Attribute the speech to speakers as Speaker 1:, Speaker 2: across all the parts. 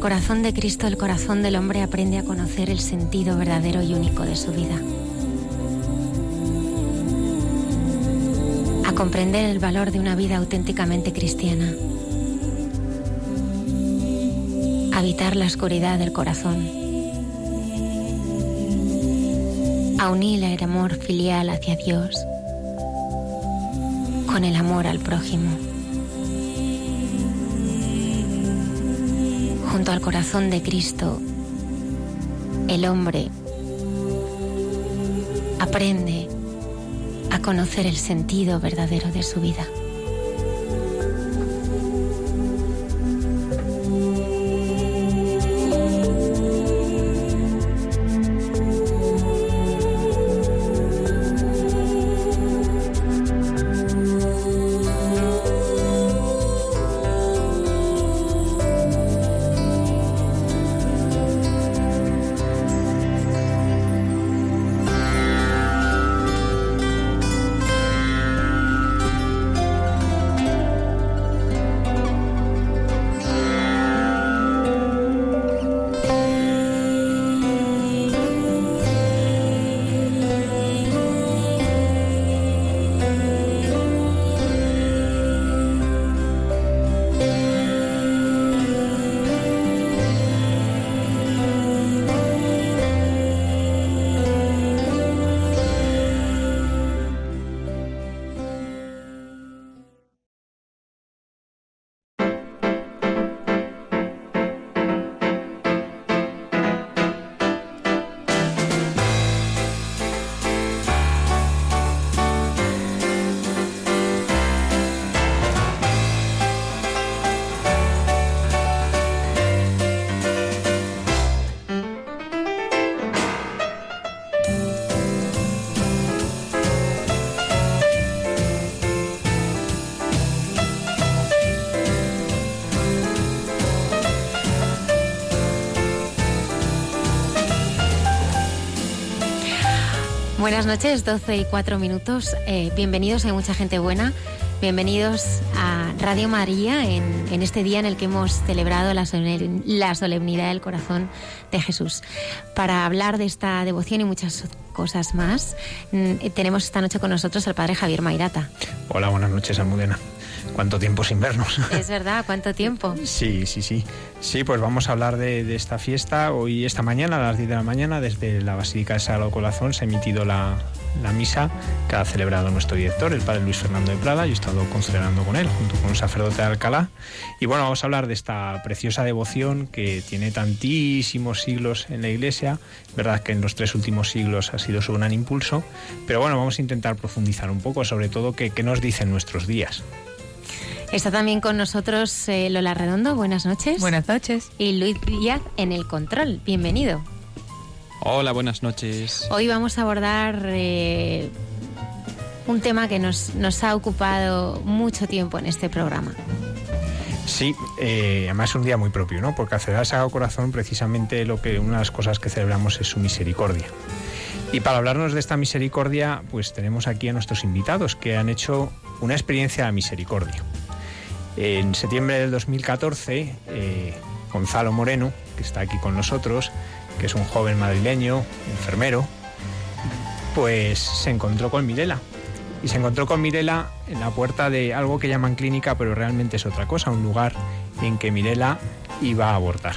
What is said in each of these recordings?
Speaker 1: Corazón de Cristo, el corazón del hombre aprende a conocer el sentido verdadero y único de su vida. A comprender el valor de una vida auténticamente cristiana. A evitar la oscuridad del corazón. A unir el amor filial hacia Dios con el amor al prójimo. Al corazón de Cristo, el hombre aprende a conocer el sentido verdadero de su vida. Buenas noches, 12 y 4 minutos. Eh, bienvenidos, hay mucha gente buena. Bienvenidos a Radio María en, este día en el que hemos celebrado la, la solemnidad del corazón de Jesús. Para hablar de esta devoción y muchas cosas más, mm, tenemos esta noche con nosotros al Padre Javier Mairata.
Speaker 2: Hola, buenas noches, Almudena. ¿Cuánto tiempo sin vernos?
Speaker 1: Es verdad, ¿cuánto tiempo?
Speaker 2: Sí, sí, sí. Sí, pues vamos a hablar de, esta fiesta. Hoy, esta mañana, a las 10 de la mañana, desde la Basílica de Sagrado Corazón, se ha emitido la, misa que ha celebrado nuestro director, el padre Luis Fernando de Prada. Yo he estado concelebrando con él, junto con un sacerdote de Alcalá. Y bueno, vamos a hablar de esta preciosa devoción que tiene tantísimos siglos en la Iglesia. verdad que en los tres últimos siglos ha sido su gran impulso. Pero bueno, vamos a intentar profundizar un poco, sobre todo, qué, qué nos dicen nuestros días.
Speaker 1: Está también con nosotros eh, Lola Redondo, buenas noches.
Speaker 3: Buenas noches.
Speaker 1: Y Luis Díaz en el control, bienvenido.
Speaker 4: Hola, buenas noches.
Speaker 1: Hoy vamos a abordar eh, un tema que nos, nos ha ocupado mucho tiempo en este programa.
Speaker 2: Sí, eh, además es un día muy propio, ¿no? Porque al celebrar Sagrado Corazón, precisamente lo que una de las cosas que celebramos es su misericordia. Y para hablarnos de esta misericordia, pues tenemos aquí a nuestros invitados que han hecho una experiencia de misericordia. En septiembre del 2014, eh, Gonzalo Moreno, que está aquí con nosotros, que es un joven madrileño, enfermero, pues se encontró con Mirela. Y se encontró con Mirela en la puerta de algo que llaman clínica, pero realmente es otra cosa, un lugar en que Mirela iba a abortar.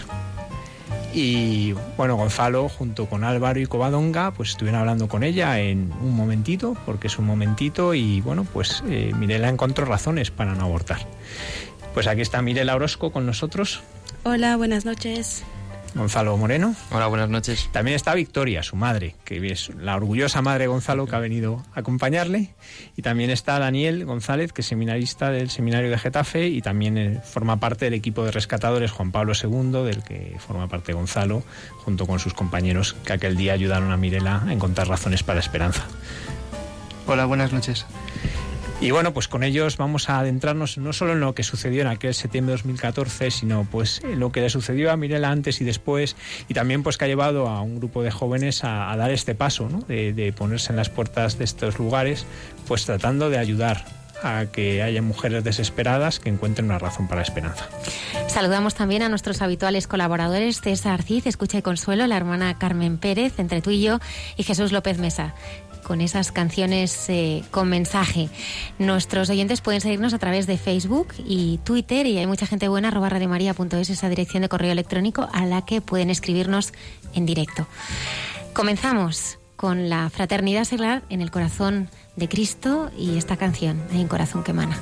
Speaker 2: Y bueno, Gonzalo junto con Álvaro y Covadonga pues estuvieron hablando con ella en un momentito, porque es un momentito, y bueno, pues eh, Mirela encontró razones para no abortar. Pues aquí está Mirela Orozco con nosotros.
Speaker 3: Hola, buenas noches.
Speaker 2: Gonzalo Moreno.
Speaker 5: Hola, buenas noches.
Speaker 2: También está Victoria, su madre, que es la orgullosa madre Gonzalo que ha venido a acompañarle. Y también está Daniel González, que es seminarista del seminario de Getafe y también eh, forma parte del equipo de rescatadores Juan Pablo II, del que forma parte Gonzalo, junto con sus compañeros que aquel día ayudaron a Mirela a encontrar razones para la esperanza.
Speaker 6: Hola, buenas noches.
Speaker 2: Y bueno, pues con ellos vamos a adentrarnos no solo en lo que sucedió en aquel septiembre de 2014, sino pues en lo que le sucedió a Mirela antes y después, y también pues que ha llevado a un grupo de jóvenes a, dar este paso, ¿no? de, de ponerse en las puertas de estos lugares, pues tratando de ayudar a que haya mujeres desesperadas que encuentren una razón para la esperanza.
Speaker 7: Saludamos también a nuestros habituales colaboradores, César Cid, Escucha y Consuelo, la hermana Carmen Pérez, entre tú y yo, y Jesús López Mesa con esas canciones eh, con mensaje. Nuestros oyentes pueden seguirnos a través de Facebook y Twitter y hay mucha gente buena, arroba radiomaria.es, esa dirección de correo electrónico a la que pueden escribirnos en directo. Comenzamos con la fraternidad seglar en el corazón de Cristo y esta canción, un corazón que emana.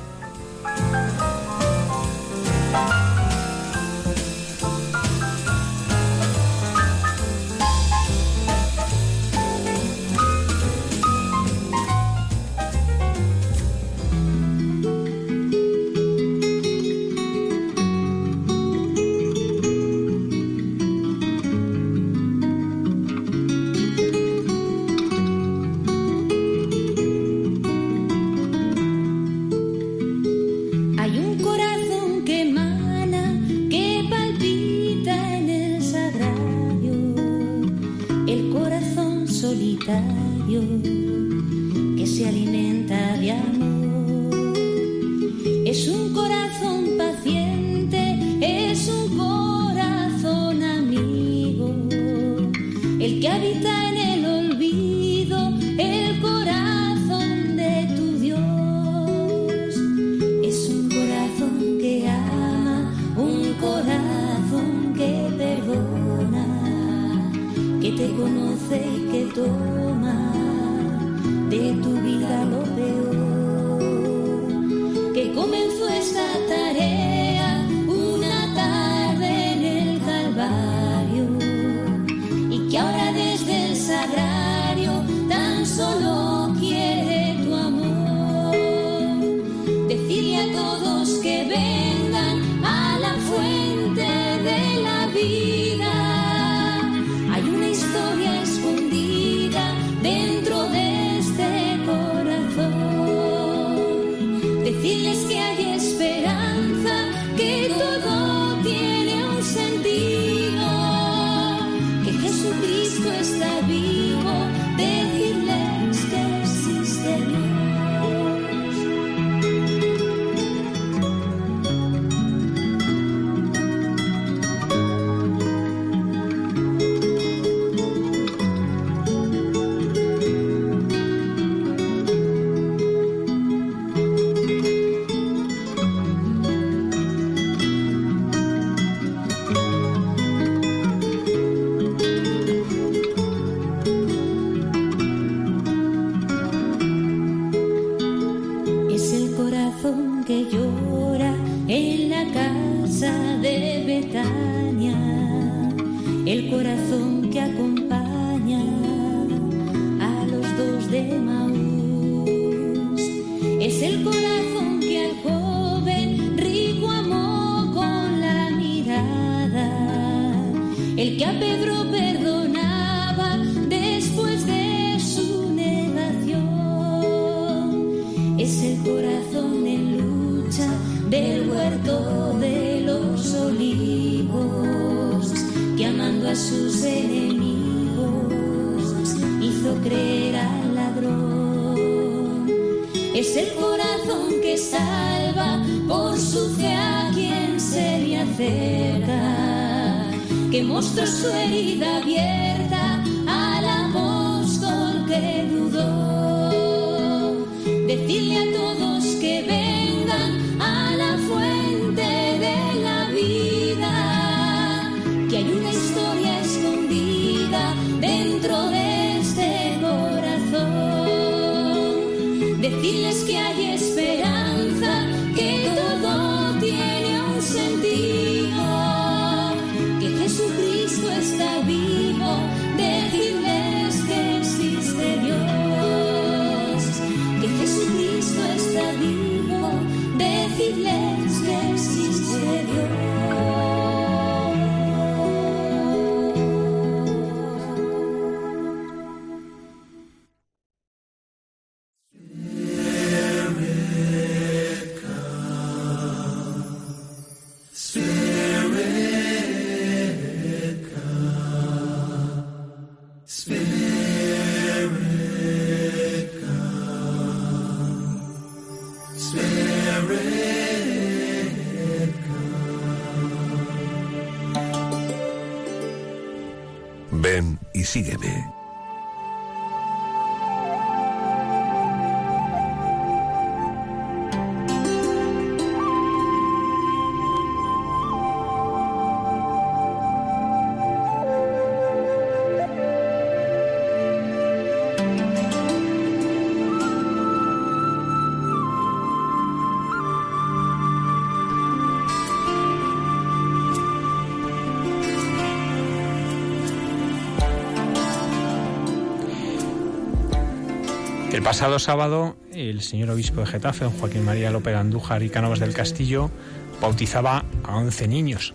Speaker 2: Pasado sábado, el señor obispo de Getafe, don Joaquín María López Andújar y Cánovas del Castillo, bautizaba a 11 niños.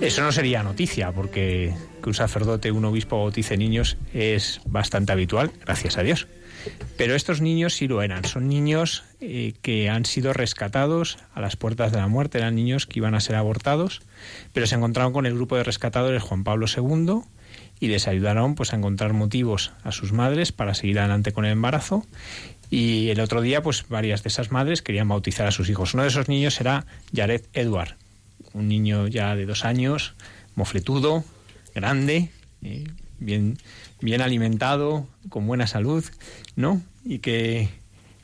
Speaker 2: Eso no sería noticia, porque que un sacerdote, un obispo bautice niños es bastante habitual, gracias a Dios. Pero estos niños sí lo eran. Son niños eh, que han sido rescatados a las puertas de la muerte. Eran niños que iban a ser abortados, pero se encontraron con el grupo de rescatadores Juan Pablo II y les ayudaron pues a encontrar motivos a sus madres para seguir adelante con el embarazo. Y el otro día pues varias de esas madres querían bautizar a sus hijos. Uno de esos niños era Jared Edward un niño ya de dos años mofletudo grande eh, bien bien alimentado con buena salud no y que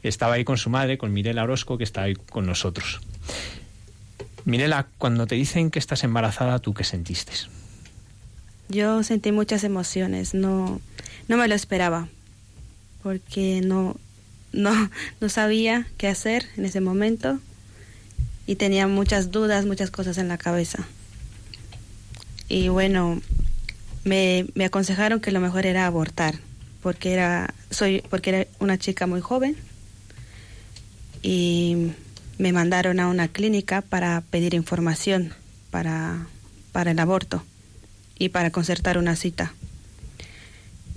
Speaker 2: estaba ahí con su madre con Mirela Orozco que está ahí con nosotros. Mirela cuando te dicen que estás embarazada tú qué sentiste
Speaker 3: Yo sentí muchas emociones, no, no me lo esperaba, porque no, no, no sabía qué hacer en ese momento y tenía muchas dudas, muchas cosas en la cabeza. Y bueno, me, me aconsejaron que lo mejor era abortar, porque era, soy, porque era una chica muy joven y me mandaron a una clínica para pedir información para, para el aborto y para concertar una cita.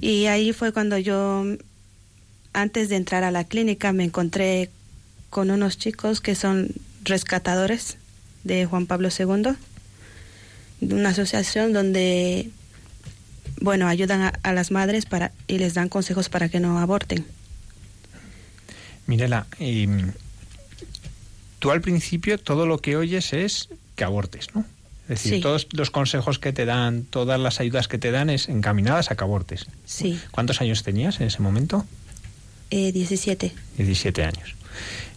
Speaker 3: Y ahí fue cuando yo, antes de entrar a la clínica, me encontré con unos chicos que son rescatadores de Juan Pablo II, de una asociación donde, bueno, ayudan a, las madres para, y les dan consejos para que no aborten.
Speaker 2: Mirela, y, tú al principio todo lo que oyes es que abortes, ¿no? Es decir,
Speaker 3: Sí.
Speaker 2: todos los consejos que te dan, todas las ayudas que te dan es encaminadas a que abortes.
Speaker 3: Sí,
Speaker 2: ¿Cuántos años tenías en ese momento?
Speaker 3: eh, 17.
Speaker 2: 17 años.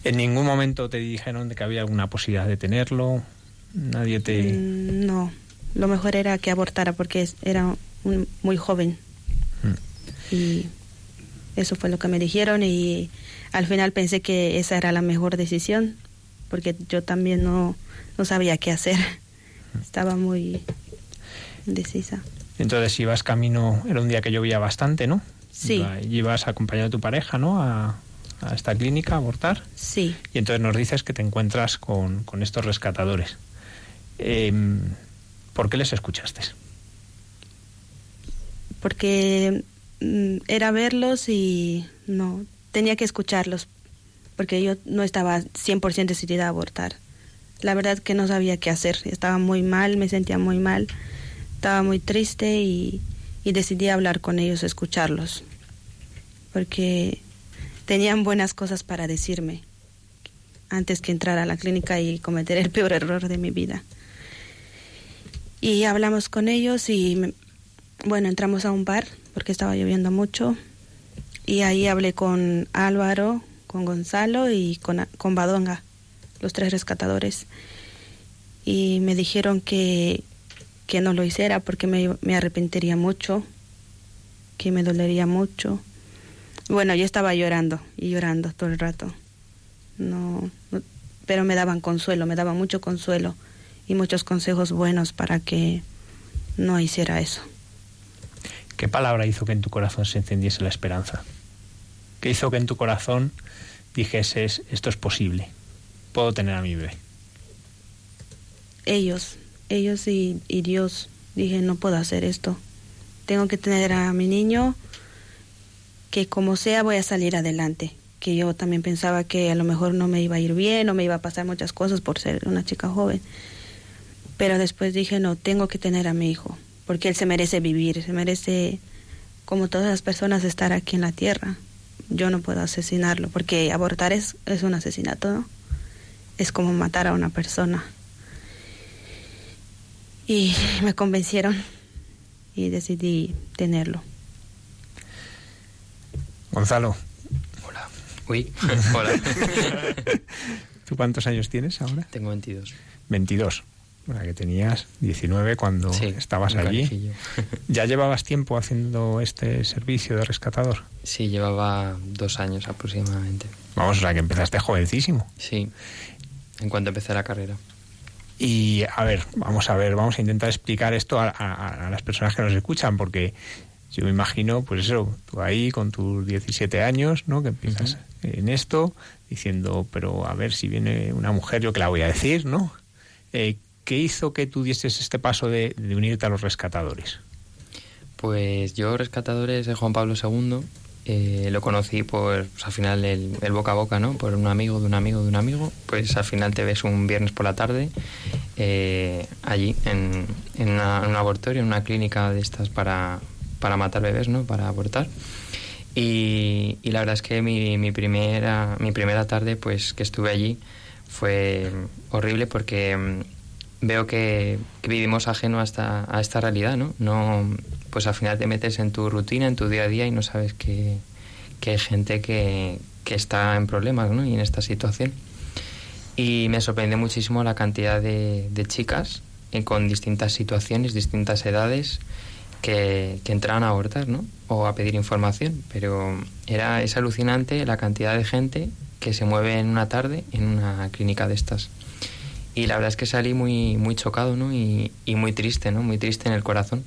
Speaker 2: ¿En ningún momento te dijeron de que había alguna posibilidad de tenerlo? Nadie te...
Speaker 3: Mm, No, lo mejor era que abortara porque era un- muy joven.
Speaker 2: Mm.
Speaker 3: Y eso fue lo que me dijeron y al final pensé que esa era la mejor decisión porque yo también no, no sabía qué hacer. Estaba muy indecisa.
Speaker 2: Entonces ibas camino, era un día que llovía bastante, ¿no?
Speaker 3: Sí.
Speaker 2: Y ibas acompañado de tu pareja, ¿no? A, a esta clínica a abortar.
Speaker 3: Sí,
Speaker 2: Y entonces nos dices que te encuentras con, con estos rescatadores. Em, ¿Por qué les escuchaste?
Speaker 3: porque mm, era verlos y no, tenía que escucharlos porque yo no estaba 100% decidida a abortar. La verdad que no sabía qué hacer, estaba muy mal, me sentía muy mal, estaba muy triste y, y decidí hablar con ellos, escucharlos, porque tenían buenas cosas para decirme antes que entrar a la clínica y cometer el peor error de mi vida. Y hablamos con ellos y, bueno, entramos a un bar porque estaba lloviendo mucho. Y ahí hablé con Álvaro, con Gonzalo y con, con Badonga, los tres rescatadores. Y me dijeron que, que no lo hiciera porque me, me arrepentiría mucho, que me dolería mucho. Bueno, yo estaba llorando y llorando todo el rato. No, pero me daban consuelo, me daban mucho consuelo y muchos consejos buenos para que no hiciera eso.
Speaker 2: ¿Qué palabra hizo que en tu corazón se encendiese la esperanza? ¿Qué hizo que en tu corazón dijeses, esto es posible, puedo tener a mi bebé?
Speaker 3: ellos, ellos y, Dios. Dije, no puedo hacer esto. Tengo que tener a mi niño que como sea voy a salir adelante. Que yo también pensaba que a lo mejor no me iba a ir bien o me iba a pasar muchas cosas por ser una chica joven. Pero después dije, no, tengo que tener a mi hijo, porque él se merece vivir, se merece, como todas las personas, estar aquí en la tierra. Yo no puedo asesinarlo, porque abortar es, es un asesinato, ¿no? Es como matar a una persona. Y me convencieron y decidí tenerlo.
Speaker 2: Gonzalo,
Speaker 5: Hola. Uy, hola.
Speaker 2: ¿tú cuántos años tienes ahora?
Speaker 5: Tengo 22.
Speaker 2: 22. O sea, que tenías 19 cuando
Speaker 5: Sí,
Speaker 2: estabas allí. ¿Ya llevabas tiempo haciendo este servicio de rescatador?
Speaker 5: Sí, llevaba dos años aproximadamente.
Speaker 2: Vamos, o sea, que empezaste jovencísimo.
Speaker 5: Sí, en cuanto empecé la carrera.
Speaker 2: Y a ver, vamos a ver, vamos a intentar explicar esto a, a- a las personas que nos escuchan, porque yo me imagino, pues eso, tú ahí con tus 17 años, ¿no? Que empiezas en esto, diciendo, pero a ver si viene una mujer, yo que la voy a decir, ¿no? Eh, ¿Qué hizo que tú dieses este paso de, de unirte a los rescatadores?
Speaker 5: Pues yo, Rescatadores de Juan Pablo II, eh, lo conocí por, pues, al final, el, boca a boca, ¿no? Por un amigo de un amigo de un amigo. Pues al final te ves un viernes por la tarde eh, allí, en un abortorio, en una clínica de estas para, para matar bebés, ¿no? Para abortar. Y, y la verdad es que mi, mi, primera, mi primera tarde, pues que estuve allí, fue horrible porque mm, veo que, vivimos ajeno a esta, a esta realidad, ¿no? No, pues al final te metes en tu rutina, en tu día a día y no sabes que, hay gente que, está en problemas, ¿no? Y en esta situación. Y me sorprendió muchísimo la cantidad de, de chicas eh, con distintas situaciones, distintas edades, que, que entraban a abortar, ¿no? O a pedir información. Pero era, es alucinante la cantidad de gente que se mueve en una tarde en una clínica de estas. Y la verdad es que salí muy, muy chocado, ¿no? Y, y muy triste, ¿no? Muy triste en el corazón.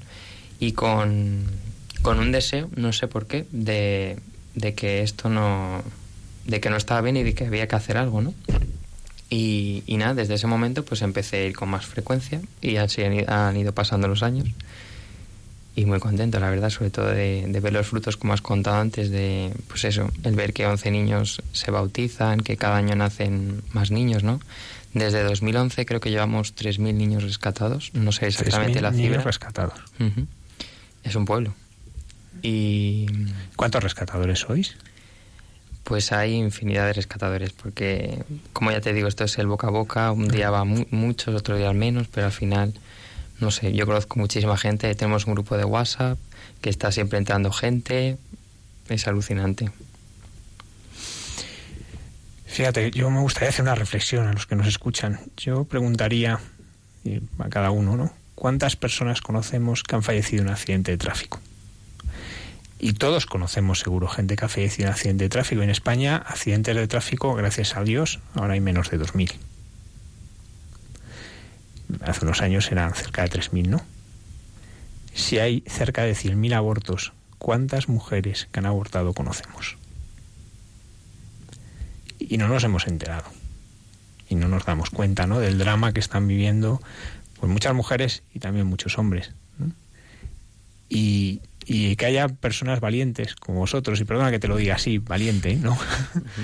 Speaker 5: Y con, con un deseo, no sé por qué, de, de que esto no... de que no estaba bien y de que había que hacer algo, ¿no? Y, y nada, desde ese momento pues empecé a ir con más frecuencia y así han, han ido pasando los años. Y muy contento, la verdad, sobre todo de, de ver los frutos, como has contado antes, de, pues eso, el ver que 11 niños se bautizan, que cada año nacen más niños, ¿no? Desde 2011 creo que llevamos 3.000 niños rescatados, no sé exactamente
Speaker 2: 3.000
Speaker 5: la
Speaker 2: niños
Speaker 5: cifra.
Speaker 2: rescatados.
Speaker 5: Ujú. Es un pueblo. Y
Speaker 2: ¿Cuántos rescatadores sois?
Speaker 5: pues hay infinidad de rescatadores, porque como ya te digo, esto es el boca a boca, un día va mu- muchos, otro día menos, pero al final, no sé, yo conozco muchísima gente, tenemos un grupo de WhatsApp que está siempre entrando gente, es alucinante.
Speaker 2: Fíjate, yo me gustaría hacer una reflexión a los que nos escuchan. Yo preguntaría a cada uno, ¿no? ¿Cuántas personas conocemos que han fallecido en un accidente de tráfico? Y todos conocemos seguro gente que ha fallecido en accidente de tráfico. En España, accidentes de tráfico, gracias a Dios, ahora hay menos de 2.000. Hace unos años eran cerca de 3.000, ¿no? Si hay cerca de 100.000 abortos, ¿cuántas mujeres que han abortado conocemos? Y no nos hemos enterado y no nos damos cuenta ¿no? del drama que están viviendo pues muchas mujeres y también muchos hombres ¿no? y, y que haya personas valientes como vosotros y perdona que te lo diga así valiente ¿no?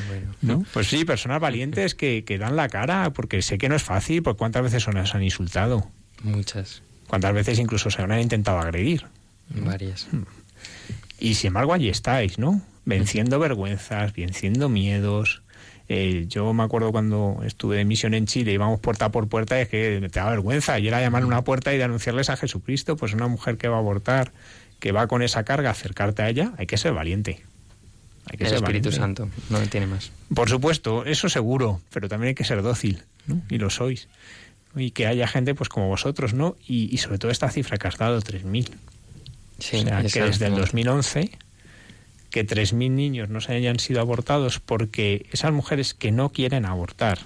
Speaker 5: Bueno,
Speaker 2: ¿No? pues sí personas valientes que, que dan la cara porque sé que no es fácil porque cuántas veces os han insultado
Speaker 5: muchas.
Speaker 2: cuántas veces incluso se han intentado agredir
Speaker 5: Varias.
Speaker 2: Y sin embargo allí estáis, ¿no? Venciendo vergüenzas, venciendo miedos. Eh, yo me acuerdo cuando estuve de misión en Chile, íbamos puerta por puerta y es que me daba vergüenza. Y era llamar a una puerta y de anunciarles a Jesucristo, pues una mujer que va a abortar, que va con esa carga, acercarte a ella, hay que ser valiente. Hay que
Speaker 5: El
Speaker 2: ser
Speaker 5: Espíritu
Speaker 2: valiente.
Speaker 5: Santo, no tiene más.
Speaker 2: Por supuesto, eso seguro, pero también hay que ser dócil, ¿no? Y lo sois. Y que haya gente pues como vosotros, ¿no? Y, y sobre todo esta cifra que has dado, 3.000.
Speaker 5: Sí,
Speaker 2: o sea, que desde el
Speaker 5: alucinante.
Speaker 2: 2011 que 3.000 niños no se hayan sido abortados porque esas mujeres que no quieren abortar,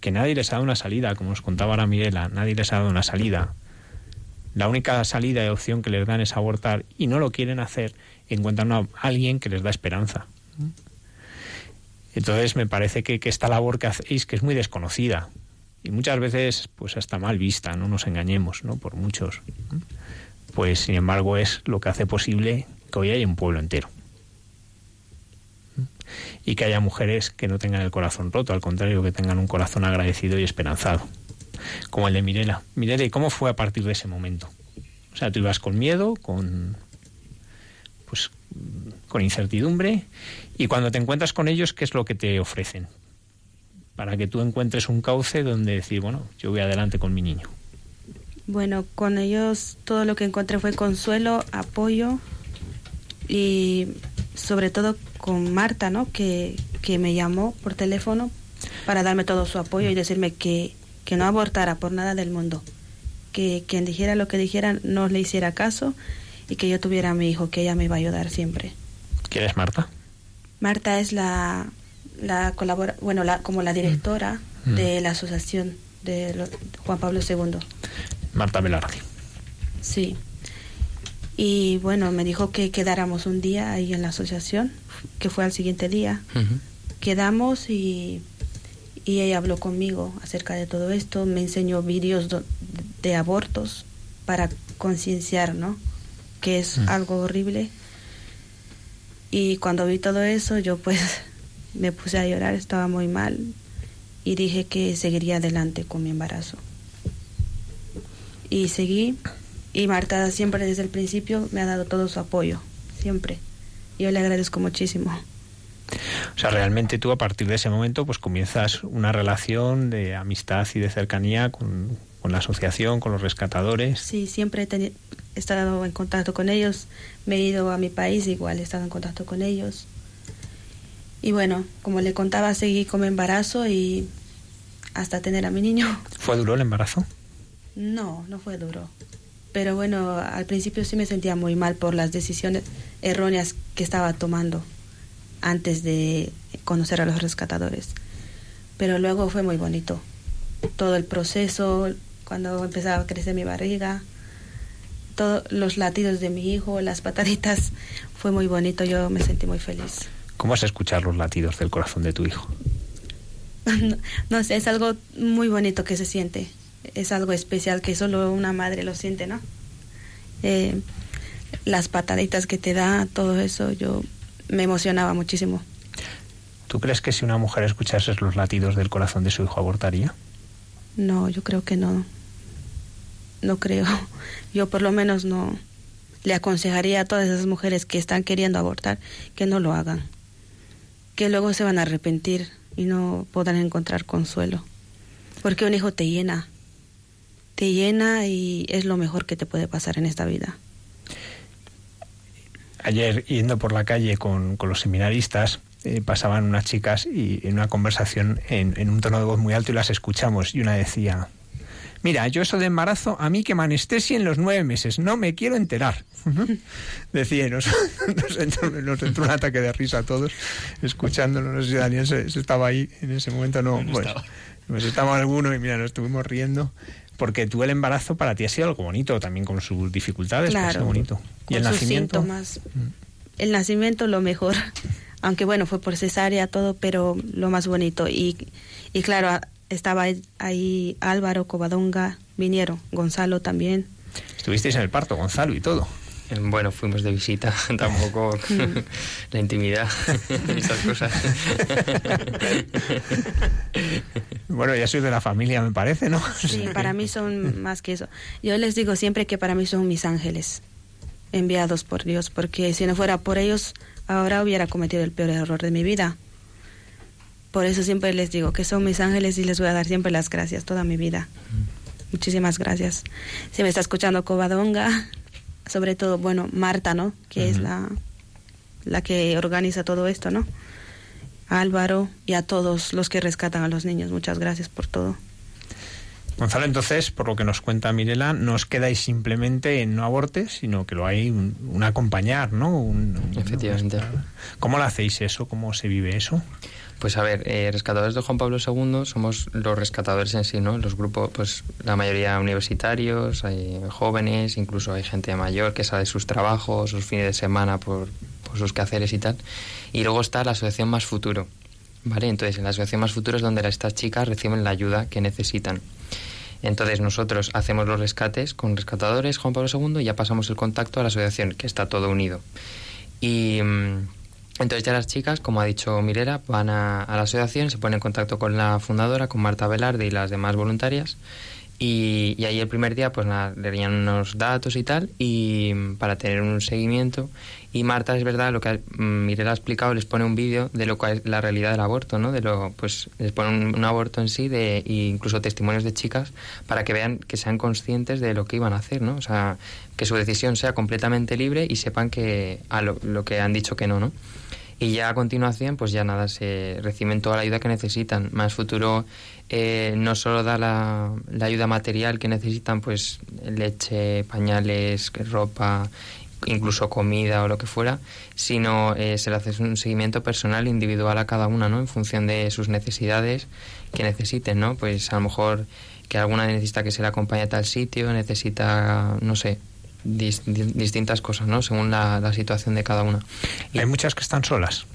Speaker 2: que nadie les ha dado una salida, como os contaba ahora Mirela, nadie les ha dado una salida. La única salida y opción que les dan es abortar y no lo quieren hacer, encuentran a alguien que les da esperanza. Entonces me parece que, que esta labor que hacéis, que es muy desconocida y muchas veces pues hasta mal vista, no nos engañemos, ¿no? Por muchos. Pues sin embargo es lo que hace posible que hoy haya un pueblo entero. Y que haya mujeres que no tengan el corazón roto, al contrario, que tengan un corazón agradecido y esperanzado. Como el de Mirela. Mirela, ¿y cómo fue a partir de ese momento? O sea, tú ibas con miedo, con pues con incertidumbre y cuando te encuentras con ellos, ¿qué es lo que te ofrecen? Para que tú encuentres un cauce donde decir, bueno, yo voy adelante con mi niño.
Speaker 3: Bueno, con ellos todo lo que encontré fue consuelo, apoyo y sobre todo con Marta, ¿no? Que, que me llamó por teléfono para darme todo su apoyo y decirme que, que no abortara por nada del mundo, que quien dijera lo que dijera no le hiciera caso y que yo tuviera a mi hijo, que ella me iba a ayudar siempre.
Speaker 2: ¿Quién es Marta?
Speaker 3: Marta es la, la colabora, bueno, la, como la directora
Speaker 2: Mm.
Speaker 3: de la asociación de Juan Pablo II.
Speaker 2: Marta Velarde.
Speaker 3: Sí. Y bueno, me dijo que quedáramos un día ahí en la asociación, que fue al siguiente día. Quedamos y, y ella habló conmigo acerca de todo esto, me enseñó vídeos de abortos para concienciar, ¿no? Que es algo horrible. Y cuando vi todo eso, yo pues me puse a llorar, estaba muy mal y dije que seguiría adelante con mi embarazo. Y seguí y Marta siempre desde el principio me ha dado todo su apoyo, siempre. Yo le agradezco muchísimo.
Speaker 2: O sea, realmente tú a partir de ese momento pues comienzas una relación de amistad y de cercanía con, con la asociación, con los rescatadores.
Speaker 3: Sí, siempre he, teni- he estado en contacto con ellos. Me he ido a mi país, igual he estado en contacto con ellos. Y bueno, como le contaba, seguí con mi embarazo y hasta tener a mi niño.
Speaker 2: ¿Fue duro el embarazo?
Speaker 3: No, no fue duro. Pero bueno, al principio sí me sentía muy mal por las decisiones erróneas que estaba tomando antes de conocer a los rescatadores. Pero luego fue muy bonito. Todo el proceso, cuando empezaba a crecer mi barriga, todos los latidos de mi hijo, las pataditas, fue muy bonito. Yo me sentí muy feliz.
Speaker 2: ¿Cómo es escuchar los latidos del corazón de tu hijo?
Speaker 3: no, no sé, es algo muy bonito que se siente. Es algo especial que solo una madre lo siente, ¿no? Eh, las pataditas que te da, todo eso, yo me emocionaba muchísimo.
Speaker 2: ¿Tú crees que si una mujer escuchase los latidos del corazón de su hijo abortaría?
Speaker 3: No, yo creo que no. No creo. Yo por lo menos no le aconsejaría a todas esas mujeres que están queriendo abortar que no lo hagan. Que luego se van a arrepentir y no podrán encontrar consuelo. Porque un hijo te llena. Te llena y es lo mejor que te puede pasar en esta vida.
Speaker 2: Ayer, yendo por la calle con, con los seminaristas, eh, pasaban unas chicas y en una conversación en, en un tono de voz muy alto y las escuchamos y una decía, mira, yo eso de embarazo, a mí que me anestesien los nueve meses, no me quiero enterar. Decía, y nos, nos, entró, nos entró un ataque de risa a todos escuchándolo, no sé si Daniel se, se estaba ahí en ese momento, no,
Speaker 4: No
Speaker 2: pues,
Speaker 4: estaba.
Speaker 2: pues estaba alguno y mira, nos estuvimos riendo. Porque tú el embarazo para ti ha sido algo bonito, también con sus dificultades, pero ha sido
Speaker 3: Claro.
Speaker 2: bonito. Y el
Speaker 3: sus
Speaker 2: nacimiento.
Speaker 3: síntomas. El nacimiento lo mejor. Aunque bueno, fue por cesárea todo, pero lo más bonito. Y, y claro, estaba ahí- ahí Álvaro, Covadonga, vinieron, Gonzalo también.
Speaker 2: Estuvisteis en el parto, Gonzalo y todo.
Speaker 5: Bueno, fuimos de visita, tampoco la intimidad, esas cosas.
Speaker 2: bueno, ya soy de la familia, me parece, ¿no?
Speaker 3: Sí, para mí son más que eso. Yo les digo siempre que para mí son mis ángeles enviados por Dios, porque si no fuera por ellos, ahora hubiera cometido el peor error de mi vida. Por eso siempre les digo que son mis ángeles y les voy a dar siempre las gracias toda mi vida. Muchísimas gracias. Si me está escuchando Covadonga, sobre todo, bueno, Marta, ¿no? Que es la, la que organiza todo esto, ¿no? Álvaro y a todos los que rescatan a los niños. Muchas gracias por todo.
Speaker 2: Gonzalo, entonces, por lo que nos cuenta Mirela, no os quedáis simplemente en no abortes, sino que lo hay un, un acompañar, ¿no? Un,
Speaker 5: Efectivamente.
Speaker 2: ¿Cómo lo hacéis eso? ¿Cómo se vive eso?
Speaker 5: Pues a ver, eh, rescatadores de Juan Pablo II somos los rescatadores en sí, ¿no? Los grupos, pues la mayoría universitarios, hay jóvenes, incluso hay gente mayor que sale de sus trabajos, sus fines de semana por, por sus quehaceres y tal. Y luego está la asociación Más Futuro, ¿vale? Entonces, en la asociación Más Futuro es donde estas chicas reciben la ayuda que necesitan. Entonces nosotros hacemos los rescates con rescatadores Juan Pablo II y ya pasamos el contacto a la asociación, que está todo unido. Y mm, entonces ya las chicas, como ha dicho Mirera, van a, a, la asociación, se ponen en contacto con la fundadora, con Marta Velarde y las demás voluntarias. Y, y ahí el primer día pues nada, le unos datos y tal, y para tener un seguimiento. Y Marta, es verdad, lo que Mirela ha explicado, les pone un vídeo de lo que es la realidad del aborto, ¿no? De lo, pues les pone un, un, aborto en sí, de, e incluso testimonios de chicas, para que vean, que sean conscientes de lo que iban a hacer, ¿no? O sea, que su decisión sea completamente libre y sepan que a lo, lo que han dicho que no, ¿no? Y ya a continuación, pues ya nada, se reciben toda la ayuda que necesitan. Más futuro eh, no solo da la, la, ayuda material que necesitan, pues leche, pañales, ropa, incluso comida o lo que fuera, sino eh, se le hace un seguimiento personal, individual a cada una, ¿no? En función de sus necesidades que necesiten, ¿no? Pues a lo mejor que alguna necesita que se le acompañe a tal sitio, necesita, no sé, Dist distintas cosas, ¿no? Según la, la, situación de cada una.
Speaker 2: Y ¿Hay muchas que están solas?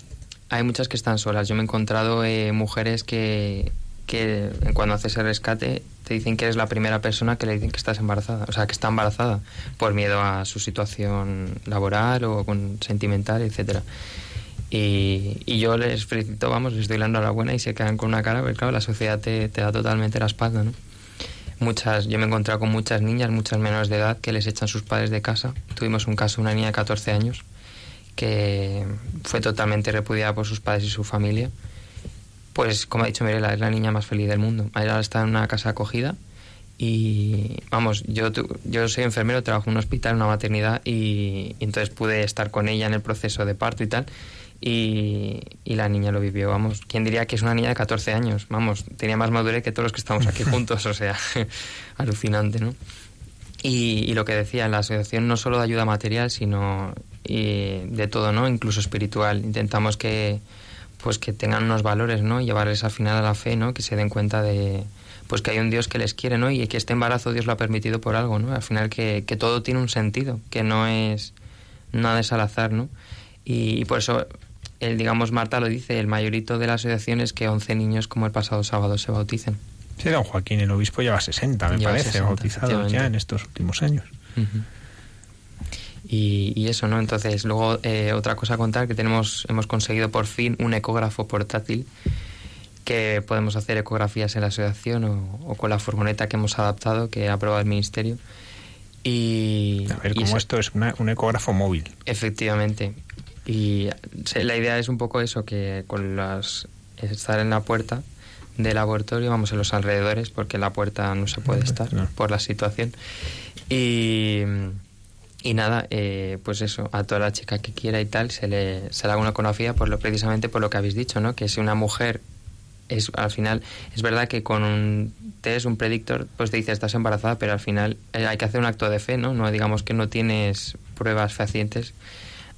Speaker 5: Hay muchas que están solas. Yo me he encontrado eh, mujeres que, que cuando haces el rescate te dicen que eres la primera persona que le dicen que estás embarazada, o sea, que está embarazada por miedo a su situación laboral o con sentimental, etcétera. Y, y, yo les felicito, vamos, les doy la enhorabuena y se quedan con una cara, porque claro, la sociedad te, te da totalmente la espalda, ¿no? Muchas yo me he encontrado con muchas niñas muchas menores de edad que les echan sus padres de casa. Tuvimos un caso una niña de 14 años que fue totalmente repudiada por sus padres y su familia. Pues como ha dicho Mirela es la niña más feliz del mundo. Ahora está en una casa acogida y vamos yo yo soy enfermero trabajo en un hospital en una maternidad y, y entonces pude estar con ella en el proceso de parto y tal y, y, la niña lo vivió, vamos. ¿Quién diría que es una niña de 14 años? Vamos, tenía más madurez que todos los que estamos aquí juntos, o sea, alucinante, ¿no? Y, y, lo que decía, la asociación no solo de ayuda material, sino de todo, ¿no? Incluso espiritual. Intentamos que, pues, que tengan unos valores, ¿no? Llevarles al final a la fe, ¿no? Que se den cuenta de, pues que hay un Dios que les quiere, ¿no? Y que este embarazo Dios lo ha permitido por algo, ¿no? Al final que, que todo tiene un sentido, que no es nada es al azar, ¿no? Y, y por eso el, digamos, Marta lo dice, el mayorito de la asociación es que 11 niños como el pasado sábado se bauticen.
Speaker 2: Sí, don Joaquín, el obispo lleva 60, me lleva parece, 60, bautizados ya en estos últimos años.
Speaker 5: Uh -huh. y, y, eso, ¿no? Entonces, luego eh, otra cosa a contar, que tenemos, hemos conseguido por fin un ecógrafo portátil que podemos hacer ecografías en la asociación o, o con la furgoneta que hemos adaptado, que ha aprobado el Ministerio. Y,
Speaker 2: a ver, como esto es una, un ecógrafo móvil.
Speaker 5: Efectivamente. Y la idea es un poco eso, que con las estar en la puerta del laboratorio, vamos en los alrededores, porque en la puerta no se puede estar no. por la situación. Y, y nada, eh, pues eso, a toda la chica que quiera y tal, se le, se le haga una ecografía por lo, precisamente por lo que habéis dicho, ¿no? Que si una mujer es al final es verdad que con un test un predictor pues te dice estás embarazada pero al final eh, hay que hacer un acto de fe no no digamos que no tienes pruebas fehacientes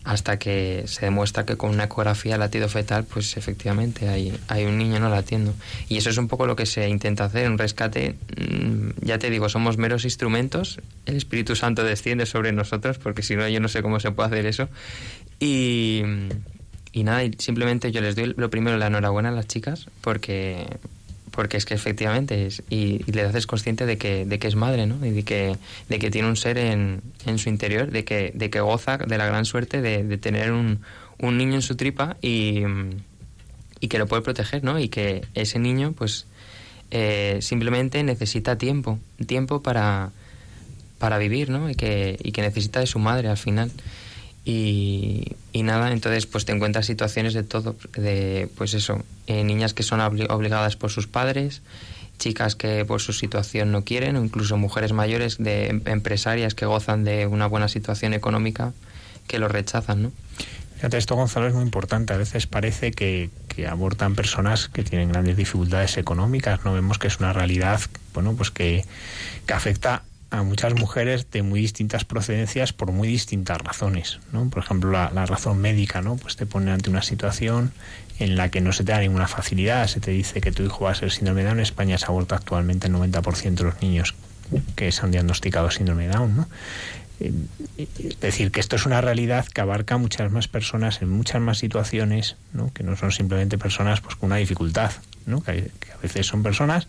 Speaker 5: hasta que se demuestra que con una ecografía latido fetal, pues efectivamente hay, hay un niño no latiendo. Y eso es un poco lo que se intenta hacer, un rescate, ya te digo, somos meros instrumentos, el Espíritu Santo desciende sobre nosotros, porque si no yo no sé cómo se puede hacer eso. Y, y nada, simplemente yo les doy lo primero la enhorabuena a las chicas, porque porque es que efectivamente es, y, le haces consciente de que, de que es madre, ¿no? Y de que, de que tiene un ser en, en su interior, de que, de que goza de la gran suerte de, de tener un, un niño en su tripa y, y que lo puede proteger, ¿no? Y que ese niño, pues, eh, simplemente necesita tiempo, tiempo para, para vivir, ¿no? Y que, y que necesita de su madre al final. Y, y nada, entonces pues te encuentras situaciones de todo, de pues eso, eh, niñas que son obli- obligadas por sus padres, chicas que por su situación no quieren, o incluso mujeres mayores de em- empresarias que gozan de una buena situación económica que lo rechazan, ¿no?
Speaker 2: Fíjate, esto Gonzalo es muy importante. A veces parece que, que abortan personas que tienen grandes dificultades económicas. No vemos que es una realidad, bueno, pues que, que afecta a muchas mujeres de muy distintas procedencias por muy distintas razones, ¿no? Por ejemplo, la, la razón médica, ¿no? Pues te pone ante una situación en la que no se te da ninguna facilidad, se te dice que tu hijo va a ser síndrome de Down. En España se aborta actualmente el 90% de los niños que se han diagnosticado síndrome de Down, ¿no? Eh, Es decir, que esto es una realidad que abarca a muchas más personas en muchas más situaciones, ¿no? que no son simplemente personas pues, con una dificultad, ¿no? que, a veces son personas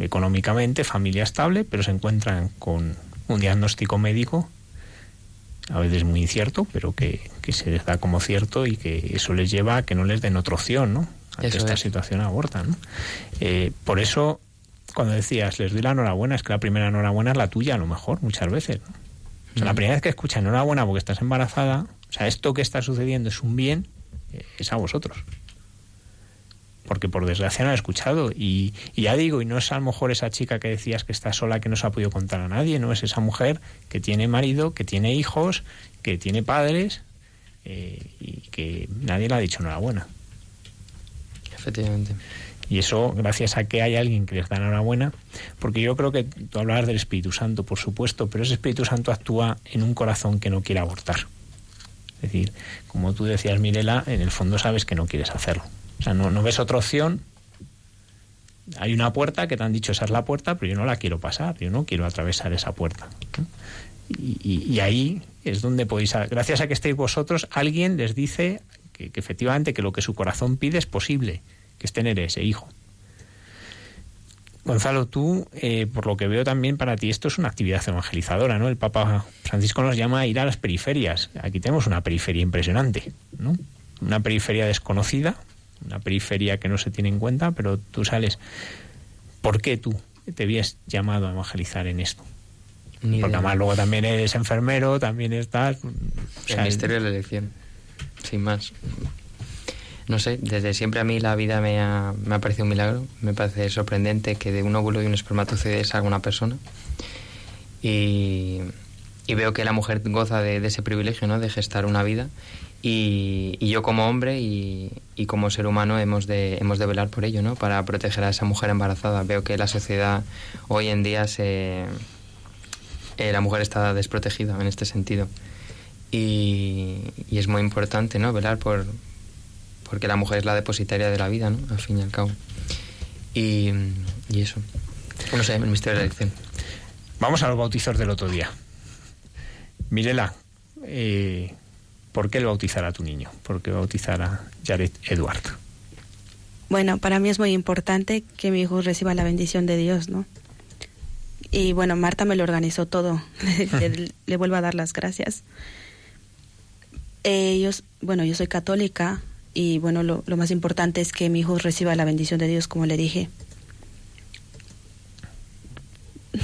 Speaker 2: económicamente, familia estable, pero se encuentran con un diagnóstico médico, a veces muy incierto, pero que, que se les da como cierto y que eso les lleva a que no les den otra opción, ¿no? a que
Speaker 5: Eso
Speaker 2: esta
Speaker 5: es.
Speaker 2: situación abortan. ¿no? Eh, por eso, cuando decías, les doy la enhorabuena, es que la primera enhorabuena es la tuya, a lo mejor, muchas veces. ¿no? O sea, la primera vez que escuchas enhorabuena porque estás embarazada, o sea, esto que está sucediendo es un bien, eh, es a vosotros. Porque por desgracia no he escuchado. Y, y ya digo, y no es a lo mejor esa chica que decías que está sola, que no se ha podido contar a nadie, no es esa mujer que tiene marido, que tiene hijos, que tiene padres eh, y que nadie le ha dicho enhorabuena.
Speaker 5: Efectivamente.
Speaker 2: Y eso gracias a que hay alguien que les da enhorabuena, porque yo creo que tú hablabas del Espíritu Santo, por supuesto, pero ese Espíritu Santo actúa en un corazón que no quiere abortar. Es decir, como tú decías, Mirela, en el fondo sabes que no quieres hacerlo. O sea, no, ves otra opción. Hay una puerta que te han dicho esa es la puerta, pero yo no la quiero pasar, yo no quiero atravesar esa puerta. Y, ahí es donde podéis, gracias a que estéis vosotros, alguien les dice que, que efectivamente que lo que su corazón pide es posible, que es tener ese hijo. Gonzalo, tú, eh, por lo que veo también para ti, esto es una actividad evangelizadora, ¿no? El Papa Francisco nos llama a ir a las periferias. Aquí tenemos una periferia impresionante, ¿no? Una periferia desconocida, una periferia que no se tiene en cuenta, pero tú sales. ¿Por qué tú te habías llamado a evangelizar en esto?
Speaker 5: Ni
Speaker 2: Porque
Speaker 5: idea.
Speaker 2: además luego también eres enfermero, también estás... o sea,
Speaker 5: el misterio de la elección, sin más. No sé, desde siempre a mí la vida me ha, me ha parecido un milagro. Me parece sorprendente que de un óvulo y un espermatozoide salga una persona. Y, y veo que la mujer goza de, de ese privilegio, ¿no? De gestar una vida. Y, yo como hombre y, como ser humano hemos de, hemos de velar por ello, ¿no? Para proteger a esa mujer embarazada. Veo que la sociedad hoy en día se... eh, la mujer está desprotegida en este sentido. Y, y es muy importante, ¿no? Velar por... Porque la mujer es la depositaria de la vida, ¿no? Al fin y al cabo. Y, y eso. No sé, el misterio de la elección.
Speaker 2: Vamos a los bautizos del otro día. Mirela, eh, ¿por qué el bautizar a tu niño? ¿Por qué bautizar a Jared Edward?
Speaker 3: Bueno, para mí es muy importante que mi hijo reciba la bendición de Dios, ¿no? Y bueno, Marta me lo organizó todo. le, le vuelvo a dar las gracias. Ellos, bueno, yo soy católica y bueno, lo, lo más importante es que mi hijo reciba la bendición de Dios, como le dije.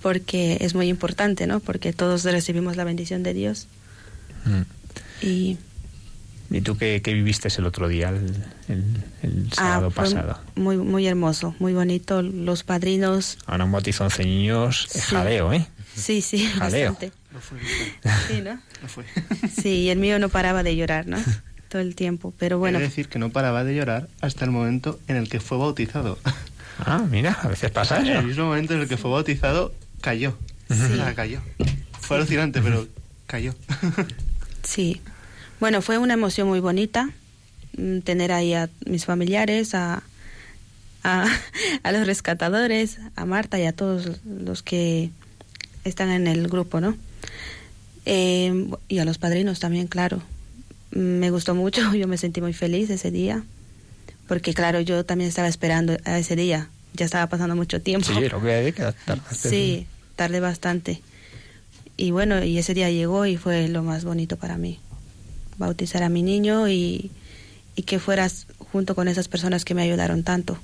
Speaker 3: Porque es muy importante, ¿no? Porque todos recibimos la bendición de Dios. Y
Speaker 2: ¿Y tú qué, qué viviste el otro día, el, el- el sábado
Speaker 3: Ah, fue
Speaker 2: pasado?
Speaker 3: Muy, muy hermoso, muy bonito. Los padrinos.
Speaker 2: Ahora un bautizo 11 niños
Speaker 3: Sí.
Speaker 2: jaleo, ¿eh?
Speaker 3: Sí, sí,
Speaker 2: Jaleo.
Speaker 3: bastante.
Speaker 6: No fue.
Speaker 3: Sí, ¿no?
Speaker 6: No fue.
Speaker 3: Sí, y el mío no paraba de llorar, ¿no? Todo el tiempo. Pero bueno,
Speaker 6: Quiero decir que no paraba de llorar hasta el momento en el que fue bautizado.
Speaker 2: Ah, mira, a veces pasa
Speaker 6: En el
Speaker 2: eso.
Speaker 6: mismo momento en el que fue bautizado, cayó.
Speaker 3: Sí.
Speaker 6: O sea, cayó. Fue alucinante, pero cayó.
Speaker 3: sí. Bueno, fue una emoción muy bonita mm, tener ahí a mis familiares, a, a, a los rescatadores, a Marta y a todos los que están en el grupo, ¿no? Eh, y a los padrinos también, claro. Mm, Me gustó mucho, yo me sentí muy feliz ese día, porque claro, yo también estaba esperando a ese día, ya estaba pasando mucho tiempo.
Speaker 2: Sí, lo que hay que tardaste.
Speaker 3: Sí, tardé bastante. Y bueno, y ese día llegó y fue lo más bonito para mí. Bautizar a mi niño y, y que fueras junto con esas personas que me ayudaron tanto.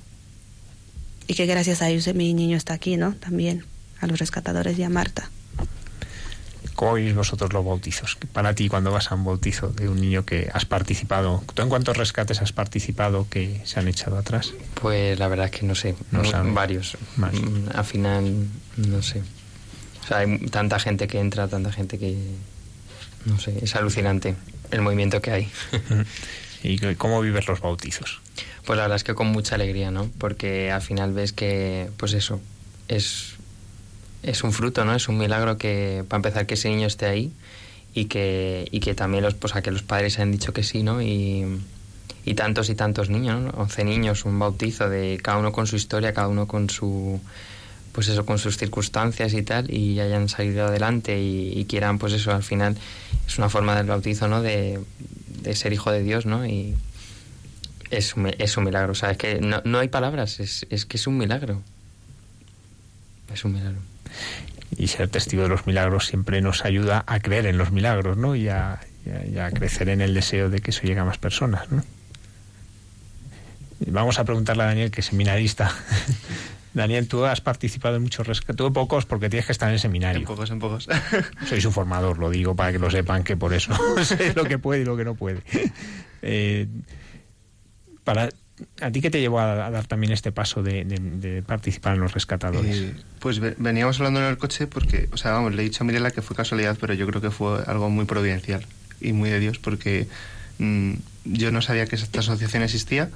Speaker 3: Y que gracias a ellos mi niño está aquí, ¿no? También, a los rescatadores y a Marta.
Speaker 2: ¿Cómo veis vosotros los bautizos? Para ti, cuando vas a un bautizo de un niño que has participado, ¿tú en cuántos rescates has participado que se han echado atrás?
Speaker 5: Pues la verdad es que no sé,
Speaker 2: No sabes.
Speaker 5: varios.
Speaker 2: Más.
Speaker 5: Mm, Al final, no sé. Sea, hay tanta gente que entra, tanta gente que... No sé, es alucinante el movimiento que hay.
Speaker 2: ¿Y cómo vives los bautizos?
Speaker 5: Pues la verdad es que con mucha alegría, ¿no? Porque al final ves que, pues eso, es, es un fruto, ¿no? Es un milagro que, para empezar, que ese niño esté ahí y que, y que también los, pues, a que los padres han dicho que sí, ¿no? Y, y tantos y tantos niños, ¿no? 11 niños, un bautizo de cada uno con su historia, cada uno con su pues eso con sus circunstancias y tal y hayan salido adelante y, quieran pues eso al final es una forma del bautizo no de, ser hijo de Dios no y es un, es un milagro o sea es que no, no hay palabras es, es que es un milagro es un milagro
Speaker 2: Y ser testigo de los milagros siempre nos ayuda a creer en los milagros, ¿no? Y a, y a- y a crecer en el deseo de que eso llegue a más personas, ¿no? Vamos a preguntarle a Daniel, que es seminarista. Daniel, tú has participado en muchos rescates, tú pocos porque tienes que estar en el
Speaker 6: En
Speaker 2: seminario.
Speaker 6: pocos, en pocos.
Speaker 2: Soy su formador, lo digo para que lo sepan que por eso sé lo que puede y lo que no puede. Eh, para, ¿A ti qué te llevó a, a dar también este paso de, de- de participar en los rescatadores?
Speaker 6: Eh, pues ve- veníamos hablando en el coche porque, o sea, vamos, le he dicho a Mirela que fue casualidad, pero yo creo que fue algo muy providencial y muy de Dios porque mm, yo no sabía que esta asociación existía.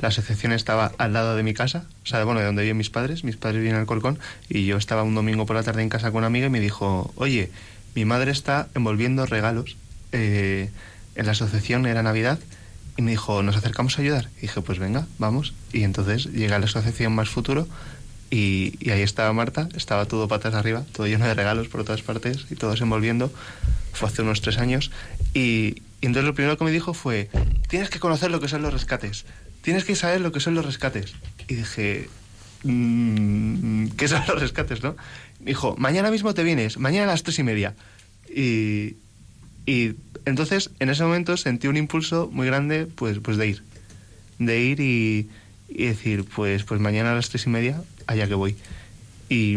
Speaker 6: La asociación estaba al lado de mi casa, o sea, bueno, de donde viven mis padres. Mis padres viven en Alcorcón y yo estaba un domingo por la tarde en casa con una amiga y me dijo, oye, mi madre está envolviendo regalos eh, en la asociación, era Navidad, y me dijo, ¿nos acercamos a ayudar? Y dije, pues venga, vamos. Y entonces llegué a la asociación Más Futuro y, y ahí estaba Marta, estaba todo patas arriba, todo lleno de regalos por todas partes y todos envolviendo. Fue hace unos tres años. Y, y entonces lo primero que me dijo fue, tienes que conocer lo que son los rescates, tienes que saber lo que son los rescates. Y dije, "Mm, ¿qué son los rescates, no? Me dijo, mañana mismo te vienes, mañana a las tres y media. Y, y entonces en ese momento sentí un impulso muy grande pues, pues de ir. De ir y, y decir, pues, pues mañana a las tres y media, allá que voy. Y,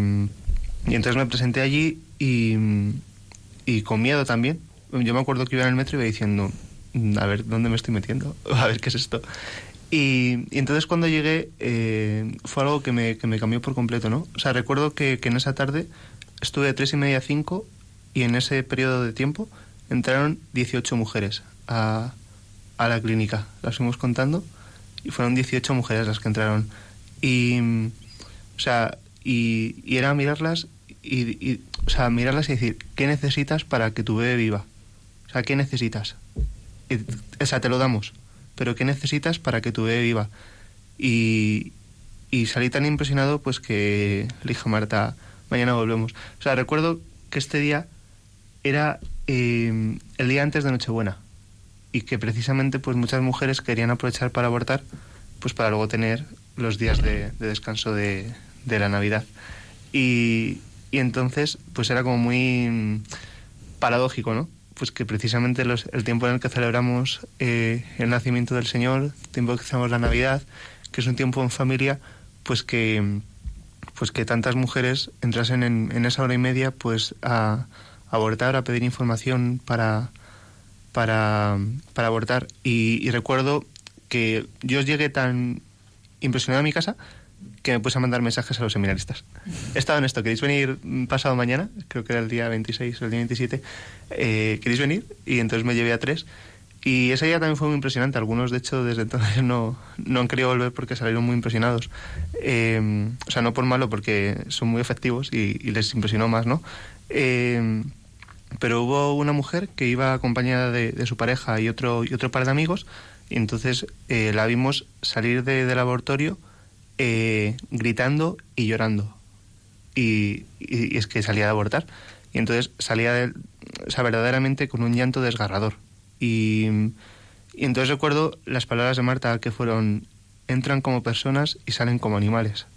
Speaker 6: y entonces me presenté allí y, y con miedo también. Yo me acuerdo que iba en el metro y iba diciendo, "Mm, a ver, ¿dónde me estoy metiendo? A ver, ¿qué es esto? Y, y entonces cuando llegué eh, fue algo que me, que me cambió por completo, ¿no? O sea, recuerdo que, que en esa tarde estuve de tres y media a cinco y en ese periodo de tiempo entraron 18 mujeres a, a la clínica. Las fuimos contando y fueron 18 mujeres las que entraron. Y, o sea, y, y era mirarlas y, y- o sea, mirarlas y decir, ¿qué necesitas para que tu bebé viva? O sea, ¿qué necesitas? Y, o sea, te lo damos, pero ¿qué necesitas para que tu bebé viva? Y, y salí tan impresionado pues que le dije a Marta, mañana volvemos. O sea, recuerdo que este día era eh, el día antes de Nochebuena y que precisamente pues muchas mujeres querían aprovechar para abortar pues para luego tener los días de, de descanso de, de la Navidad. Y, y entonces pues era como muy mm, paradójico, ¿no? Pues que precisamente los- el tiempo en el que celebramos eh, el nacimiento del Señor, el tiempo que celebramos la Navidad, que es un tiempo en familia, pues que pues que tantas mujeres entrasen en, en esa hora y media pues a, a abortar, a pedir información para, para, para abortar. Y, y recuerdo que yo llegué tan impresionado a mi casa que me puse a mandar mensajes a los seminaristas. He estado en esto, ¿queréis venir pasado mañana? Creo que era el día 26 o el día 27. Eh, ¿Queréis venir? Y entonces me llevé a tres. Y ese día también fue muy impresionante. Algunos, de hecho, desde entonces no, no han querido volver porque salieron muy impresionados. Eh, o sea, no por malo, porque son muy efectivos y, y les impresionó más, ¿no? Eh, pero hubo una mujer que iba acompañada de, de su pareja y otro, y otro par de amigos, y entonces eh, la vimos salir de- del laboratorio eh, gritando y llorando. Y, es que salía de abortar. Y entonces salía, de, verdaderamente con un llanto desgarrador. Y, entonces recuerdo las palabras de Marta que fueron, entran como personas y salen como animales.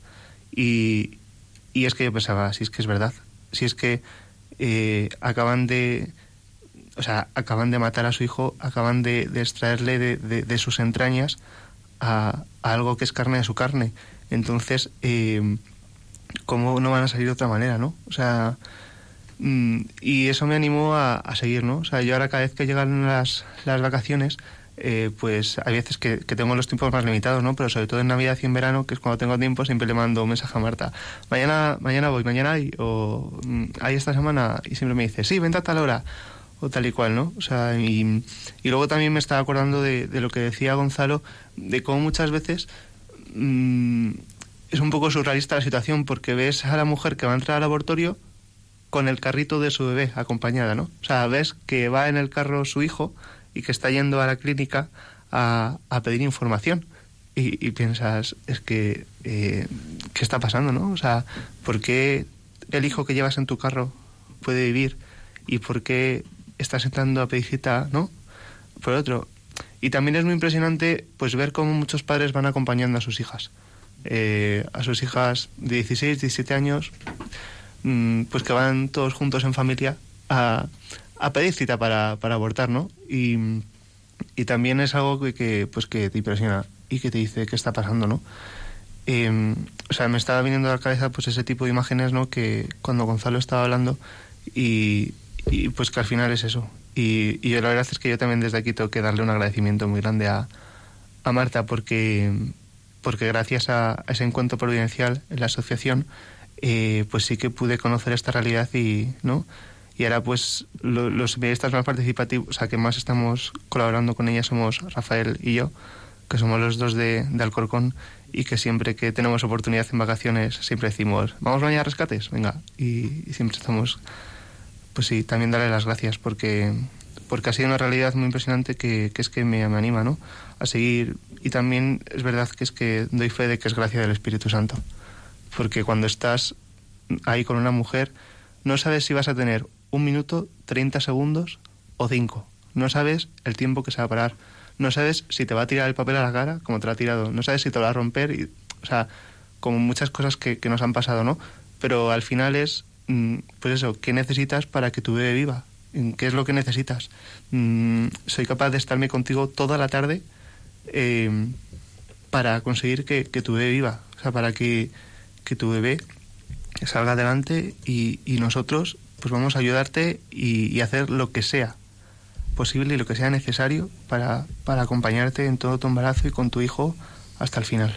Speaker 6: Y, y es que yo pensaba, si es que es verdad, si es que eh, acaban de o sea, acaban de matar a su hijo, acaban de, extraerle de, sus entrañas a, a, algo que es carne de su carne. Entonces, eh, ¿cómo no van a salir de otra manera, no? O sea, mm, y eso me animó a, a, seguir, ¿no? O sea, yo ahora cada vez que llegan las, las vacaciones, eh, pues hay veces que, que, tengo los tiempos más limitados, ¿no? Pero sobre todo en Navidad y en verano, que es cuando tengo tiempo, siempre le mando un mensaje a Marta. Mañana, mañana voy, mañana hay, o mm, hay esta semana, y siempre me dice, sí, vente a tal hora o tal y cual, ¿no? O sea, y, y luego también me estaba acordando de, de, lo que decía Gonzalo, de cómo muchas veces mmm, es un poco surrealista la situación, porque ves a la mujer que va a entrar al laboratorio con el carrito de su bebé acompañada, ¿no? O sea, ves que va en el carro su hijo y que está yendo a la clínica a, a pedir información. Y, y, piensas, es que, eh, ¿qué está pasando, no? O sea, ¿por qué el hijo que llevas en tu carro puede vivir? ¿Y por qué estás entrando a pedir cita, ¿no? Por otro. Y también es muy impresionante pues ver cómo muchos padres van acompañando a sus hijas. Eh, a sus hijas de 16, 17 años, mmm, pues que van todos juntos en familia a, a pedir cita para, para abortar, ¿no? Y, y, también es algo que, que, pues que te impresiona y que te dice qué está pasando, ¿no? Eh, o sea, me estaba viniendo a la cabeza pues ese tipo de imágenes, ¿no? Que cuando Gonzalo estaba hablando y, y pues que al final es eso. Y, y, la verdad es que yo también desde aquí tengo que darle un agradecimiento muy grande a, a Marta porque, porque gracias a, ese encuentro providencial en la asociación, eh, pues sí que pude conocer esta realidad y, ¿no? Y ahora pues lo, los medialistas más participativos, o sea, que más estamos colaborando con ella somos Rafael y yo, que somos los dos de, de Alcorcón y que siempre que tenemos oportunidad en vacaciones siempre decimos, vamos mañana a rescates, venga, y siempre estamos pues sí, también darle las gracias porque, porque ha sido una realidad muy impresionante que, que es que me, me, anima ¿no? a seguir. Y también es verdad que es que doy fe de que es gracia del Espíritu Santo. Porque cuando estás ahí con una mujer, no sabes si vas a tener un minuto, 30 segundos o cinco. No sabes el tiempo que se va a parar. No sabes si te va a tirar el papel a la cara, como te lo ha tirado. No sabes si te lo va a romper. Y, o sea, como muchas cosas que, que nos han pasado, ¿no? Pero al final es pues eso, ¿qué necesitas para que tu bebé viva? ¿Qué es lo que necesitas? Mm, soy capaz de estarme contigo toda la tarde eh, para conseguir que, tu bebé viva, o sea, para que, tu bebé salga adelante y, nosotros pues vamos a ayudarte y, hacer lo que sea posible y lo que sea necesario para acompañarte en todo tu embarazo y con tu hijo hasta el final.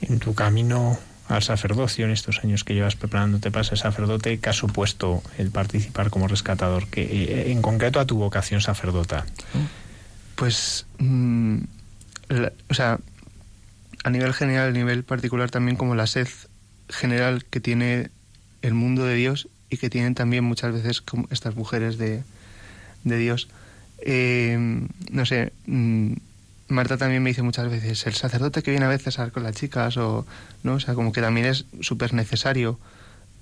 Speaker 2: En tu camino al sacerdocio en estos años que llevas preparándote para ser sacerdote, ¿qué ha supuesto el participar como rescatador? Que, eh, en concreto a tu vocación sacerdota.
Speaker 6: Pues, la, o sea, a nivel general, a nivel particular también como la sed general que tiene el mundo de Dios y que tienen también muchas veces estas mujeres de, de Dios. Eh, no sé, mmm, Marta también me dice muchas veces, el sacerdote que viene a veces a con las chicas, o, ¿no? o sea, como que también es súper necesario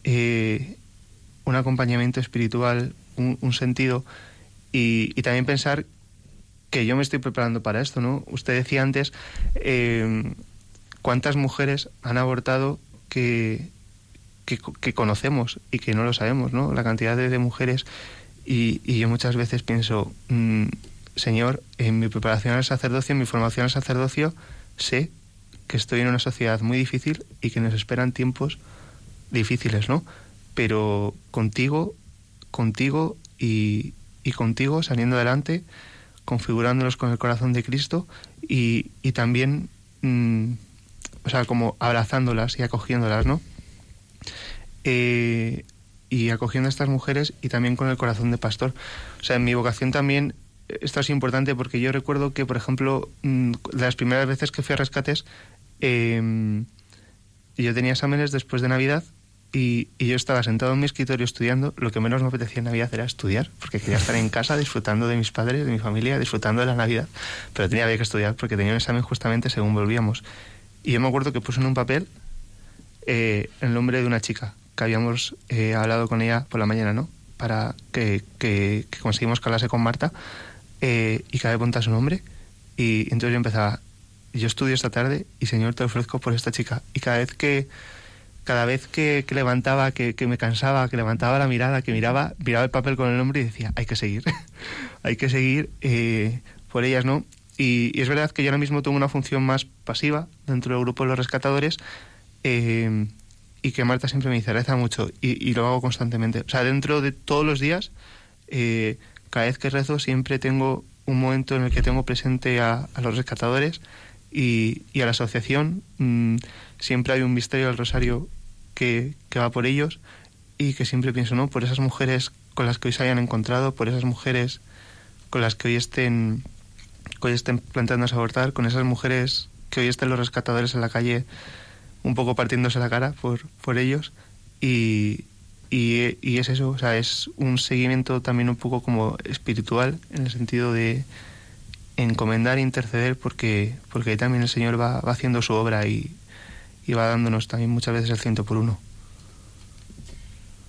Speaker 6: eh, un acompañamiento espiritual, un, sentido, y, también pensar que yo me estoy preparando para esto, ¿no? Usted decía antes eh, cuántas mujeres han abortado que, que, conocemos y que no lo sabemos, ¿no? La cantidad de, mujeres, y, y, yo muchas veces pienso... Mmm, Señor, en mi preparación al sacerdocio, en mi formación al sacerdocio, sé que estoy en una sociedad muy difícil y que nos esperan tiempos difíciles, ¿no? Pero contigo, contigo y, y contigo saliendo adelante, configurándolos con el corazón de Cristo y, y también, mmm, o sea, como abrazándolas y acogiéndolas, ¿no? Eh, y acogiendo a estas mujeres y también con el corazón de pastor. O sea, en mi vocación también esto es importante porque yo recuerdo que, por ejemplo, mm, las primeras veces que fui a rescates, eh, yo tenía exámenes después de Navidad y, yo estaba sentado en mi escritorio estudiando. Lo que menos me apetecía en Navidad era estudiar, porque quería estar en casa disfrutando de mis padres, de mi familia, disfrutando de la Navidad. Pero tenía que estudiar porque tenía un examen justamente según volvíamos. Y yo me acuerdo que puse en un papel eh, el nombre de una chica que habíamos eh, hablado con ella por la mañana, ¿no? Para que, que conseguimos que hablase con Marta eh, y cada vez apunta su nombre. Y entonces yo empezaba, yo estudio esta tarde y Señor te ofrezco por esta chica. Y cada vez que, cada vez que, que levantaba, que, que, me cansaba, que levantaba la mirada, que miraba, miraba el papel con el nombre y decía, hay que seguir, hay que seguir eh, por ellas, ¿no? Y, y, es verdad que yo ahora mismo tengo una función más pasiva dentro del grupo de los rescatadores eh, y que Marta siempre me dice, reza mucho y, y, lo hago constantemente. O sea, dentro de todos los días, eh, cada vez que rezo siempre tengo un momento en el que tengo presente a, los rescatadores y, a la asociación. Mmm, siempre hay un misterio del rosario que, que, va por ellos y que siempre pienso, ¿no? Por esas mujeres con las que hoy se hayan encontrado, por esas mujeres con las que hoy estén, que hoy estén planteándose abortar, con esas mujeres que hoy estén los rescatadores en la calle un poco partiéndose la cara por, por ellos y, y, y, es eso, o sea, es un seguimiento también un poco como espiritual en el sentido de encomendar e interceder porque, porque ahí también el Señor va, va haciendo su obra y, y, va dándonos también muchas veces el ciento por uno.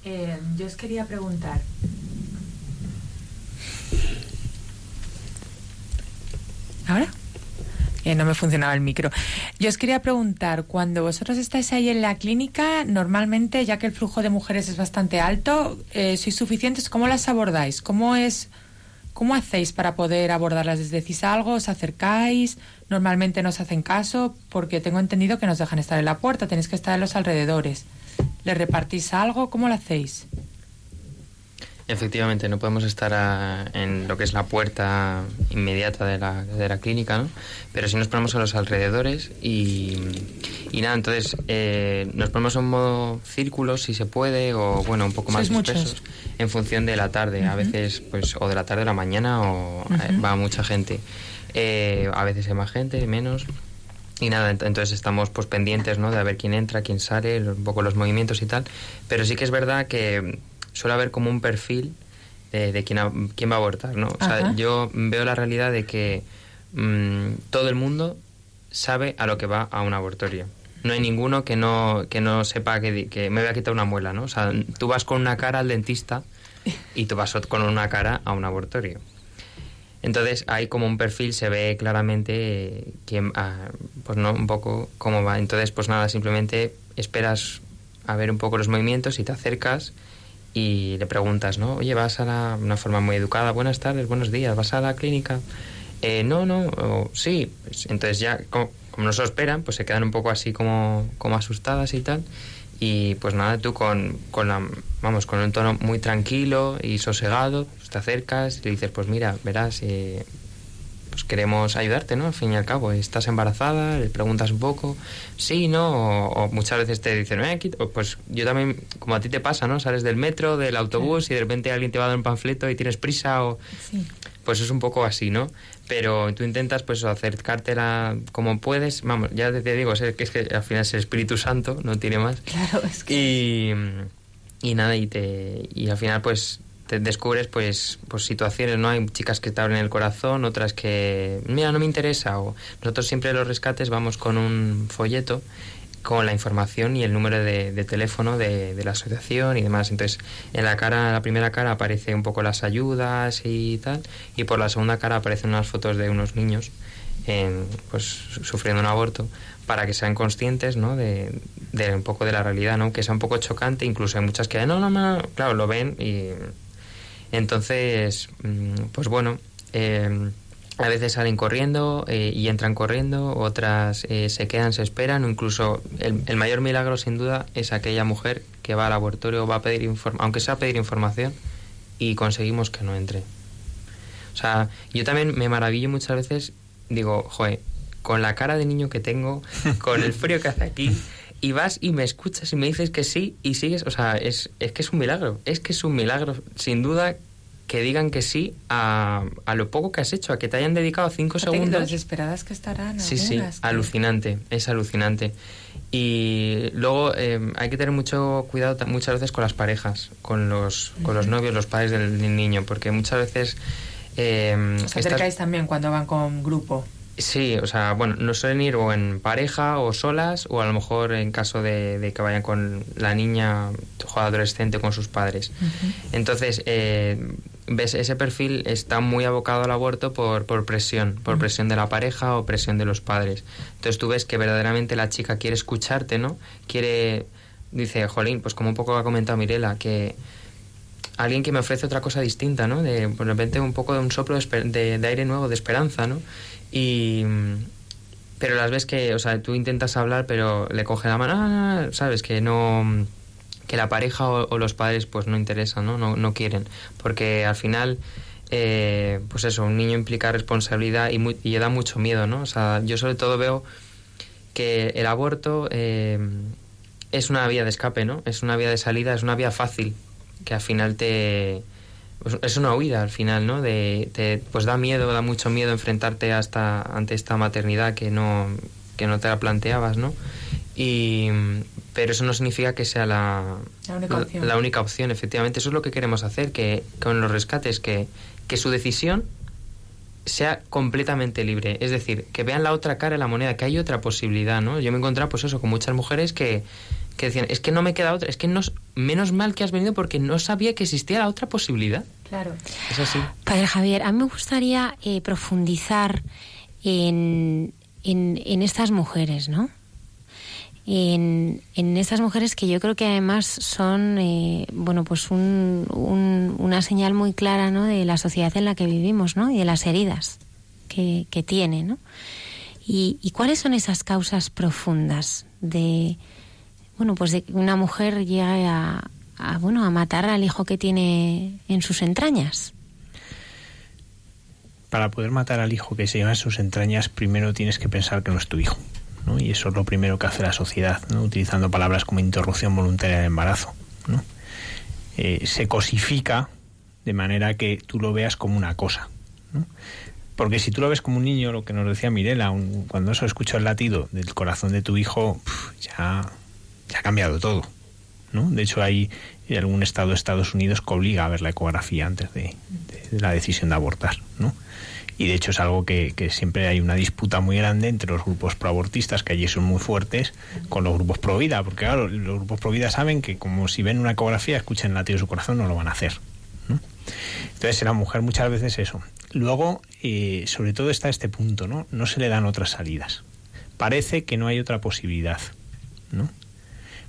Speaker 8: Eh, yo os quería preguntar. ¿Ahora? Eh, no me funcionaba el micro. Yo os quería preguntar, cuando vosotros estáis ahí en la clínica, normalmente, ya que el flujo de mujeres es bastante alto, eh, ¿sois suficientes? ¿Cómo las abordáis? ¿Cómo es, cómo hacéis para poder abordarlas? ¿Les decís algo? ¿Os acercáis? Normalmente no os hacen caso porque tengo entendido que nos dejan estar en la puerta, tenéis que estar en los alrededores. ¿Les repartís algo? ¿Cómo lo hacéis?
Speaker 5: Efectivamente, no podemos estar a, en lo que es la puerta inmediata de la, de la clínica, ¿no? Pero sí nos ponemos a los alrededores y, y nada, entonces eh, nos ponemos en modo círculo si se puede o bueno, un poco más dispersos en función de la tarde. Uh -huh. A veces, pues, o de la tarde a la mañana o uh -huh. va mucha gente. Eh, a veces hay más gente, menos. Y nada, entonces estamos pues pendientes, ¿no? De a ver quién entra, quién sale, un poco los movimientos y tal. Pero sí que es verdad que suele haber como un perfil de, de quién, a, quién va a abortar, ¿no? O sea, yo veo la realidad de que mmm, todo el mundo sabe a lo que va a un abortorio. No hay ninguno que no, que no sepa que, que me voy a quitar una muela, ¿no? O sea, tú vas con una cara al dentista y tú vas con una cara a un abortorio. Entonces hay como un perfil, se ve claramente quién, ah, pues no, un poco cómo va. Entonces, pues nada, simplemente esperas a ver un poco los movimientos y te acercas y le preguntas, ¿no? Oye, vas a la, una forma muy educada, buenas tardes, buenos días, ¿vas a la clínica? Eh, no, no, sí. Pues, entonces ya, como, como, no se lo esperan, pues se quedan un poco así como, como asustadas y tal. Y pues nada, tú con, con, la, vamos, con un tono muy tranquilo y sosegado, pues te acercas y le dices, pues mira, verás, eh, pues queremos ayudarte, ¿no? Al fin y al cabo, estás embarazada, le preguntas un poco, sí, ¿no? O, o muchas veces te dicen, eh, pues yo también, como a ti te pasa, ¿no? Sales del metro, del autobús sí. y de repente alguien te va a dar un panfleto y tienes prisa o... Sí. Pues es un poco así, ¿no? Pero tú intentas, pues, acercártela como puedes. Vamos, ya te digo, es que, es que al final es el Espíritu Santo, no tiene más.
Speaker 8: Claro, es que...
Speaker 5: Y, y nada, y, te, y al final, pues, te descubres pues, pues situaciones, ¿no? Hay chicas que te abren el corazón, otras que, mira, no me interesa. O nosotros siempre los rescates vamos con un folleto con la información y el número de, teléfono de, de, la asociación y demás. Entonces, en la cara, la primera cara aparece un poco las ayudas y tal, y por la segunda cara aparecen unas fotos de unos niños en, pues sufriendo un aborto para que sean conscientes ¿no? de, de, un poco de la realidad, ¿no? que sea un poco chocante, incluso hay muchas que no, no, no, claro, lo ven y entonces, pues bueno, eh, a veces salen corriendo eh, y entran corriendo, otras eh, se quedan, se esperan, incluso el, el, mayor milagro sin duda es aquella mujer que va al laboratorio, va a pedir información, aunque sea a pedir información, y conseguimos que no entre. O sea, yo también me maravillo muchas veces, digo, joder, con la cara de niño que tengo, con el frío que hace aquí, y vas y me escuchas y me dices que sí y sigues, o sea, es, es que es un milagro, es que es un milagro, sin duda que digan que sí a, a lo poco que has hecho, a que te hayan dedicado cinco segundos.
Speaker 8: Lo desesperadas que estarán.
Speaker 5: Sí, sí, alucinante, es alucinante. Y luego eh, hay que tener mucho cuidado muchas veces con las parejas, con los, con los novios, los padres del, del niño, porque muchas veces...
Speaker 8: Eh, Os acercáis estas... también cuando van con grupo.
Speaker 5: Sí, o sea, bueno, no suelen ir o en pareja o solas o a lo mejor en caso de, de que vayan con la niña o adolescente con sus padres. Uh -huh. Entonces, eh, ves ese perfil está muy abocado al aborto por, por presión, por presión de la pareja o presión de los padres. Entonces tú ves que verdaderamente la chica quiere escucharte, ¿no? Quiere, dice, jolín, pues como un poco ha comentado Mirela, que alguien que me ofrece otra cosa distinta, ¿no? De, de repente un poco de un soplo de, esper- de- de aire nuevo, de esperanza, ¿no? Y... Pero las ves que, o sea, tú intentas hablar, pero le coge la mano, "Ah", ¿sabes? Que no que la pareja o, los padres pues no interesan, ¿no? No, no quieren. Porque al final, eh, pues eso, un niño implica responsabilidad y, muy- y da mucho miedo, ¿no? O sea, yo sobre todo veo que el aborto eh, es una vía de escape, ¿no? Es una vía de salida, es una vía fácil, que al final te... pues es una huida al final, ¿no? De, te- pues da miedo, da mucho miedo enfrentarte hasta, ante esta maternidad que no, que no te la planteabas, ¿no? Y, pero eso no significa que sea la,
Speaker 8: La única opción.
Speaker 5: la única opción, efectivamente. Eso es lo que queremos hacer, que con los rescates, que, que su decisión sea completamente libre. Es decir, que vean la otra cara de la moneda, que hay otra posibilidad, ¿no? Yo me he encontrado, pues eso, con muchas mujeres que, que decían, es que no me queda otra, es que no, menos mal que has venido porque no sabía que existía la otra posibilidad.
Speaker 8: Claro.
Speaker 5: Es así.
Speaker 1: Padre Javier, a mí me gustaría eh, profundizar en, en, en estas mujeres, ¿no? En, en estas mujeres que yo creo que además son, eh, bueno, pues un, un- una señal muy clara, ¿no? De la sociedad en la que vivimos, ¿no? Y de las heridas que, que tiene, ¿no? Y, y cuáles son esas causas profundas de, bueno, pues una mujer llegue a, bueno, a matar al hijo que tiene en sus entrañas?
Speaker 2: Para poder matar al hijo que se lleva en sus entrañas, primero tienes que pensar que no es tu hijo. ¿no? Y eso es lo primero que hace la sociedad, ¿no? utilizando palabras como interrupción voluntaria del embarazo. ¿no? Eh, se cosifica de manera que tú lo veas como una cosa. ¿no? Porque si tú lo ves como un niño, lo que nos decía Mirela, cuando eso escucha el latido del corazón de tu hijo, ya, ya ha cambiado todo. ¿no? De hecho, hay algún estado de Estados Unidos que obliga a ver la ecografía antes de, la decisión de abortar. ¿no? Y de hecho es algo que, siempre hay una disputa muy grande entre los grupos proabortistas, que allí son muy fuertes, con los grupos pro vida, porque claro, los grupos pro vida saben que como si ven una ecografía, escuchan el latido de su corazón, no lo van a hacer. ¿no? Entonces, en la mujer muchas veces eso. Luego, eh, sobre todo está este punto, ¿no? No se le dan otras salidas. Parece que no hay otra posibilidad, ¿no?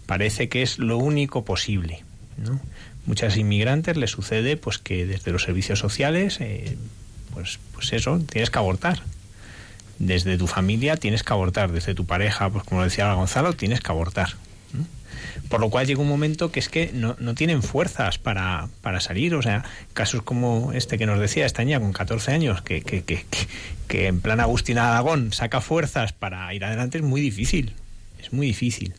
Speaker 2: Parece que es lo único posible, ¿no? Muchas inmigrantes les sucede pues que desde los servicios sociales, eh, pues, pues eso, tienes que abortar. Desde tu familia tienes que abortar, desde tu pareja, pues como decía Gonzalo, tienes que abortar. Por lo cual llega un momento que es que no, no tienen fuerzas para, para salir. O sea, casos como este que nos decía esta niña con 14 años, que, que, que, que, en plan Agustín Aragón saca fuerzas para ir adelante, es muy difícil. Es muy difícil.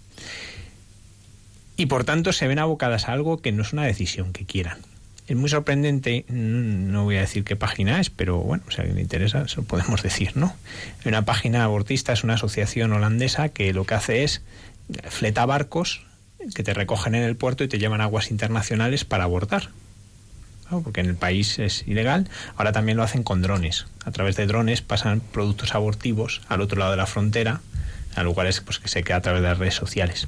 Speaker 2: Y por tanto se ven abocadas a algo que no es una decisión que quieran. Es muy sorprendente, mm, no voy a decir qué página es, pero bueno, si alguien le interesa, se lo podemos decir, ¿no? Una página abortista es una asociación holandesa que lo que hace es fleta barcos que te recogen en el puerto y te llevan a aguas internacionales para abortar. Porque en el país es ilegal. Ahora también lo hacen con drones. A través de drones pasan productos abortivos al otro lado de la frontera, a lugares pues, que se queda a través de las redes sociales.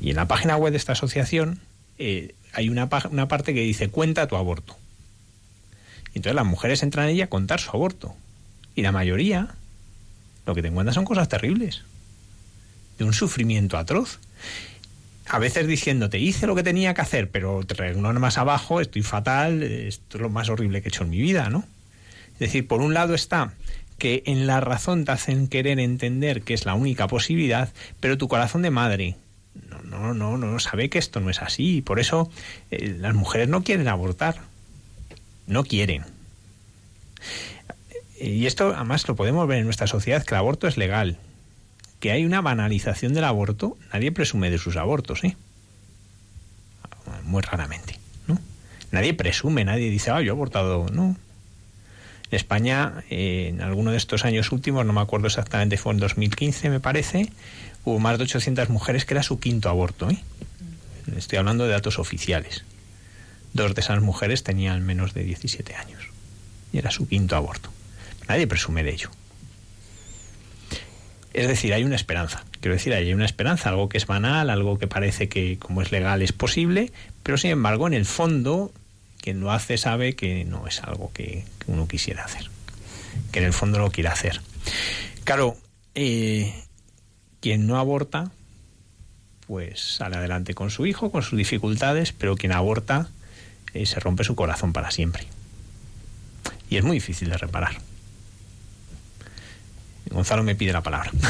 Speaker 2: Y en la página web de esta asociación eh, hay una, una parte que dice cuenta tu aborto. Y entonces las mujeres entran ahí a contar su aborto. Y la mayoría lo que te encuentran son cosas terribles. De un sufrimiento atroz. A veces diciéndote, hice lo que tenía que hacer, pero renglón más abajo, estoy fatal, esto es lo más horrible que he hecho en mi vida, ¿no? Es decir, por un lado está que en la razón te hacen querer entender que es la única posibilidad, pero tu corazón de madre no, no, no, no sabe que esto no es así. Por eso eh, las mujeres no quieren abortar. No quieren. Y esto además lo podemos ver en nuestra sociedad, que el aborto es legal. Que hay una banalización del aborto, nadie presume de sus abortos, ¿eh? Muy raramente, ¿no? Nadie presume, nadie dice, ah, yo he abortado, ¿no? En España, eh, en alguno de estos años últimos, no me acuerdo exactamente, fue en 2015, me parece, hubo más de 800 mujeres que era su quinto aborto, ¿eh? Estoy hablando de datos oficiales. Dos de esas mujeres tenían menos de 17 años. Y era su quinto aborto. Nadie presume de ello. Es decir, hay una esperanza. Quiero decir, hay una esperanza, algo que es banal, algo que parece que como es legal es posible, pero sin embargo, en el fondo, quien lo hace sabe que no es algo que, uno quisiera hacer, que en el fondo lo quiere hacer. Claro, eh, quien no aborta, pues sale adelante con su hijo, con sus dificultades, pero quien aborta eh, se rompe su corazón para siempre. Y es muy difícil de reparar. Gonzalo me pide la palabra.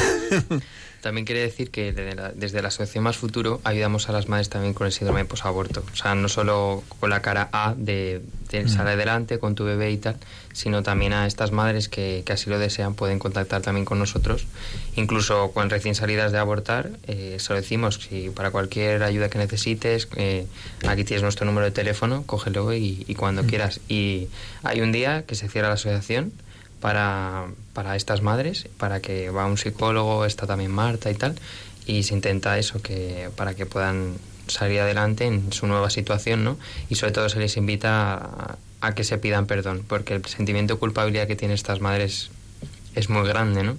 Speaker 5: También quiere decir que desde la, desde la Asociación Más Futuro ayudamos a las madres también con el síndrome de posaborto. O sea, no solo con la cara A de, de
Speaker 2: Mm.
Speaker 5: sale adelante con tu bebé y tal, sino también a estas madres que, que así lo desean pueden contactar también con nosotros. Incluso con recién salidas de abortar, eh, se lo decimos, si para cualquier ayuda que necesites, eh, aquí tienes nuestro número de teléfono, cógelo y, y cuando quieras. Y hay un día que se cierra la asociación para, para estas madres, para que va un psicólogo, está también Marta y tal, y se intenta eso, que para que puedan salir adelante en su nueva situación, ¿no? Y sobre todo se les invita a, a que se pidan perdón, porque el sentimiento de culpabilidad que tienen estas madres es muy grande, ¿no?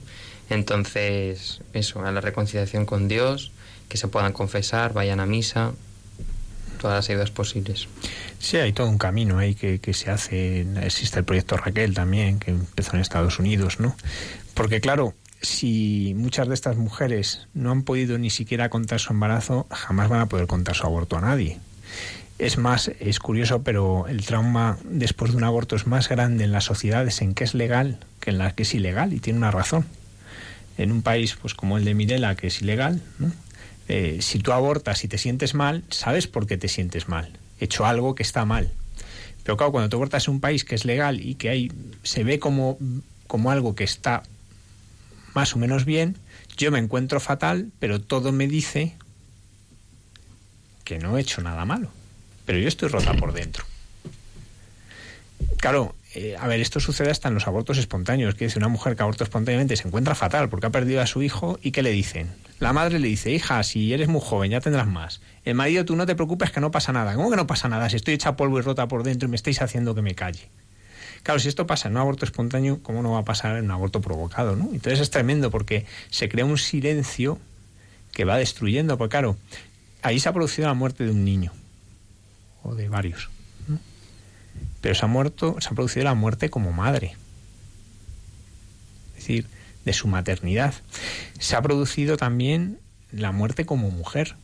Speaker 5: Entonces, eso, a la reconciliación con Dios, que se puedan confesar, vayan a misa, todas las ayudas posibles.
Speaker 2: Sí, hay todo un camino ahí que, que se hace. Existe el proyecto Raquel también, que empezó en Estados Unidos, ¿no? Porque claro, si muchas de estas mujeres no han podido ni siquiera contar su embarazo, jamás van a poder contar su aborto a nadie. Es más, es curioso, pero el trauma después de un aborto es más grande en las sociedades en que es legal que en las que es ilegal, y tiene una razón. En un país pues como el de Mirela, que es ilegal, ¿no? Eh, si tú abortas y te sientes mal, sabes por qué te sientes mal. He hecho algo que está mal. Pero claro, cuando tú abortas en un país que es legal y que hay, se ve como, como algo que está más o menos bien, yo me encuentro fatal, pero todo me dice que no he hecho nada malo. Pero yo estoy rota por dentro. Claro, eh, a ver, esto sucede hasta en los abortos espontáneos. Que dice una mujer que aborta espontáneamente se encuentra fatal porque ha perdido a su hijo y ¿qué le dicen? La madre le dice, hija, si eres muy joven ya tendrás más. El marido, tú no te preocupes que no pasa nada. ¿Cómo que no pasa nada? Si estoy hecha polvo y rota por dentro y me estáis haciendo que me calle. Claro, si esto pasa en un aborto espontáneo, ¿cómo no va a pasar en un aborto provocado? ¿no? Entonces es tremendo porque se crea un silencio que va destruyendo. Porque claro, ahí se ha producido la muerte de un niño o de varios. Pero se ha, muerto, se ha producido la muerte como madre. Es decir, de su maternidad. Se ha producido también la muerte como mujer.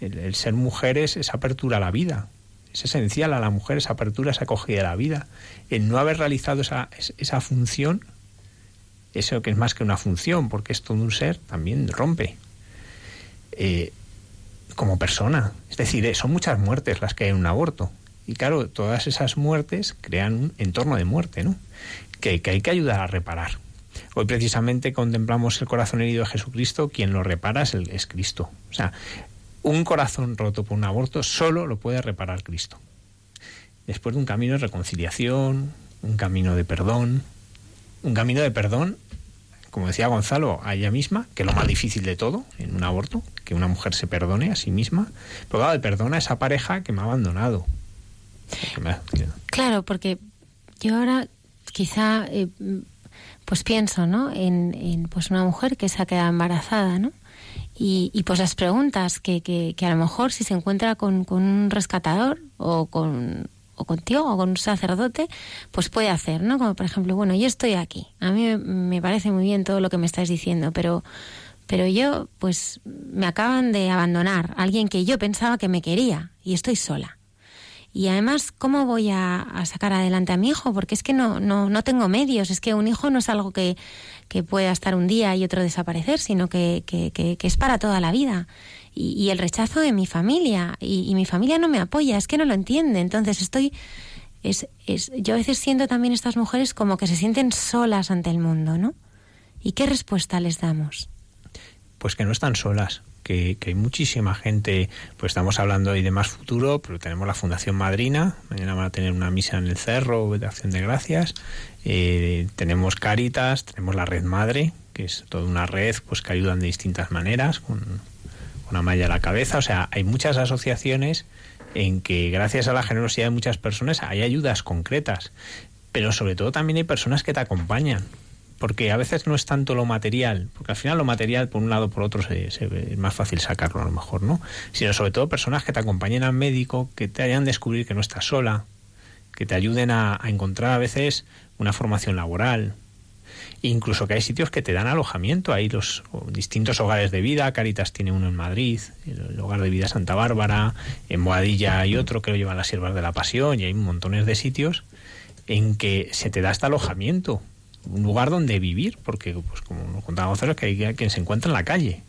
Speaker 2: El, ser mujer es apertura a la vida. Es esencial a la mujer esa apertura, esa acogida a la vida. El no haber realizado esa, esa función, eso que es más que una función, porque es todo un ser, también rompe. Eh, como persona. Es decir, eh, son muchas muertes las que hay en un aborto. Y claro, todas esas muertes crean un entorno de muerte, ¿no? Que, que hay que ayudar a reparar. Hoy precisamente contemplamos el corazón herido de Jesucristo, quien lo repara es, el, es Cristo. O sea, un corazón roto por un aborto solo lo puede reparar Cristo. Después de un camino de reconciliación, un camino de perdón, un camino de perdón, como decía Gonzalo, a ella misma, que es lo más difícil de todo en un aborto, que una mujer se perdone a sí misma, pero claro, perdona a esa pareja que me ha abandonado.
Speaker 1: Claro, porque yo ahora quizá eh, pues pienso, ¿no? En, en, pues una mujer que se ha quedado embarazada, ¿no? Y, y pues las preguntas que, que, que a lo mejor si se encuentra con, con un rescatador o con o contigo o con un sacerdote, pues puede hacer, ¿no? Como por ejemplo, bueno, yo estoy aquí. A mí me, parece muy bien todo lo que me estáis diciendo, pero pero yo pues me acaban de abandonar, alguien que yo pensaba que me quería y estoy sola. Y además, ¿cómo voy a, sacar adelante a mi hijo? Porque es que no, no, no tengo medios. Es que un hijo no es algo que, que pueda estar un día y otro desaparecer, sino que, que, que, que es para toda la vida. Y, y el rechazo de mi familia. Y, y mi familia no me apoya, es que no lo entiende. Entonces estoy... Es, es, yo a veces siento también estas mujeres como que se sienten solas ante el mundo, ¿no? ¿Y qué respuesta les damos?
Speaker 2: Pues que no están solas, que, hay muchísima gente, pues estamos hablando hoy de más futuro, pero tenemos la Fundación Madrina, mañana van a tener una misa en el cerro de acción de gracias, eh, tenemos Cáritas, tenemos la Red Madre, que es toda una red pues que ayudan de distintas maneras, con una malla a la cabeza, o sea, hay muchas asociaciones en que gracias a la generosidad de muchas personas hay ayudas concretas, pero sobre todo también hay personas que te acompañan, porque a veces no es tanto lo material, porque al final lo material por un lado por otro se, se, es más fácil sacarlo a lo mejor, ¿no? Sino sobre todo personas que te acompañen al médico, que te hayan descubrir que no estás sola, que te ayuden a, a encontrar a veces una formación laboral, incluso que hay sitios que te dan alojamiento, hay los distintos hogares de vida, Caritas tiene uno en Madrid, el hogar de vida Santa Bárbara, en Boadilla hay otro que lo llevan las siervas de la pasión y hay montones de sitios en que se te da este alojamiento, un lugar donde vivir, porque pues como nos contaba Gonzalo, que hay quien se encuentra en la calle.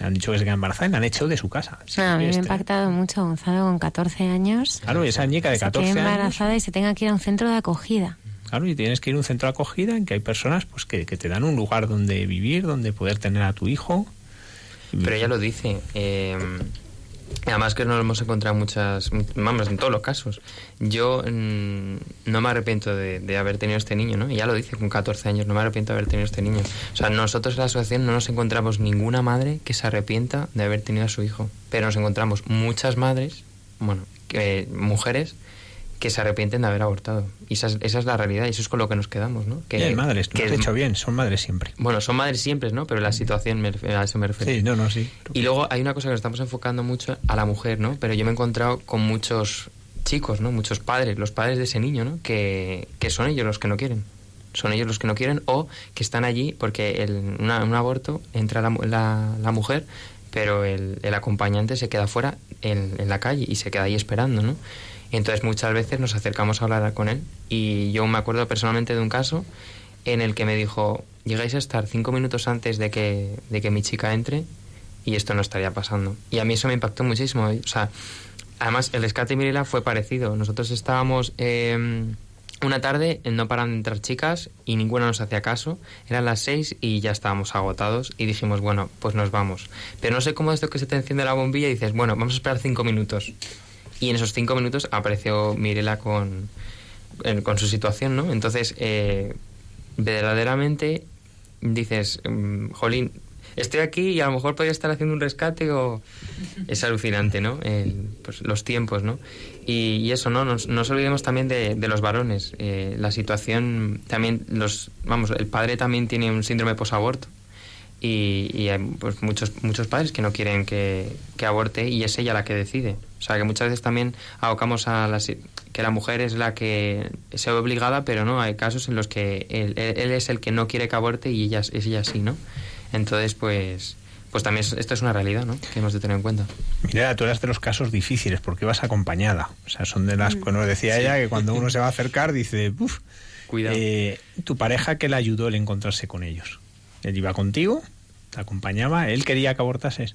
Speaker 2: Han dicho que se queda embarazada y la han echado de su casa. Sí,
Speaker 1: Ah, a mí me ha impactado mucho Gonzalo con 14 años.
Speaker 2: Claro, y esa ñica de
Speaker 1: se
Speaker 2: 14
Speaker 1: quede
Speaker 2: años.
Speaker 1: embarazada y se tenga que ir a un centro de acogida.
Speaker 2: Claro, y tienes que ir a un centro de acogida en que hay personas pues que, que te dan un lugar donde vivir, donde poder tener a tu hijo.
Speaker 5: Pero ella lo dice. eh, además que nos hemos encontrado en muchas, vamos, en todos los casos. Yo mm, no me arrepiento de, haber tenido este niño, ¿no? Ella lo dice con 14 años, no me arrepiento de haber tenido este niño. O sea, nosotros en la asociación no nos encontramos ninguna madre que se arrepienta de haber tenido a su hijo. Pero nos encontramos muchas madres, bueno, que, mujeres que se arrepienten de haber abortado. Y esa es, esa es la realidad y eso es con lo que nos quedamos, ¿no?
Speaker 2: Y hay madres, lo
Speaker 5: que
Speaker 2: has hecho bien, son madres siempre.
Speaker 5: bueno, son madres siempre, ¿no? Pero la situación, me a eso me refiero.
Speaker 2: Sí, no, no, sí.
Speaker 5: Y luego hay una cosa que nos estamos enfocando mucho a la mujer, ¿no? Pero yo me he encontrado con muchos chicos, ¿no? Muchos padres, los padres de ese niño, ¿no? Que, que son ellos los que no quieren. Son ellos los que no quieren o que están allí porque en un aborto entra la, la- la mujer, pero el, el acompañante se queda fuera en, en la calle y se queda ahí esperando, ¿no? Entonces muchas veces nos acercamos a hablar con él y yo me acuerdo personalmente de un caso en el que me dijo, llegáis a estar cinco minutos antes de que, de que mi chica entre y esto no estaría pasando. Y a mí eso me impactó muchísimo. O sea, además el rescate de Mirela fue parecido. Nosotros estábamos eh, una tarde, no paran de entrar chicas y ninguna nos hacía caso. Eran las seis y ya estábamos agotados y dijimos, bueno, pues nos vamos. Pero no sé cómo esto que se te enciende la bombilla y dices, bueno, vamos a esperar cinco minutos. Y en esos cinco minutos apareció Mirela con, con su situación, ¿no? Entonces, eh, verdaderamente dices, mm, jolín, estoy aquí y a lo mejor podría estar haciendo un rescate o... Es alucinante, ¿no? El- pues, los tiempos, ¿no? Y, eso, ¿no? Nos- No nos olvidemos también de, de los varones. Eh, la situación también, los vamos, el padre también tiene un síndrome posaborto. Y, y hay pues, muchos, muchos padres que no quieren que, que aborte y es ella la que decide. O sea, que muchas veces también abocamos a la si- que la mujer es la que se ve obligada, pero no, hay casos en los que él, él- él es el que no quiere que aborte y ella, es ella sí, ¿no? Entonces, pues, pues también es- esto es una realidad, ¿no? Que hemos de tener en cuenta.
Speaker 2: Mira, tú eras de los casos difíciles porque ibas acompañada. O sea, son de las que nos decía
Speaker 5: Sí.
Speaker 2: ella que cuando uno se va a acercar dice, uff,
Speaker 5: Cuidado.
Speaker 2: tu pareja que le ayudó el encontrarse con ellos. Él iba contigo, te acompañaba, él quería que abortases.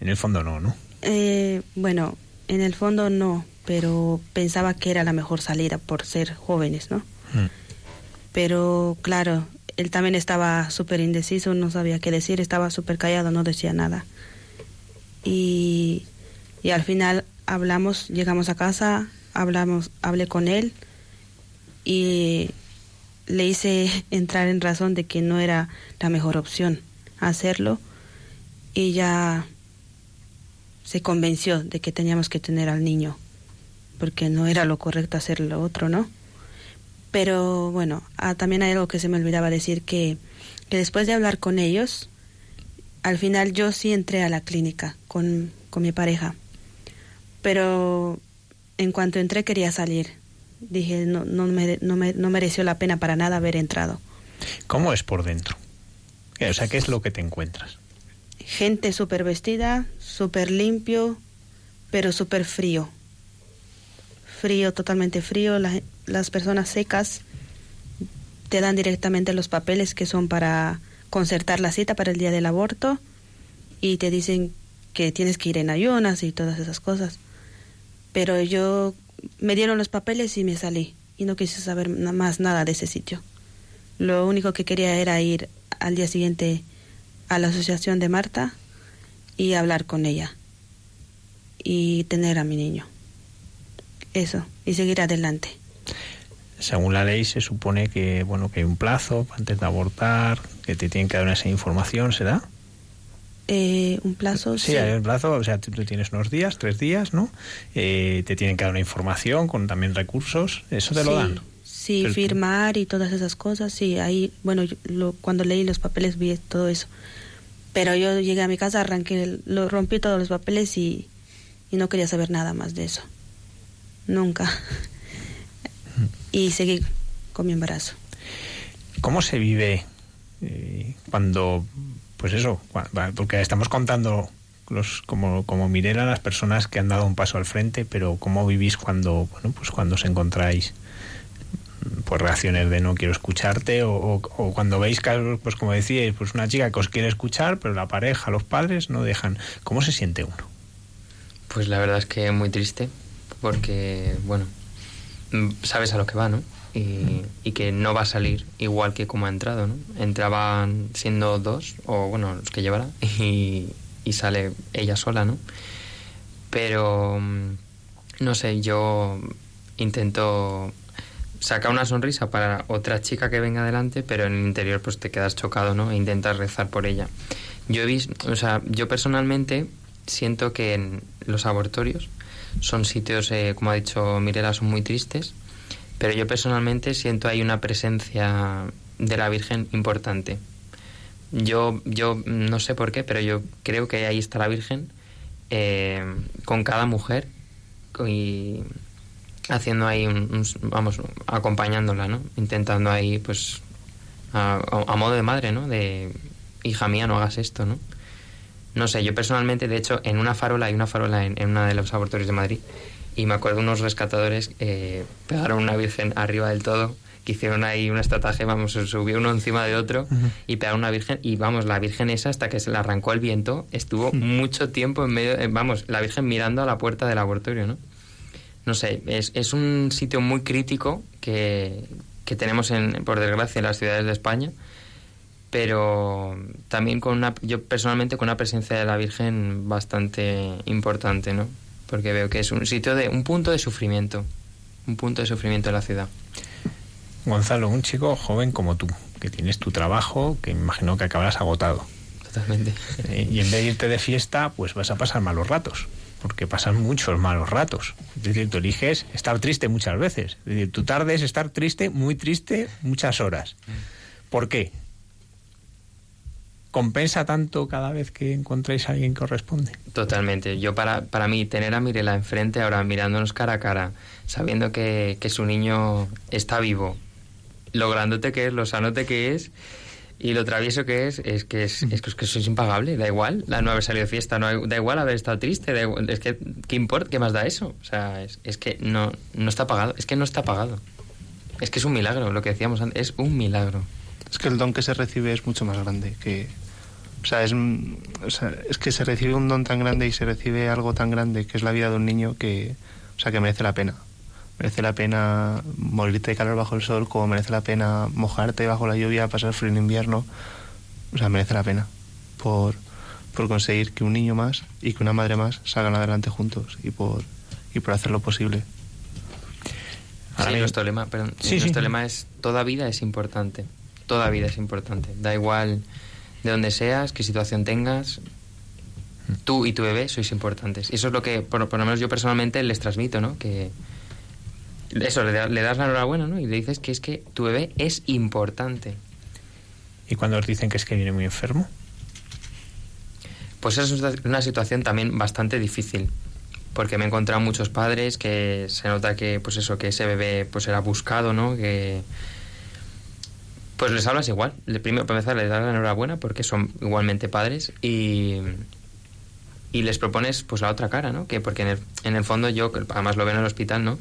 Speaker 2: En el fondo no, ¿no?
Speaker 3: Eh, bueno, en el fondo no, pero pensaba que era la mejor salida por ser jóvenes, ¿no?
Speaker 2: Mm.
Speaker 3: Pero claro, él también estaba súper indeciso, no sabía qué decir, estaba súper callado, no decía nada. Y, y al final hablamos, llegamos a casa, hablamos, hablé con él y le hice entrar en razón de que no era la mejor opción hacerlo y ya se convenció de que teníamos que tener al niño porque no era lo correcto hacer lo otro, ¿no? Pero bueno, ah, también hay algo que se me olvidaba decir que, que después de hablar con ellos, al final yo sí entré a la clínica con, con mi pareja, pero en cuanto entré quería salir. Dije, no, no, me, no, me, no mereció la pena para nada haber entrado.
Speaker 2: ¿Cómo es por dentro? O sea, ¿qué es lo que te encuentras?
Speaker 3: Gente súper vestida, súper limpio, pero súper frío. Frío, totalmente frío. La- las personas secas te dan directamente los papeles que son para concertar la cita para el día del aborto y te dicen que tienes que ir en ayunas y todas esas cosas. Pero yo me dieron los papeles y me salí y no quise saber más nada de ese sitio. Lo único que quería era ir al día siguiente a la asociación de Marta y hablar con ella y tener a mi niño. Eso, y seguir adelante.
Speaker 2: Según la ley se supone que bueno que hay un plazo antes de abortar, que te tienen que dar esa información, ¿se da?
Speaker 3: Eh, un plazo,
Speaker 2: Sí,
Speaker 3: sí.
Speaker 2: hay un plazo, o sea, tú, tú tienes unos días, tres días, ¿no? Eh, te tienen que dar una información con también recursos, eso te lo dan.
Speaker 3: Sí, firmar y todas esas cosas, sí, ahí, bueno, yo lo- cuando leí los papeles vi todo eso. Pero yo llegué a mi casa, arranqué, lo rompí todos los papeles y, y no quería saber nada más de eso. nunca. Y seguí con mi embarazo.
Speaker 2: ¿Cómo se vive eh, cuando, pues eso, porque estamos contando los, como, como Mirela las personas que han dado un paso al frente, pero cómo vivís cuando, bueno, pues cuando os encontráis pues reacciones de no quiero escucharte o, cuando veis casos, pues como decíais, pues una chica que os quiere escuchar, pero la pareja, los padres no dejan. ¿Cómo se siente uno?
Speaker 5: Pues la verdad es que muy triste, porque, bueno, mm, sabes a lo que va, ¿no? Y, que no va a salir igual que como ha entrado, ¿no? Entraban siendo dos, o bueno, los que llevara, y, y sale ella sola, ¿no? Pero, mm, no sé, yo intento sacar una sonrisa para otra chica que venga adelante, pero en el interior pues te quedas chocado, ¿no? E intentas rezar por ella. Yo o sea, yo personalmente siento que en los abortorios son sitios, eh, como ha dicho Mirela, son muy tristes, pero yo personalmente siento ahí una presencia de la Virgen importante. Yo, yo no sé por qué, pero yo creo que ahí está la Virgen eh, con cada mujer haciendo ahí un, un- vamos acompañándola no intentando ahí pues a, a- modo de madre no de hija mía no hagas esto no no sé yo personalmente de hecho en una farola hay una farola en, en una de los abortorios de Madrid y me acuerdo unos rescatadores eh, pegaron una virgen arriba del todo que hicieron ahí un estataje vamos se subió uno encima de otro y pegaron una virgen y vamos la virgen esa hasta que se le arrancó el viento estuvo mucho tiempo en medio eh, vamos la virgen mirando a la puerta del abortorio no no sé, es, es un sitio muy crítico que, que tenemos, en, por desgracia, en las ciudades de España, pero también con una, yo personalmente con una presencia de la Virgen bastante importante, ¿no? Porque veo que es un sitio de, un punto de sufrimiento, un punto de sufrimiento de la ciudad.
Speaker 2: Gonzalo, un chico joven como tú, que tienes tu trabajo, que me imagino que acabarás agotado.
Speaker 5: Totalmente.
Speaker 2: Eh, y en vez de irte de fiesta, pues vas a pasar malos ratos, porque pasan muchos malos ratos. Es decir, tú eliges estar triste muchas veces. Es decir, tu tarde es estar triste, muy triste, muchas horas. ¿Por qué? ¿Compensa tanto cada vez que encontráis a alguien que os responde?
Speaker 5: Totalmente. Yo para, para mí tener a Mirela enfrente ahora mirándonos cara a cara, sabiendo que, que su niño está vivo, lo grandote que es, lo sanote que es y lo travieso que es, es que es, es que es que eso es impagable. Da igual la no haber salido de fiesta, no hay- da igual haber estado triste, da igual- es que ¿qué importa? ¿Qué más da eso? O sea, es, es que no, no está pagado, es que no está pagado. Es que es un milagro, lo que decíamos antes, es un milagro.
Speaker 6: Es que el don que se recibe es mucho más grande que... O sea, es, o sea, es que se recibe un don tan grande y se recibe algo tan grande que es la vida de un niño que, o sea, que merece la pena. Merece la pena morirte de calor bajo el sol, como merece la pena mojarte bajo la lluvia, pasar frío en invierno. O sea, merece la pena por, por conseguir que un niño más y que una madre más salgan adelante juntos y por, y por hacer lo posible.
Speaker 2: Ahora
Speaker 5: Sí, nuestro lema, perdón,
Speaker 2: Sí,
Speaker 5: nuestro
Speaker 2: sí.
Speaker 5: lema es toda vida es importante. Toda vida es importante. Da igual de donde seas, qué situación tengas, tú y tu bebé sois importantes. Y eso es lo que, por, por lo menos yo personalmente les transmito, ¿no? Que eso, le, da- le das la enhorabuena, ¿no? Y le dices que es que tu bebé es importante.
Speaker 2: ¿Y cuando os dicen que es que viene muy enfermo?
Speaker 5: Pues es una- situación también bastante difícil. Porque me he encontrado muchos padres que se nota que, pues eso, que ese bebé pues era buscado, ¿no? Que pues les hablas igual. Le- Primero, para empezar, les das la enhorabuena porque son igualmente padres y, y les propones pues la otra cara, ¿no? Que porque en el, en el fondo yo, que además lo veo en el hospital, ¿no?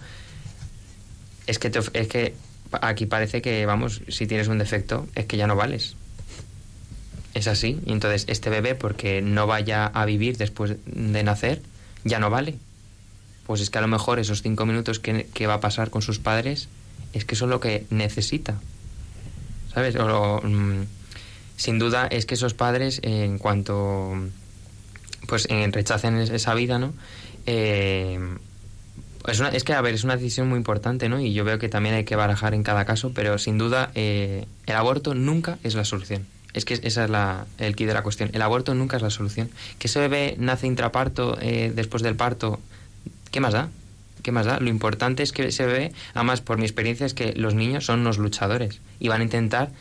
Speaker 5: Es que, te es que aquí parece que, vamos, si tienes un defecto, es que ya no vales. Es así. Y entonces este bebé, porque no vaya a vivir después de nacer, ya no vale. Pues es que a lo mejor esos cinco minutos que, va a pasar con sus padres es que son lo que necesita. ¿Sabes? O mm, sin duda es que esos padres, en cuanto pues en, rechacen es- esa vida, ¿no? Eh, es, una- es que, a ver, es una decisión muy importante, ¿no? Y yo veo que también hay que barajar en cada caso, pero sin duda eh, el aborto nunca es la solución. Es que esa es la, el key de la cuestión. El aborto nunca es la solución. Que ese bebé nace intraparto eh, después del parto, ¿qué más da? ¿Qué más da? Lo importante es que ese bebé, además por mi experiencia, es que los niños son unos luchadores y van a intentar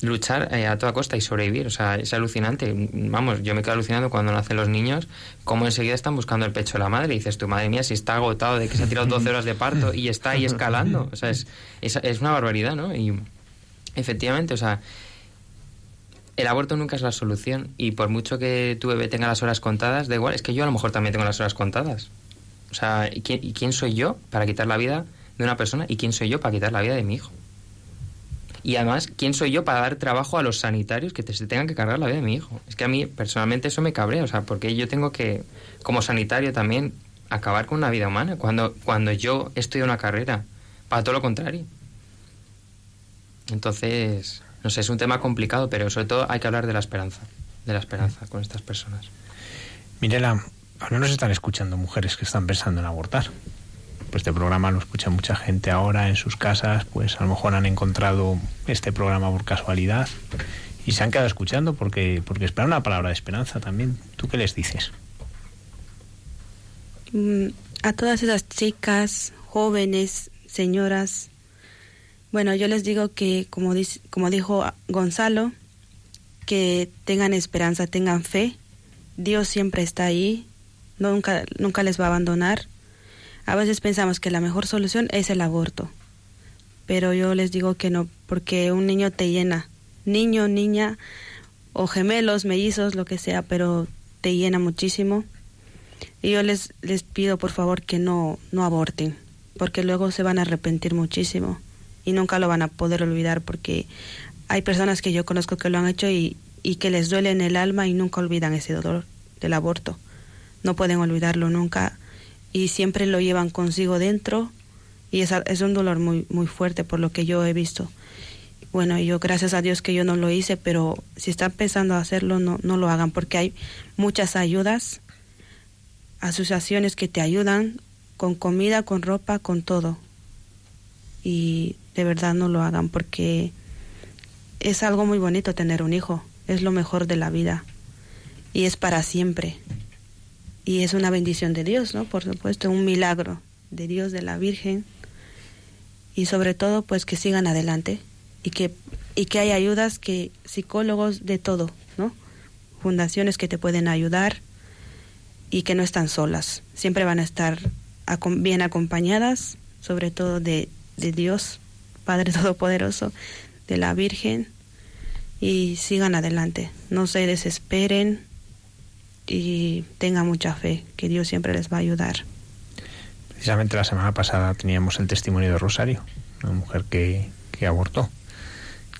Speaker 5: luchar eh, a toda costa y sobrevivir. O sea, es alucinante. Vamos, yo me quedo alucinando cuando nacen los niños, cómo enseguida están buscando el pecho de la madre. Y dices, tu madre mía, si está agotado de que se ha tirado 12 horas de parto y está ahí escalando. O sea, es, es, es una barbaridad, ¿no? Y efectivamente, o sea, el aborto nunca es la solución. Y por mucho que tu bebé tenga las horas contadas, da igual, es que yo a lo mejor también tengo las horas contadas. O sea, ¿y quién, y quién soy yo para quitar la vida de una persona? ¿Y quién soy yo para quitar la vida de mi hijo? Y además, ¿quién soy yo para dar trabajo a los sanitarios que se tengan que cargar la vida de mi hijo? Es que a mí personalmente eso me cabrea, o sea, porque yo tengo que, como sanitario también, acabar con una vida humana cuando, cuando yo estudio una carrera, para todo lo contrario. Entonces, no sé, es un tema complicado, pero sobre todo hay que hablar de la esperanza, de la esperanza con estas personas.
Speaker 2: Mirela, ahora nos están escuchando mujeres que están pensando en abortar. Pues este programa lo escucha mucha gente ahora en sus casas, pues a lo mejor han encontrado este programa por casualidad y se han quedado escuchando porque, porque esperan una palabra de esperanza también. ¿Tú qué les dices?
Speaker 3: Mm, a todas esas chicas, jóvenes, señoras, bueno, yo les digo que, como, dice, como dijo Gonzalo, que tengan esperanza, tengan fe. Dios siempre está ahí, nunca, nunca les va a abandonar. A veces pensamos que la mejor solución es el aborto, pero yo les digo que no, porque un niño te llena. Niño, niña, o gemelos, mellizos, lo que sea, pero te llena muchísimo. Y yo les, les pido por favor que no, no aborten, porque luego se van a arrepentir muchísimo y nunca lo van a poder olvidar porque hay personas que yo conozco que lo han hecho y, y que les duele en el alma y nunca olvidan ese dolor del aborto. No pueden olvidarlo nunca y siempre lo llevan consigo dentro y es, es un dolor muy, muy fuerte por lo que yo he visto. Bueno, yo gracias a Dios que yo no lo hice, pero si están pensando hacerlo, no, no lo hagan porque hay muchas ayudas, asociaciones que te ayudan con comida, con ropa, con todo. Y de verdad no lo hagan porque es algo muy bonito tener un hijo, es lo mejor de la vida y es para siempre. Y es una bendición de Dios, ¿no? Por supuesto, un milagro de Dios, de la Virgen. Y sobre todo, pues que sigan adelante y que, y que hay ayudas, que psicólogos de todo, ¿no? Fundaciones que te pueden ayudar y que no están solas. Siempre van a estar bien acompañadas, sobre todo de, de Dios, Padre Todopoderoso, de la Virgen. Y sigan adelante, no se desesperen, y tengan mucha fe, que Dios siempre les va a ayudar.
Speaker 2: Precisamente la semana pasada teníamos el testimonio de Rosario, una mujer que, que abortó.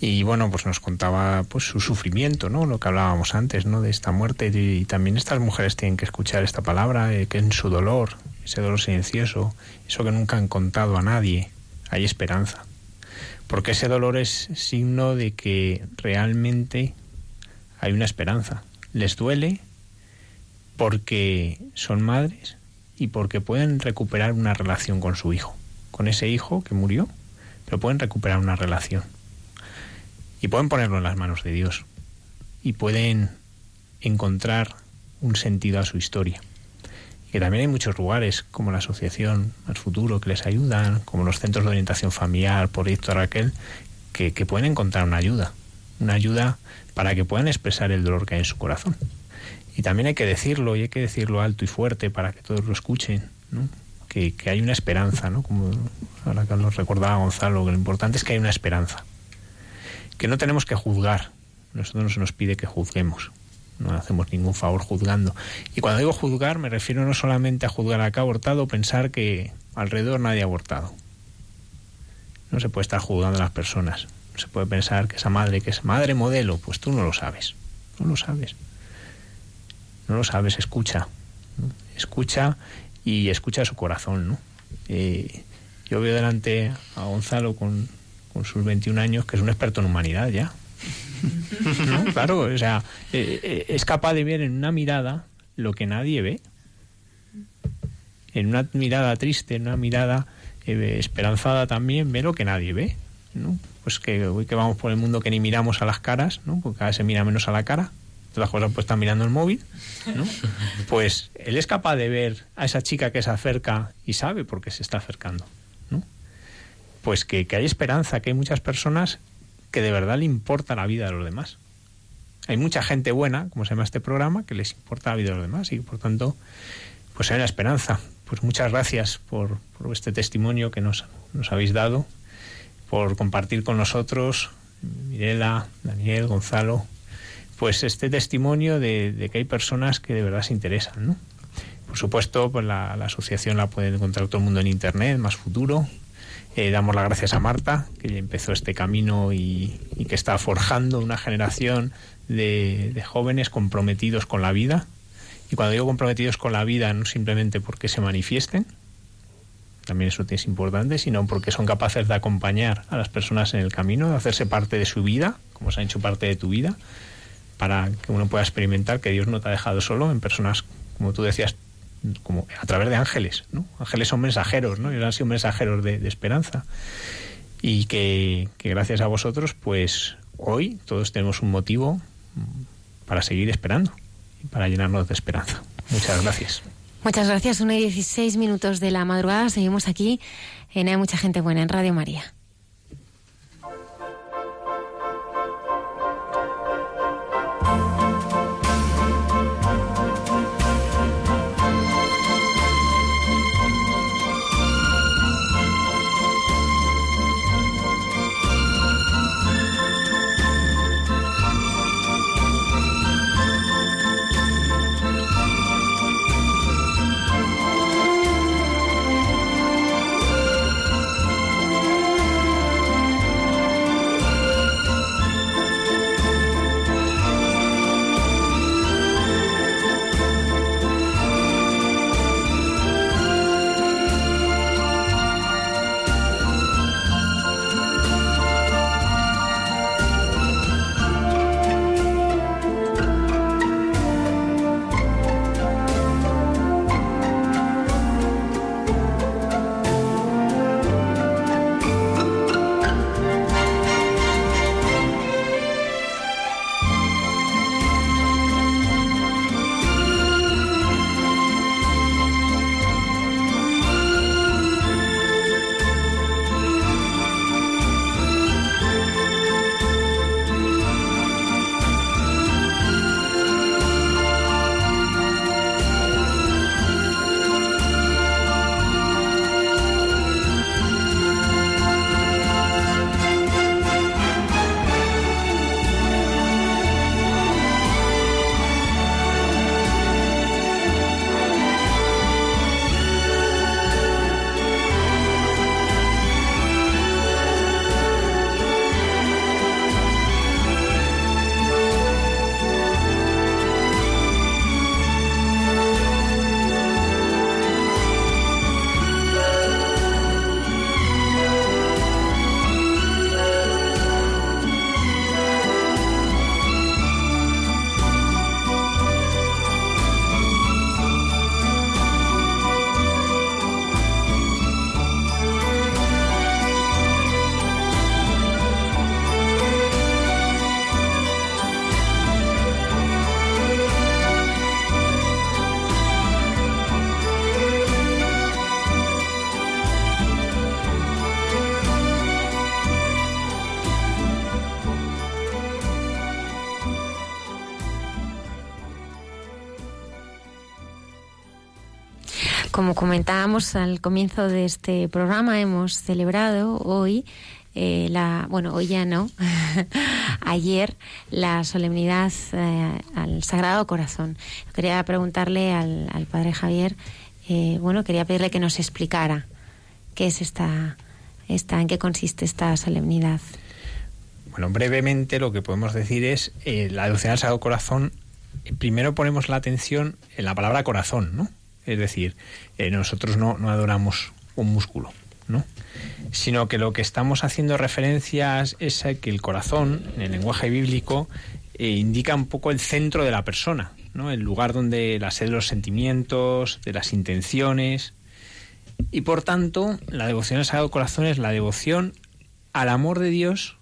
Speaker 2: Y bueno, pues nos contaba pues su sufrimiento, ¿no? Lo que hablábamos antes, ¿no? De esta muerte. Y, también estas mujeres tienen que escuchar esta palabra, eh, que en su dolor, ese dolor silencioso, eso que nunca han contado a nadie, hay esperanza. Porque ese dolor es signo de que realmente hay una esperanza. Les duele, porque son madres y porque pueden recuperar una relación con su hijo, con ese hijo que murió, pero pueden recuperar una relación. Y pueden ponerlo en las manos de Dios. Y pueden encontrar un sentido a su historia. Y también hay muchos lugares, como la Asociación Más Futuro, que les ayudan, como los centros de orientación familiar, Proyecto Raquel, que, que pueden encontrar una ayuda. Una ayuda para que puedan expresar el dolor que hay en su corazón. Y también hay que decirlo, y hay que decirlo alto y fuerte para que todos lo escuchen, ¿no? que, hay una esperanza, ¿no? como ahora que nos recordaba Gonzalo, que lo importante es que hay una esperanza, que no tenemos que juzgar, nosotros no se nos pide que juzguemos, no hacemos ningún favor juzgando. Y cuando digo juzgar me refiero no solamente a juzgar a que ha abortado, pensar que alrededor nadie ha abortado. No se puede estar juzgando a las personas. No se puede pensar que esa madre, que es madre modelo, pues tú no lo sabes. No lo sabes no lo sabes, escucha, ¿no? escucha y escucha su corazón, ¿no? Eh, yo veo delante a Gonzalo con, con, sus 21 años, que es un experto en humanidad ya. ¿No? Claro, o sea, eh, eh, es capaz de ver en una mirada lo que nadie ve. En una mirada triste, en una mirada eh, esperanzada también, ve lo que nadie ve. ¿no? Pues que hoy que vamos por el mundo que ni miramos a las caras, ¿no? porque cada vez se mira menos a la cara, las cosas pues está mirando el móvil, ¿no? Pues él es capaz de ver a esa chica que se acerca y sabe por qué se está acercando, ¿no? Pues que, que hay esperanza, que hay muchas personas que de verdad le importa la vida de los demás. Hay mucha gente buena, como se llama este programa, que les importa la vida de los demás y por tanto, pues hay una esperanza. Pues muchas gracias por, por este testimonio que nos, nos habéis dado, por compartir con nosotros, Mirela, Daniel, Gonzalo, pues este testimonio de, que hay personas que de verdad se interesan, ¿no? Por supuesto, pues la, asociación la puede encontrar todo el mundo en internet, más futuro. Eh, damos las gracias a Marta, que empezó este camino y, y que está forjando una generación de, de, jóvenes comprometidos con la vida. Y cuando digo comprometidos con la vida, no simplemente porque se manifiesten, también eso es importante, sino porque son capaces de acompañar a las personas en el camino, de hacerse parte de su vida, como se han hecho parte de tu vida, para que uno pueda experimentar que Dios no te ha dejado solo en personas, como tú decías, como a través de ángeles, ¿no? Ángeles son mensajeros, ¿no? Y han sido mensajeros de, esperanza. Y que, que, gracias a vosotros, pues hoy todos tenemos un motivo para seguir esperando y para llenarnos de esperanza. Muchas gracias.
Speaker 1: Muchas gracias. Una y 16 minutos de la madrugada. Seguimos aquí en Hay Mucha Gente Buena en Radio María. Comentábamos al comienzo de este programa, hemos celebrado hoy, eh, la, bueno, hoy ya no, ayer, la solemnidad eh, al Sagrado Corazón. Quería preguntarle al, al Padre Javier, eh, bueno, quería pedirle que nos explicara qué es esta, esta, en qué consiste esta solemnidad.
Speaker 2: Bueno, brevemente lo que podemos decir es eh, la devoción al Sagrado Corazón. Primero ponemos la atención en la palabra corazón, ¿no? Es decir, eh, nosotros no, adoramos un músculo, ¿no? Sino que lo que estamos haciendo referencias es a que el corazón, en el lenguaje bíblico, eh, indica un poco el centro de la persona, ¿no? El lugar donde la sed de los sentimientos, de las intenciones. Y por tanto, la devoción al Sagrado Corazón es la devoción al amor de Dios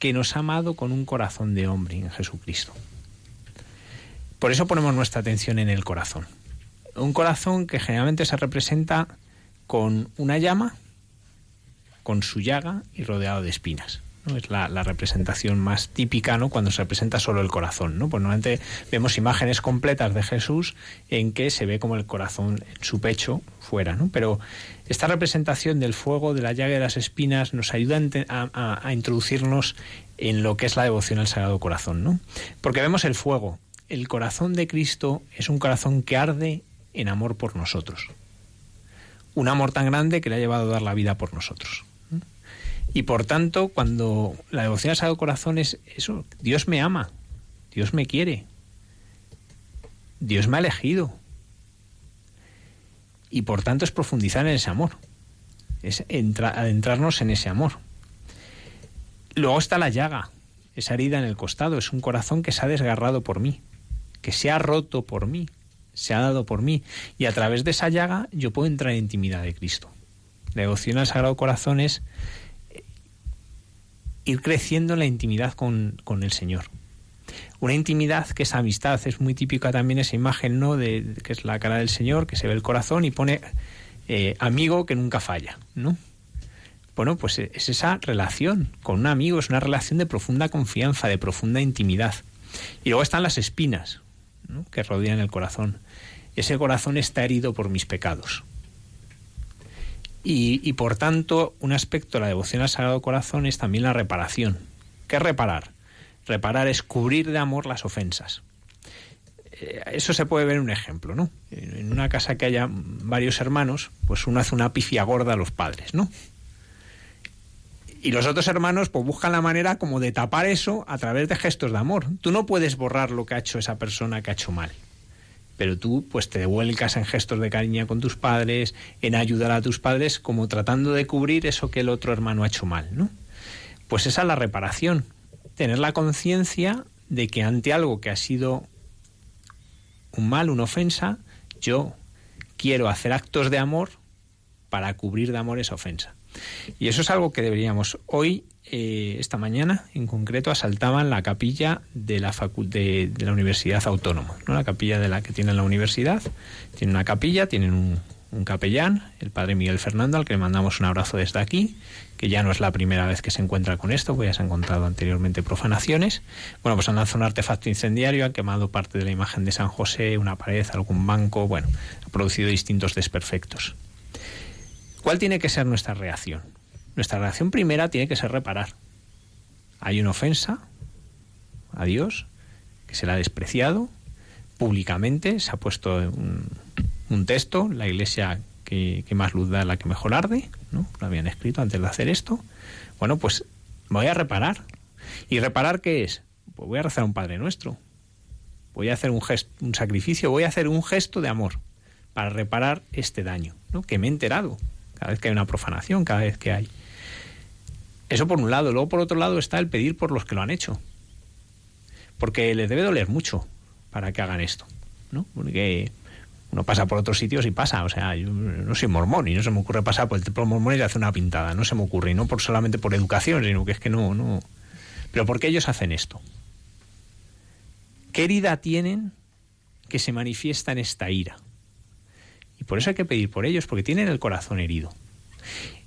Speaker 2: que nos ha amado con un corazón de hombre en Jesucristo. Por eso ponemos nuestra atención en el corazón un corazón que generalmente se representa con una llama, con su llaga y rodeado de espinas. ¿no? Es la, representación más típica, ¿no? Cuando se representa solo el corazón, ¿no? Pues normalmente vemos imágenes completas de Jesús en que se ve como el corazón en su pecho fuera, ¿no? Pero esta representación del fuego, de la llaga y de las espinas nos ayuda a- a introducirnos en lo que es la devoción al Sagrado Corazón, ¿no? Porque vemos el fuego. El corazón de Cristo es un corazón que arde en amor por nosotros. Un amor tan grande que le ha llevado a dar la vida por nosotros. Y por tanto, cuando la devoción al Sagrado Corazón es eso, Dios me ama, Dios me quiere, Dios me ha elegido. Y por tanto es profundizar en ese amor, es entra- adentrarnos en ese amor. Luego está la llaga, esa herida en el costado, es un corazón que se ha desgarrado por mí, que se ha roto por mí, se ha dado por mí. Y a través de esa llaga yo puedo entrar en intimidad de Cristo. La devoción al Sagrado Corazón es ir creciendo en la intimidad con, con el Señor. Una intimidad que es amistad, es muy típica también esa imagen, ¿no? De, que es la cara del Señor, que se ve el corazón y pone eh, amigo que nunca falla, ¿no? Bueno, pues es esa relación con un amigo, es una relación de profunda confianza, de profunda intimidad. Y luego están las espinas ¿no? que rodean el corazón. Ese corazón está herido por mis pecados. Y, por tanto, un aspecto de la devoción al Sagrado Corazón es también la reparación. ¿Qué reparar? Reparar es cubrir de amor las ofensas. Eh, eso se puede ver en un ejemplo, ¿no? En una casa que haya varios hermanos, pues uno hace una pifia gorda a los padres, ¿no? Y los otros hermanos pues buscan la manera como de tapar eso a través de gestos de amor. Tú no puedes borrar lo que ha hecho esa persona que ha hecho mal. Pero tú pues te devuelcas en gestos de cariño con tus padres, en ayudar a tus padres, como tratando de cubrir eso que el otro hermano ha hecho mal, ¿no? Pues esa es la reparación. Tener la conciencia de que ante algo que ha sido un mal, una ofensa, yo quiero hacer actos de amor para cubrir de amor esa ofensa. Y eso es algo que deberíamos. Hoy, eh, esta mañana, en concreto, asaltaban la capilla de la, de la Universidad Autónoma, ¿no? la capilla de la que tienen la universidad. Tienen una capilla, tienen un, un, capellán, el padre Miguel Fernando, al que le mandamos un abrazo desde aquí, que ya no es la primera vez que se encuentra con esto, pues ya se han encontrado anteriormente profanaciones. Bueno, pues han lanzado un artefacto incendiario, han quemado parte de la imagen de San José, una pared, algún banco, bueno, ha producido distintos desperfectos. ¿Cuál tiene que ser nuestra reacción? Nuestra reacción primera tiene que ser reparar. Hay una ofensa a Dios que se la ha despreciado públicamente, se ha puesto un, un texto, la iglesia que, más luz da la que mejor arde, ¿no? Lo habían escrito antes de hacer esto. Bueno, pues voy a reparar. ¿Y reparar qué es? Pues voy a rezar un Padre Nuestro. Voy a hacer un, gesto, un sacrificio, voy a hacer un gesto de amor para reparar este daño. Que me he enterado cada vez que hay una profanación, cada vez que hay. Eso por un lado. Luego por otro lado está el pedir por los que lo han hecho. Porque les debe doler mucho para que hagan esto, ¿no? Porque uno pasa por otros sitios y pasa. O sea, yo no soy mormón y no se me ocurre pasar por el templo mormón y hacer una pintada. No se me ocurre. Y no por, solamente por educación, sino que es que no, no. Pero ¿por qué ellos hacen esto? ¿Qué herida tienen que se manifiesta en esta ira? Y por eso hay que pedir por ellos, porque tienen el corazón herido.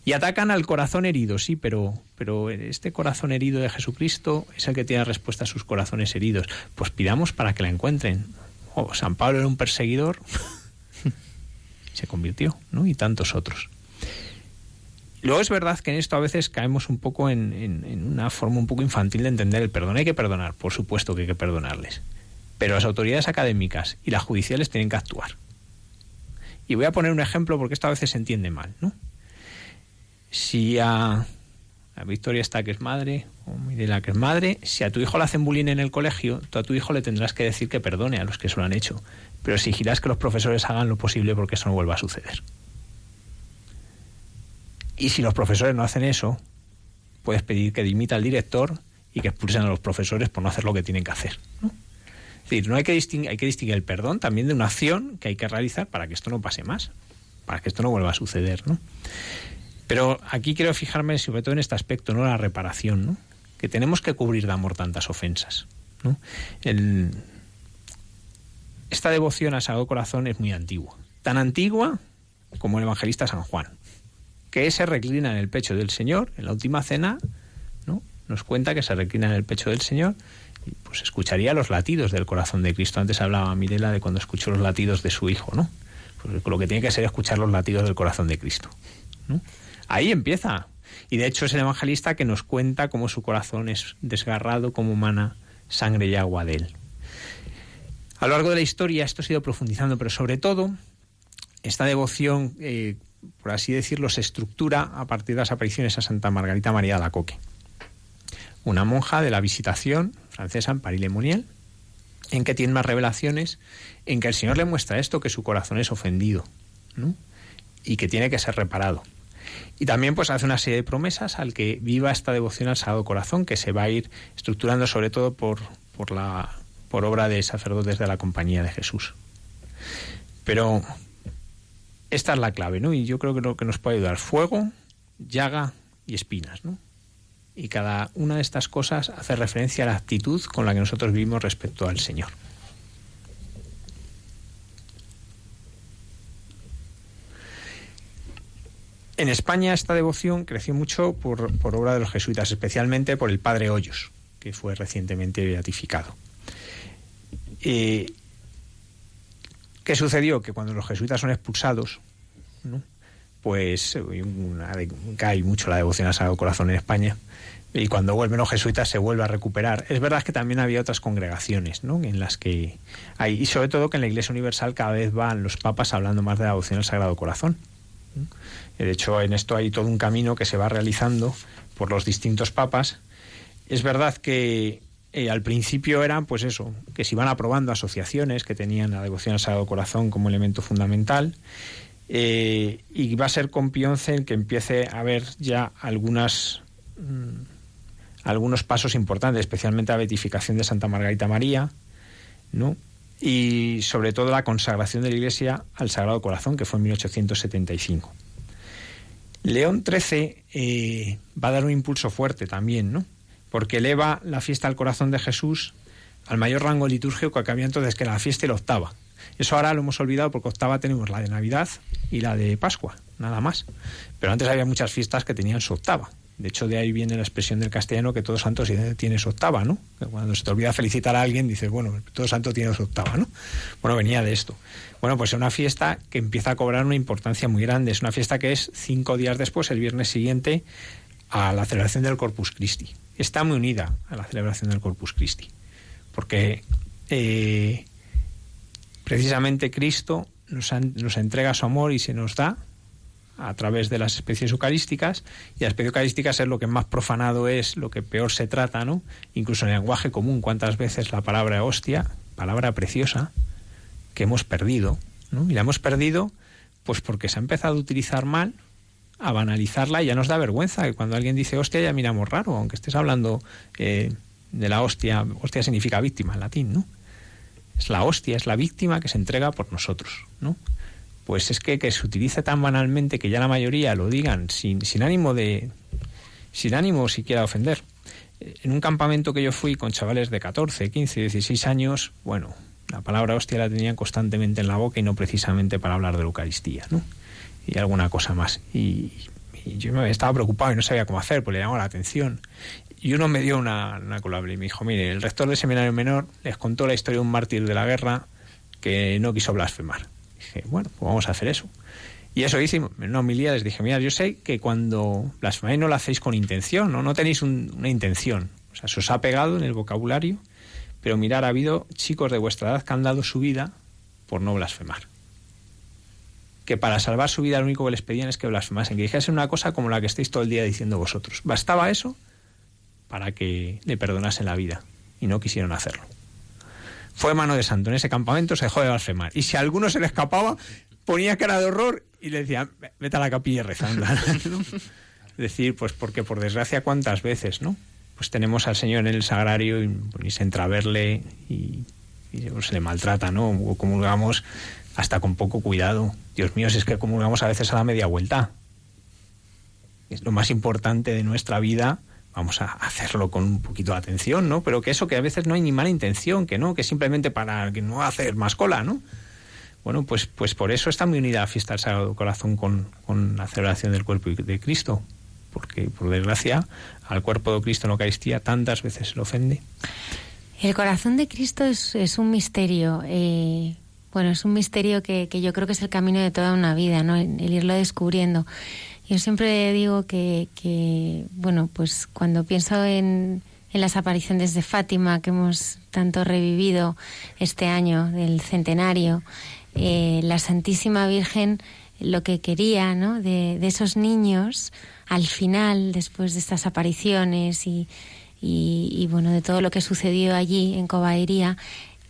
Speaker 2: Y atacan al corazón herido, sí, pero, pero este corazón herido de Jesucristo es el que tiene respuesta a sus corazones heridos. Pues pidamos para que la encuentren. Oh, San Pablo era un perseguidor, se convirtió, ¿no? Y tantos otros. Luego es verdad que en esto a veces caemos un poco en, en, en una forma un poco infantil de entender el perdón. Hay que perdonar, por supuesto que hay que perdonarles. Pero las autoridades académicas y las judiciales tienen que actuar. Y voy a poner un ejemplo porque esto a veces se entiende mal, ¿no? Si a, a Victoria está que es madre, o Mirela que es madre, si a tu hijo le hacen bullying en el colegio, tú a tu hijo le tendrás que decir que perdone a los que se lo han hecho. Pero exigirás que los profesores hagan lo posible porque eso no vuelva a suceder. Y si los profesores no hacen eso, puedes pedir que dimita al director y que expulsen a los profesores por no hacer lo que tienen que hacer, ¿no? Decir, no hay que, distinguir, el perdón también de una acción que hay que realizar para que esto no pase más, para que esto no vuelva a suceder, ¿no? Pero aquí quiero fijarme sobre todo en este aspecto, ¿no? La reparación, ¿no? Que tenemos que cubrir de amor tantas ofensas, ¿no? El... Esta devoción a Sagrado Corazón es muy antigua. Tan antigua como el evangelista San Juan, que se reclina en el pecho del Señor en la última cena, ¿no? nos cuenta que se reclina en el pecho del Señor pues escucharía los latidos del corazón de Cristo. Antes hablaba Mirela de cuando escuchó los latidos de su hijo, ¿no? Pues lo que tiene que ser escuchar los latidos del corazón de Cristo. ¿no? Ahí empieza. Y de hecho es el evangelista que nos cuenta cómo su corazón es desgarrado como humana sangre y agua de él. A lo largo de la historia esto ha ido profundizando, pero sobre todo esta devoción, eh, por así decirlo, se estructura a partir de las apariciones a Santa Margarita María de la Coque, una monja de la Visitación francesa en París-le-Moniel, en que tiene más revelaciones, en que el Señor le muestra esto, que su corazón es ofendido y que tiene que ser reparado. Y también pues hace una serie de promesas al que viva esta devoción al Sagrado Corazón, que se va a ir estructurando sobre todo por, por la por obra de sacerdotes de la Compañía de Jesús. Pero esta es la clave, ¿no? Y yo creo que lo que nos puede ayudar, fuego, llaga y espinas, ¿no? Y cada una de estas cosas hace referencia a la actitud con la que nosotros vivimos respecto al Señor. En España esta devoción creció mucho por, obra de los jesuitas, especialmente por el padre Hoyos, que fue recientemente beatificado. Eh, ¿Qué sucedió? Que cuando los jesuitas son expulsados, ¿no? pues cae mucho la devoción al Sagrado Corazón en España. Y cuando vuelven los jesuitas se vuelve a recuperar. Es verdad que también había otras congregaciones, ¿no? En las que hay, y sobre todo que en la Iglesia Universal cada vez van los papas hablando más de la devoción al Sagrado Corazón. De hecho, en esto hay todo un camino que se va realizando por los distintos papas. Es verdad que eh, al principio eran, pues eso, que se iban aprobando asociaciones que tenían la devoción al Sagrado Corazón como elemento fundamental. Eh, y va a ser con Pío el que empiece a haber ya algunas, mm, algunos pasos importantes, especialmente la beatificación de Santa Margarita María, ¿no? y sobre todo la consagración de la Iglesia al Sagrado Corazón, que fue en 1875. León XIII eh, va a dar un impulso fuerte también, ¿no? porque eleva la fiesta al corazón de Jesús al mayor rango litúrgico que había entonces, que era la fiesta y la octava. Eso ahora lo hemos olvidado porque octava tenemos la de Navidad y la de Pascua, nada más. Pero antes había muchas fiestas que tenían su octava. De hecho, de ahí viene la expresión del castellano que todo santo tiene su octava, ¿no? Cuando se te olvida felicitar a alguien, dices, bueno, todo santo tiene su octava, ¿no? Bueno, venía de esto. Bueno, pues es una fiesta que empieza a cobrar una importancia muy grande. Es una fiesta que es cinco días después, el viernes siguiente, a la celebración del Corpus Christi está muy unida a la celebración del Corpus Christi, porque eh, precisamente Cristo nos, nos, entrega su amor y se nos da a través de las especies eucarísticas, y las especies eucarísticas es lo que más profanado es, lo que peor se trata, ¿no? Incluso en el lenguaje común, cuántas veces la palabra hostia, palabra preciosa, que hemos perdido, ¿no? Y la hemos perdido pues porque se ha empezado a utilizar mal a banalizarla y ya nos da vergüenza que cuando alguien dice hostia ya miramos raro, aunque estés hablando eh, de la hostia, hostia significa víctima en latín, ¿no? Es la hostia, es la víctima que se entrega por nosotros, ¿no? Pues es que, se utilice tan banalmente que ya la mayoría lo digan sin, sin ánimo de. sin ánimo siquiera ofender. En un campamento que yo fui con chavales de 14, 15, 16 años, bueno, la palabra hostia la tenían constantemente en la boca y no precisamente para hablar de Eucaristía, ¿no? y alguna cosa más. Y, yo me estaba preocupado y no sabía cómo hacer, pues le llamó la atención. Y uno me dio una, una y me dijo, mire, el rector del seminario menor les contó la historia de un mártir de la guerra que no quiso blasfemar. Bueno, pues vamos a hacer eso. Y eso hice, en una homilía les dije, mira, yo sé que cuando blasfemáis no lo hacéis con intención, no, no tenéis una intención. O sea, se os ha pegado en el vocabulario, pero mirar, ha habido chicos de vuestra edad que han dado su vida por no blasfemar que para salvar su vida lo único que les pedían es que blasfemasen, que dijesen una cosa como la que estáis todo el día diciendo vosotros. Bastaba eso para que le perdonasen la vida y no quisieron hacerlo. Fue mano de santo. En ese campamento se dejó de blasfemar. Y si alguno se le escapaba, ponía cara de horror y le decía, vete a la capilla rezando. Es decir, pues porque por desgracia cuántas veces, ¿no? Pues tenemos al Señor en el sagrario y, ni se entra a verle y, se le maltrata, ¿no? O comulgamos hasta con poco cuidado. Dios mío, si es que comulgamos a veces a la media vuelta. Es lo más importante de nuestra vida, vamos a hacerlo con un poquito de atención, ¿no? Pero que eso, que a veces no hay ni mala intención, que no, que simplemente para que no hacer más cola, ¿no? Bueno, pues, pues por eso está muy unida la fiesta del Sagrado Corazón con, la celebración del cuerpo de Cristo. porque por desgracia al cuerpo de Cristo en Eucaristía tantas veces se le ofende.
Speaker 1: El corazón de Cristo es, es un misterio. eh, bueno, es un misterio que, que yo creo que es el camino de toda una vida, ¿no? El irlo descubriendo. Yo siempre digo que, que, bueno, pues cuando pienso en, en las apariciones de Fátima que hemos tanto revivido este año del centenario, eh, la Santísima Virgen lo que quería, ¿no? De, de esos niños al final, después de estas apariciones y, y, bueno, de todo lo que sucedió allí en Cobaería,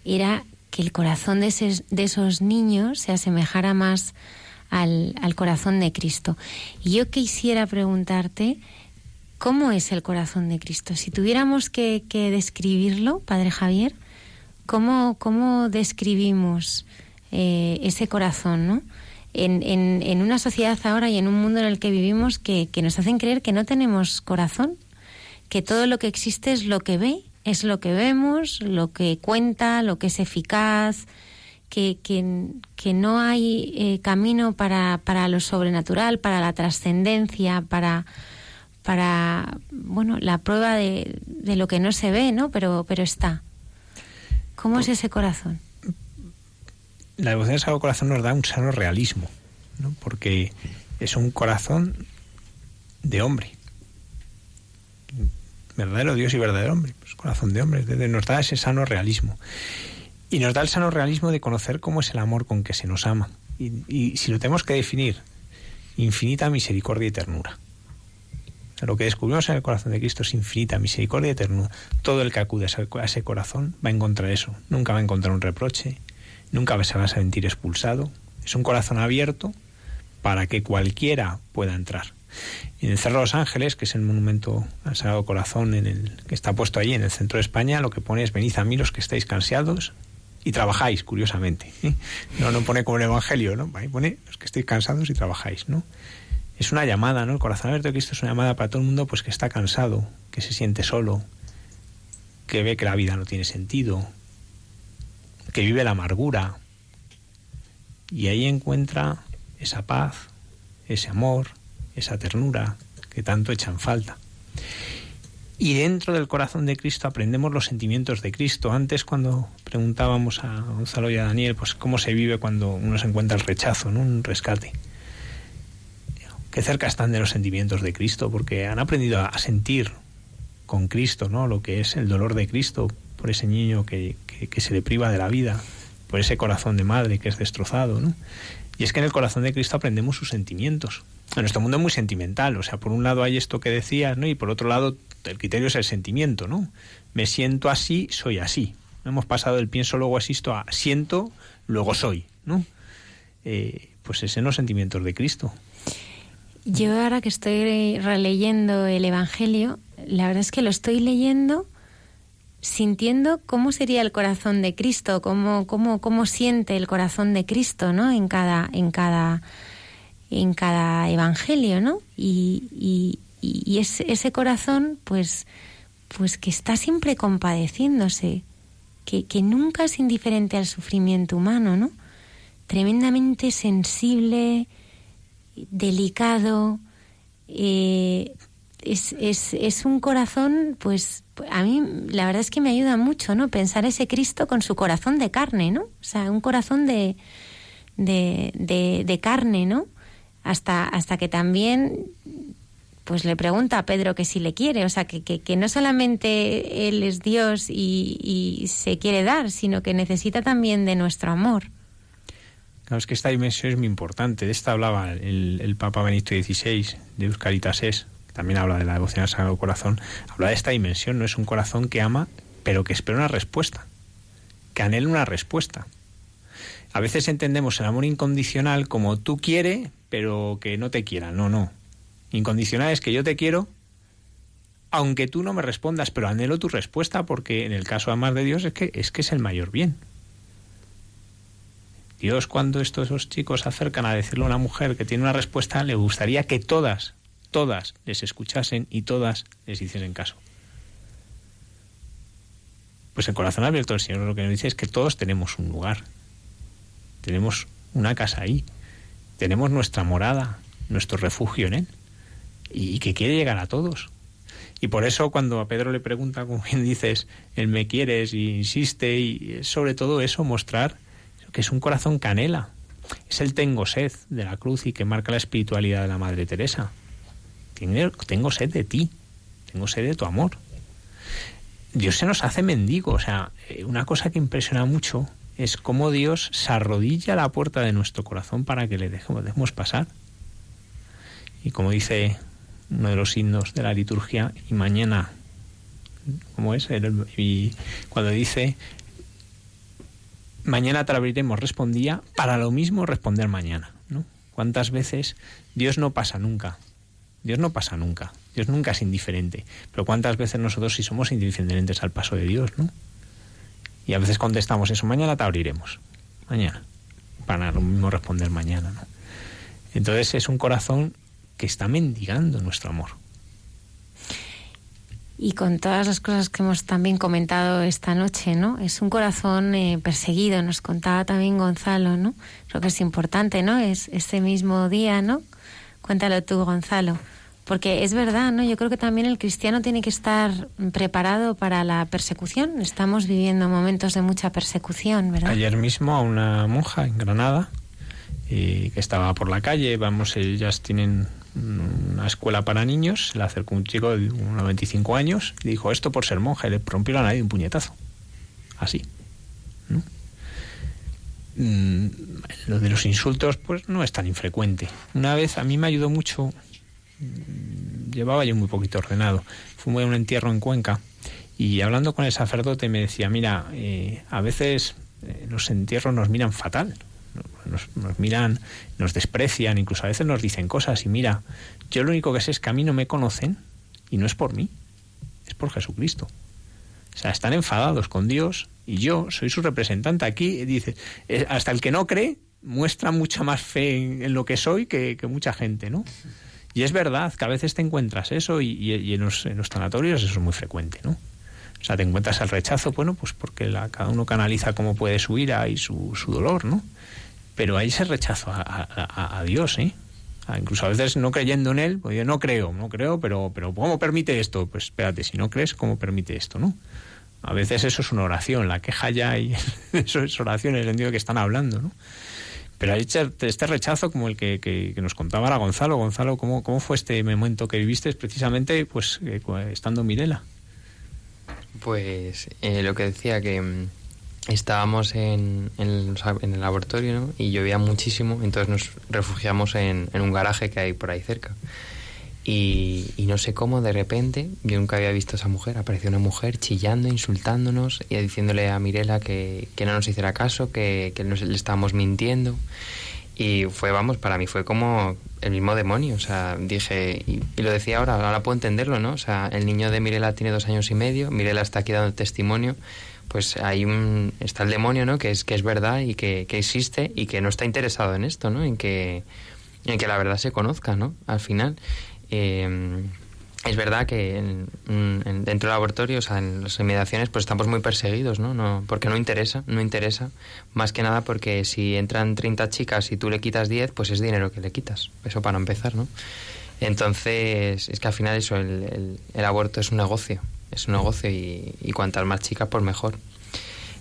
Speaker 1: era que el corazón de, ese, de esos niños se asemejara más al, al, corazón de Cristo. Y yo quisiera preguntarte, ¿cómo es el corazón de Cristo? Si tuviéramos que, que describirlo, Padre Javier, ¿cómo, cómo describimos eh, ese corazón, no? En, en, en, una sociedad ahora y en un mundo en el que vivimos que, que nos hacen creer que no tenemos corazón, que todo lo que existe es lo que ve es lo que vemos, lo que cuenta, lo que es eficaz, que, que, que no hay eh, camino para, para, lo sobrenatural, para la trascendencia, para, para bueno, la prueba de, de, lo que no se ve, ¿no? Pero, pero está. ¿Cómo es ese corazón?
Speaker 2: La devoción al Sagrado Corazón nos da un sano realismo, ¿no? porque es un corazón de hombre verdadero Dios y verdadero hombre, pues corazón de hombre, nos da ese sano realismo. Y nos da el sano realismo de conocer cómo es el amor con que se nos ama. Y, si lo tenemos que definir, infinita misericordia y ternura. Lo que descubrimos en el corazón de Cristo es infinita misericordia y ternura. Todo el que acude a ese corazón va a encontrar eso. Nunca va a encontrar un reproche, nunca se va a sentir expulsado. Es un corazón abierto para que cualquiera pueda entrar. En el Cerro de los Ángeles, que es el monumento al Sagrado Corazón en el, que está puesto allí en el centro de España, lo que pone es venid a mí los que estáis cansados y trabajáis, curiosamente. ¿eh? No, no pone como el Evangelio, ¿no? Pone los que estáis cansados y trabajáis, ¿no? Es una llamada, ¿no? El corazón abierto de Cristo es una llamada para todo el mundo pues que está cansado, que se siente solo, que ve que la vida no tiene sentido, que vive la amargura. Y ahí encuentra esa paz, ese amor, esa ternura que tanto echan falta. Y dentro del corazón de Cristo aprendemos los sentimientos de Cristo. Antes cuando preguntábamos a Gonzalo y a Daniel, pues cómo se vive cuando uno se encuentra el rechazo, ¿no? un rescate. Qué cerca están de los sentimientos de Cristo, porque han aprendido a sentir con Cristo, ¿no? Lo que es el dolor de Cristo por ese niño que, que, se le priva de la vida, por ese corazón de madre que es destrozado, ¿no? Y es que en el corazón de Cristo aprendemos sus sentimientos. En nuestro mundo es muy sentimental, o sea, por un lado hay esto que decías, ¿no? Y por otro lado el criterio es el sentimiento, ¿no? Me siento así, soy así. Hemos pasado del pienso, luego asisto a siento, luego soy, ¿no? Eh, pues ese no sentimientos de Cristo.
Speaker 1: Yo ahora que estoy releyendo el Evangelio, la verdad es que lo estoy leyendo sintiendo cómo sería el corazón de Cristo, cómo, cómo, cómo siente el corazón de Cristo, ¿no? En cada, en cada, en cada evangelio, ¿no? Y, y, y ese, ese, corazón, pues, pues que está siempre compadeciéndose, que, que nunca es indiferente al sufrimiento humano, ¿no? Tremendamente sensible, delicado, eh, es, es, es, un corazón, pues a mí la verdad es que me ayuda mucho, ¿no? Pensar ese Cristo con su corazón de carne, ¿no? O sea, un corazón de, de, de, de carne, ¿no? Hasta, hasta que también pues le pregunta a Pedro que si le quiere, o sea, que, que, que no solamente Él es Dios y, se quiere dar, sino que necesita también de nuestro amor.
Speaker 2: Claro, es que esta dimensión es muy importante. De esta hablaba el, Papa Benito XVI, de Euscaritas es, también habla de la devoción al Sagrado Corazón, habla de esta dimensión, no es un corazón que ama, pero que espera una respuesta, que anhela una respuesta. A veces entendemos el amor incondicional como tú quieres, pero que no te quiera. No, no. Incondicional es que yo te quiero, aunque tú no me respondas, pero anhelo tu respuesta, porque en el caso de amar de Dios es que es, que es el mayor bien. Dios, cuando estos esos chicos acercan a decirle a una mujer que tiene una respuesta, le gustaría que todas todas les escuchasen y todas les hiciesen caso. Pues el corazón abierto del Señor lo que nos dice es que todos tenemos un lugar, tenemos una casa ahí, tenemos nuestra morada, nuestro refugio en Él. Y que quiere llegar a todos. Y por eso cuando a Pedro le pregunta, como bien dices, él me quieres y insiste, y sobre todo eso, mostrar que es un corazón canela. Es el tengo sed de la cruz y que marca la espiritualidad de la Madre Teresa. Tengo sed de ti, tengo sed de tu amor. Dios se nos hace mendigo, o sea, eh, una cosa que impresiona mucho es cómo Dios se arrodilla a la puerta de nuestro corazón para que le dejemos, dejemos pasar. Y como dice uno de los himnos de la liturgia, y mañana, ¿cómo es? Y cuando dice, mañana te abriremos, respondía, para lo mismo responder mañana. ¿no? ¿Cuántas veces Dios no pasa nunca? Dios no pasa nunca. Dios nunca es indiferente. Pero cuántas veces nosotros sí somos indiferentes al paso de Dios, ¿no? Y a veces contestamos eso, mañana te abriremos. Mañana. Para lo mismo responder mañana, ¿no? Entonces es un corazón que está mendigando nuestro amor.
Speaker 1: Y con todas las cosas que hemos también comentado esta noche, ¿no? Es un corazón eh, perseguido, nos contaba también Gonzalo, ¿no? Creo que es importante, ¿no? Es ese mismo día, ¿no? Cuéntalo tú, Gonzalo. Porque es verdad, ¿no? Yo creo que también el cristiano tiene que estar preparado para la persecución. Estamos viviendo momentos de mucha persecución, ¿verdad?
Speaker 2: Ayer mismo a una monja en Granada que estaba por la calle, vamos, ellas tienen una escuela para niños, se le acercó un chico de unos 25 años y dijo esto por ser monja y le rompió la nariz un puñetazo. Así. Mm, lo de los insultos pues no es tan infrecuente. Una vez a mí me ayudó mucho, mm, llevaba yo muy poquito ordenado, fui a un entierro en Cuenca y hablando con el sacerdote me decía, mira, eh, a veces eh, los entierros nos miran fatal, nos, miran, nos desprecian, incluso a veces nos dicen cosas y mira, yo lo único que sé es que a mí no me conocen y no es por mí, es por Jesucristo. O sea, están enfadados con Dios y yo soy su representante aquí. Dice, eh, hasta el que no cree muestra mucha más fe en, lo que soy que, mucha gente, ¿no? Y es verdad que a veces te encuentras eso y, en, los, en, los, tanatorios eso es muy frecuente, ¿no? O sea, te encuentras el rechazo, bueno, pues porque la, cada uno canaliza cómo puede su ira y su, su dolor, ¿no? Pero hay ese rechazo a, Dios, ¿eh? incluso a veces no creyendo en Él, pues yo no creo, no creo, pero, pero ¿cómo permite esto? Pues espérate, si no crees, ¿cómo permite esto, no? A veces eso es una oración, la queja ya y eso es oración en el sentido que están hablando, ¿no? Pero hay este rechazo como el que, nos contaba ahora Gonzalo. Gonzalo, ¿cómo, ¿cómo fue este momento que viviste precisamente pues eh, estando Mirela?
Speaker 5: Pues eh, lo que decía que mm, estábamos en, en, el laboratorio ¿no? y llovía muchísimo, entonces nos refugiamos en, un garaje que hay por ahí cerca. Y, no sé cómo, de repente, yo nunca había visto a esa mujer, apareció una mujer chillando, insultándonos y diciéndole a Mirela que, que no nos hiciera caso, que, que le estábamos mintiendo. Y fue, vamos, para mí fue como el mismo demonio. O sea, dije, y, y, lo decía ahora, ahora puedo entenderlo, ¿no? O sea, el niño de Mirela tiene dos años y medio, Mirela está aquí dando testimonio pues hay un, está el demonio, ¿no? Que es, que es verdad y que, existe y que no está interesado en esto, ¿no? En que, en que la verdad se conozca, ¿no? Al final. Eh, es verdad que dentro del laboratorio, o sea, en las inmediaciones, pues estamos muy perseguidos, ¿no? ¿no? Porque no interesa, no interesa. Más que nada porque si entran 30 chicas y tú le quitas 10, pues es dinero que le quitas. Eso para empezar, ¿no? Entonces, es que al final eso, el, el aborto es un negocio es un negocio y, y cuantas más chicas, pues mejor.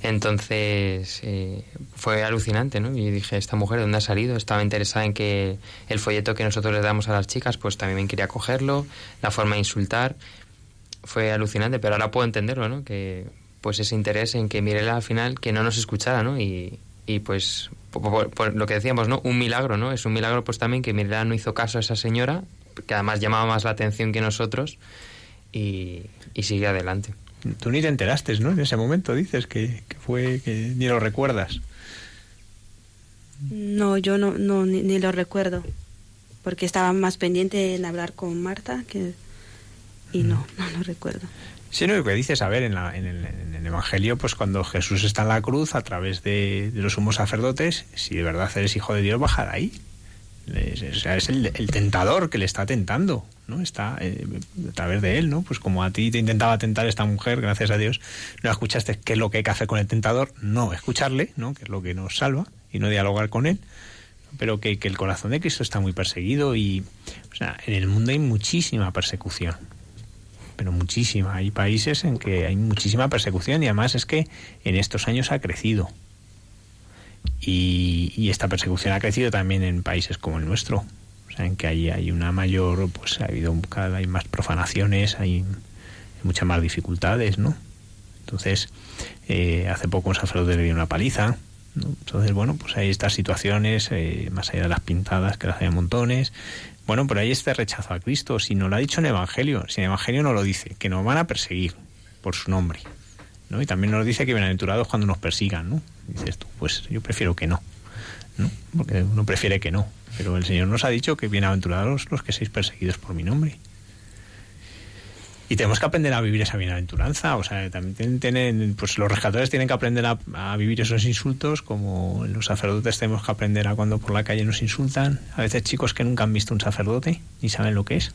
Speaker 5: Entonces eh, fue alucinante, ¿no? Y dije, ¿esta mujer de dónde ha salido? Estaba interesada en que el folleto que nosotros le damos a las chicas, pues también quería cogerlo, la forma de insultar. Fue alucinante, pero ahora puedo entenderlo, ¿no? Que pues ese interés en que Mirela al final que no nos escuchara, ¿no? Y, y pues por, lo que decíamos, ¿no? Un milagro, ¿no? Es un milagro pues también que Mirela no hizo caso a esa señora, que además llamaba más la atención que nosotros y, sigue adelante.
Speaker 2: Tú ni te enteraste, ¿no? En ese momento dices que, fue, que ni lo recuerdas.
Speaker 3: No, yo no, no ni, lo recuerdo, porque estaba más pendiente en hablar con Marta que y no, no lo recuerdo.
Speaker 2: Sí, no, lo que dices, a ver, en, la, en, el, Evangelio, pues cuando Jesús está en la cruz, a través de, de los sumos sacerdotes, si de verdad eres hijo de Dios, baja de ahí. Es, es el, tentador que le está tentando, ¿no? Está eh, a través de él, ¿no? Pues como a ti te intentaba tentar esta mujer, gracias a Dios, no escuchaste qué es lo que hay que hacer con el tentador, no escucharle, ¿no? Que es lo que nos salva y no dialogar con él. pero que, que el corazón de Cristo está muy perseguido y o sea, en el mundo hay muchísima persecución, pero muchísima. Hay países en que hay muchísima persecución y además es que en estos años ha crecido. Y, y esta persecución ha crecido también en países como el nuestro, o sea, en que hay, hay una mayor, pues ha habido cada hay más profanaciones, hay muchas más dificultades, ¿no? Entonces, eh, hace poco un sacerdote le dio una paliza, ¿no? Entonces, bueno, pues hay estas situaciones, eh, más allá de las pintadas, que las hay a montones. Bueno, pero hay este rechazo a Cristo. Si no lo ha dicho en el Evangelio, si en el Evangelio no lo dice, que nos van a perseguir por su nombre. ¿No? Y también nos dice que bienaventurados cuando nos persigan, ¿no? Dices tú, pues yo prefiero que no, ¿no? Porque uno prefiere que no. Pero el Señor nos ha dicho que bienaventurados los que seis perseguidos por mi nombre. Y tenemos que aprender a vivir esa bienaventuranza. O sea, también tienen, pues los rescatadores tienen que aprender a, a, vivir esos insultos, como los sacerdotes tenemos que aprender a cuando por la calle nos insultan. A veces chicos que nunca han visto un sacerdote ni saben lo que es.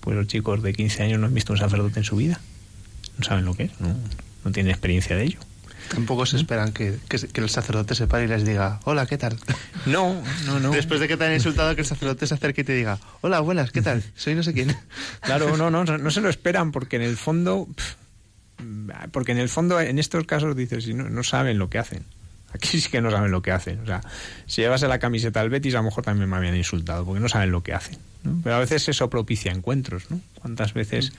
Speaker 2: Pues los chicos de 15 años no han visto un sacerdote en su vida. No saben lo que es, no, no tienen experiencia de ello.
Speaker 6: Tampoco se esperan que, que, que, el sacerdote se pare y les diga, hola, ¿qué tal?
Speaker 2: No, no, no.
Speaker 6: Después de que te han insultado, que el sacerdote se acerque y te diga, hola, buenas, ¿qué tal? Soy no sé quién.
Speaker 2: Claro, no, no, no se lo esperan porque en el fondo, porque en el fondo en estos casos dices, no, no saben lo que hacen. Aquí sí que no saben lo que hacen. O sea, si llevas la camiseta al Betis, a lo mejor también me habían insultado, porque no saben lo que hacen. ¿no? Pero a veces eso propicia encuentros, ¿no? ¿Cuántas veces,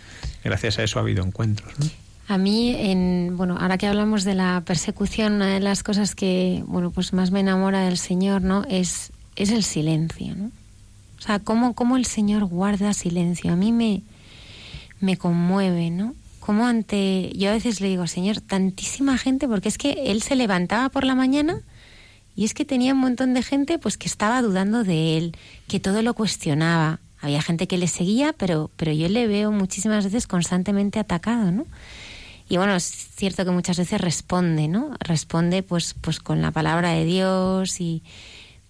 Speaker 2: gracias a eso, ha habido encuentros, ¿no?
Speaker 1: A mí, en, bueno, ahora que hablamos de la persecución, una de las cosas que, bueno, pues más me enamora del Señor, ¿no? Es, es el silencio, ¿no? O sea, cómo, cómo el Señor guarda silencio. A mí me, me conmueve, ¿no? Como ante, yo a veces le digo, Señor, tantísima gente, porque es que Él se levantaba por la mañana y es que tenía un montón de gente, pues que estaba dudando de Él, que todo lo cuestionaba. Había gente que le seguía, pero, pero yo le veo muchísimas veces constantemente atacado, ¿no? Y bueno, es cierto que muchas veces responde, ¿no? Responde pues, pues con la palabra de Dios y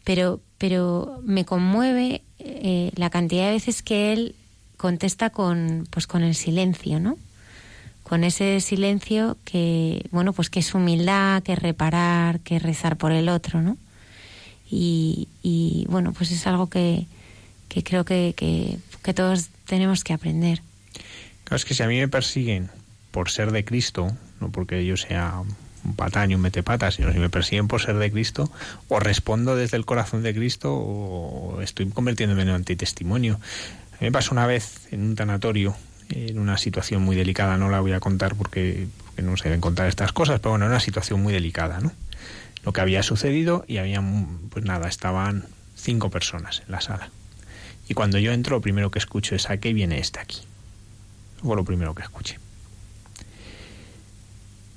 Speaker 1: pero, pero me conmueve eh, la cantidad de veces que él contesta con, pues con el silencio, ¿no? Con ese silencio que, bueno, pues que es humildad, que es reparar, que es rezar por el otro, ¿no? Y, y bueno, pues es algo que, que creo que, que, todos tenemos que aprender.
Speaker 2: Claro, es que si a mí me persiguen por ser de Cristo, no porque yo sea un patán y un metepata, sino si me persiguen por ser de Cristo, o respondo desde el corazón de Cristo o estoy convirtiéndome en un antitestimonio. A mí me pasó una vez en un tanatorio, en una situación muy delicada, no la voy a contar porque, no se deben contar estas cosas, pero bueno, era una situación muy delicada, ¿no? Lo que había sucedido y había, pues nada, estaban cinco personas en la sala. Y cuando yo entro, lo primero que escucho es, ¿a qué viene este aquí? Fue lo primero que escuché.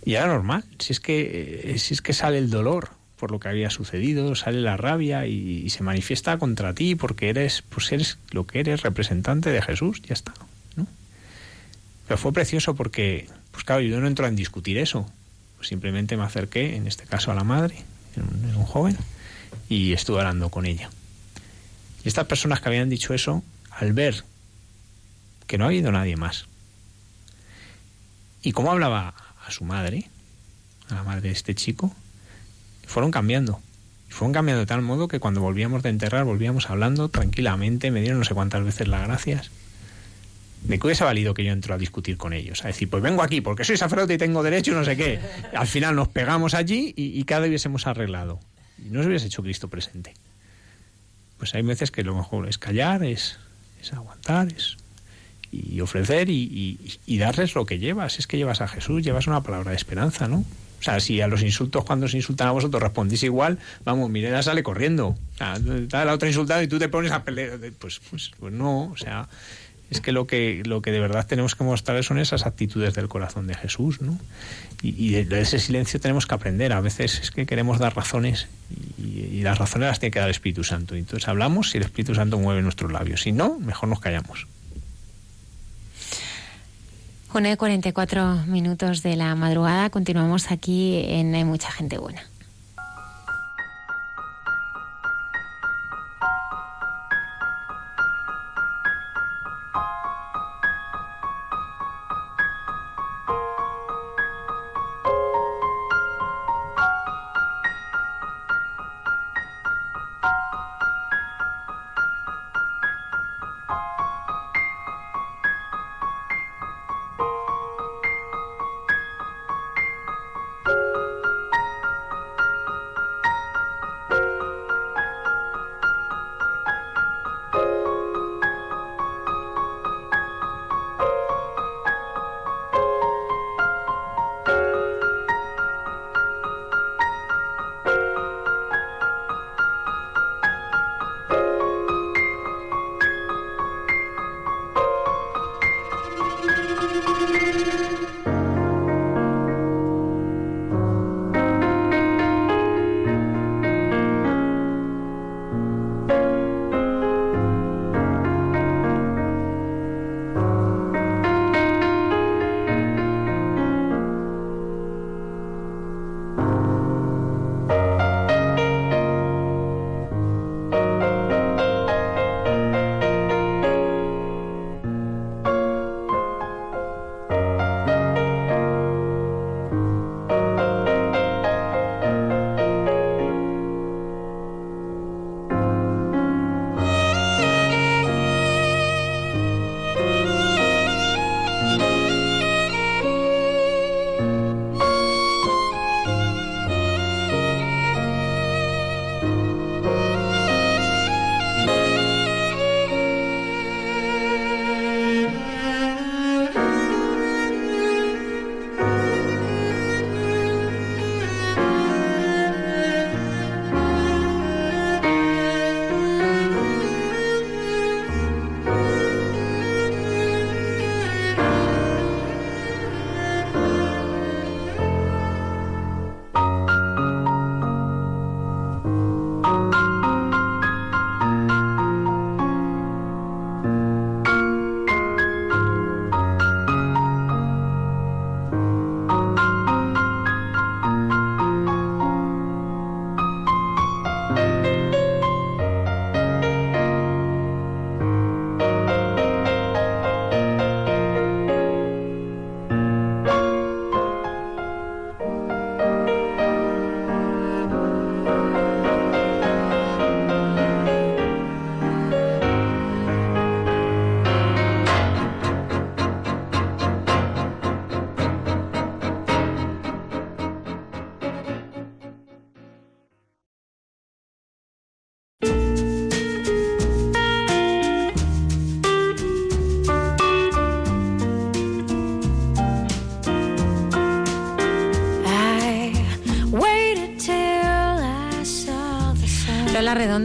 Speaker 2: Y era normal, si es que, si es que sale el dolor por lo que había sucedido, sale la rabia y, se manifiesta contra ti porque eres, pues eres lo que eres, representante de Jesús, ya está. ¿no? Pero fue precioso porque, pues claro, yo no entro en discutir eso. Simplemente me acerqué, en este caso a la madre, en un joven, y estuve hablando con ella. Y estas personas que habían dicho eso, al ver que no ha habido nadie más, y cómo hablaba a su madre, a la madre de este chico, fueron cambiando. Fueron cambiando de tal modo que cuando volvíamos de enterrar, volvíamos hablando tranquilamente, me dieron no sé cuántas veces las gracias. ¿De qué hubiese valido que yo entro a discutir con ellos? A decir, pues vengo aquí porque soy sacerdote y tengo derecho y no sé qué. Al final nos pegamos allí y, y cada hubiésemos arreglado. Y no se hubiese hecho Cristo presente. Pues hay veces que lo mejor es callar, es, es aguantar, es y ofrecer y, darles lo que llevas. Es que llevas a Jesús, llevas una palabra de esperanza, ¿no? O sea, si a los insultos cuando se insultan a vosotros respondís igual, vamos, Mirena sale corriendo. Está la otra insultada y tú te pones a pelear. Pues, pues, pues no, o sea, es que lo que lo que de verdad tenemos que mostrar son esas actitudes del corazón de Jesús, ¿no? Y, de, ese silencio tenemos que aprender. A veces es que queremos dar razones y, y las razones las tiene que dar el Espíritu Santo. Y entonces hablamos y el Espíritu Santo mueve nuestros labios. Si no, mejor nos callamos.
Speaker 1: Una de 44 minutos de la madrugada. Continuamos aquí en Hay mucha gente buena.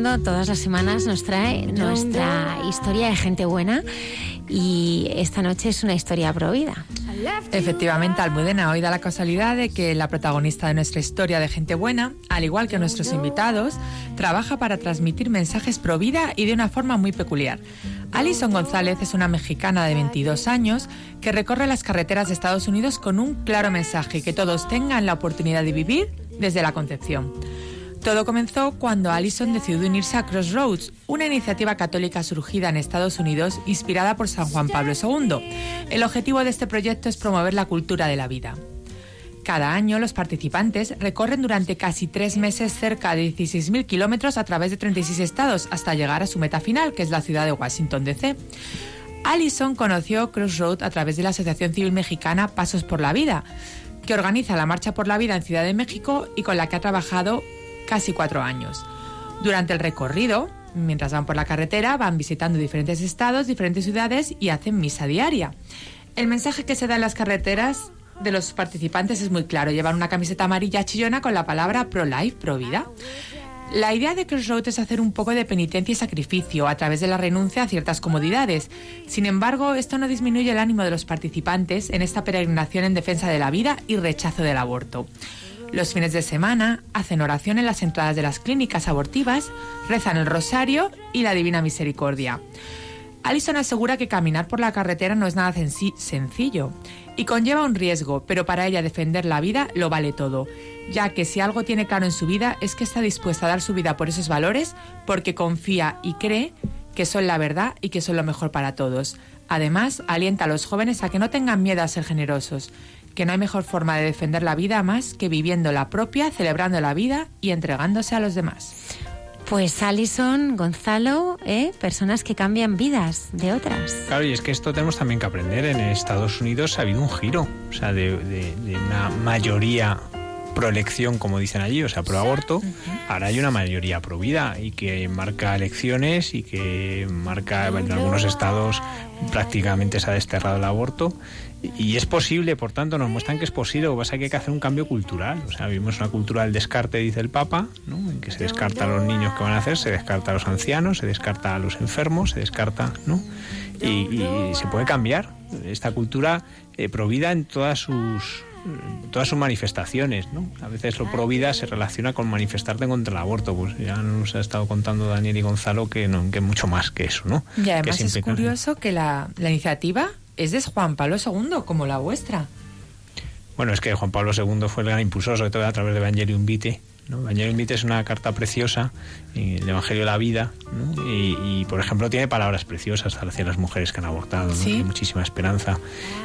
Speaker 1: Todas las semanas nos trae nuestra historia de gente buena y esta noche es una historia provida.
Speaker 8: Efectivamente, Almudena, hoy da la casualidad de que la protagonista de nuestra historia de gente buena, al igual que nuestros invitados, trabaja para transmitir mensajes pro vida y de una forma muy peculiar. Alison González es una mexicana de 22 años que recorre las carreteras de Estados Unidos con un claro mensaje, que todos tengan la oportunidad de vivir desde la concepción. Todo comenzó cuando Allison decidió unirse a Crossroads, una iniciativa católica surgida en Estados Unidos inspirada por San Juan Pablo II. El objetivo de este proyecto es promover la cultura de la vida. Cada año los participantes recorren durante casi tres meses cerca de 16.000 kilómetros a través de 36 estados hasta llegar a su meta final, que es la ciudad de Washington, D.C. Allison conoció Crossroads a través de la Asociación Civil Mexicana Pasos por la Vida, que organiza la Marcha por la Vida en Ciudad de México y con la que ha trabajado casi cuatro años. Durante el recorrido, mientras van por la carretera, van visitando diferentes estados, diferentes ciudades y hacen misa diaria. El mensaje que se da en las carreteras de los participantes es muy claro. Llevan una camiseta amarilla chillona con la palabra pro-life, pro-vida. La idea de Crossroads es hacer un poco de penitencia y sacrificio a través de la renuncia a ciertas comodidades. Sin embargo, esto no disminuye el ánimo de los participantes en esta peregrinación en defensa de la vida y rechazo del aborto. Los fines de semana hacen oración en las entradas de las clínicas abortivas, rezan el rosario y la Divina Misericordia. Alison asegura que caminar por la carretera no es nada sencillo y conlleva un riesgo, pero para ella defender la vida lo vale todo, ya que si algo tiene claro en su vida es que está dispuesta a dar su vida por esos valores porque confía y cree que son la verdad y que son lo mejor para todos. Además, alienta a los jóvenes a que no tengan miedo a ser generosos, que no hay mejor forma de defender la vida más que viviendo la propia, celebrando la vida y entregándose a los demás.
Speaker 1: Pues Alison, Gonzalo, ¿eh? personas que cambian vidas de otras.
Speaker 2: Claro, y es que esto tenemos también que aprender. En Estados Unidos ha habido un giro, o sea, de, de, de una mayoría proelección, como dicen allí, o sea, pro aborto, ahora hay una mayoría pro vida y que marca elecciones y que marca en algunos estados prácticamente se ha desterrado el aborto y es posible, por tanto, nos muestran que es posible. Lo que pasa es que hay que hacer un cambio cultural. O sea, vivimos una cultura del descarte, dice el Papa, ¿no? en que se descarta a los niños que van a hacer, se descarta a los ancianos, se descarta a los enfermos, se descarta, ¿no? Y, y se puede cambiar esta cultura eh, provida en todas sus todas sus manifestaciones, ¿no? A veces lo pro vida se relaciona con manifestarte contra el aborto, pues ya nos ha estado contando Daniel y Gonzalo que no, que mucho más que eso, ¿no?
Speaker 8: Y además
Speaker 2: que
Speaker 8: es curioso que la, la iniciativa es de Juan Pablo II, como la vuestra.
Speaker 2: Bueno, es que Juan Pablo II fue el gran impulsor, sobre todo a través de Evangelium Vitae. ¿no? Evangelium Vitae es una carta preciosa, el Evangelio de la Vida, ¿no? y, y, por ejemplo tiene palabras preciosas hacia las mujeres que han abortado, ¿no?
Speaker 8: ¿Sí?
Speaker 2: Hay muchísima esperanza.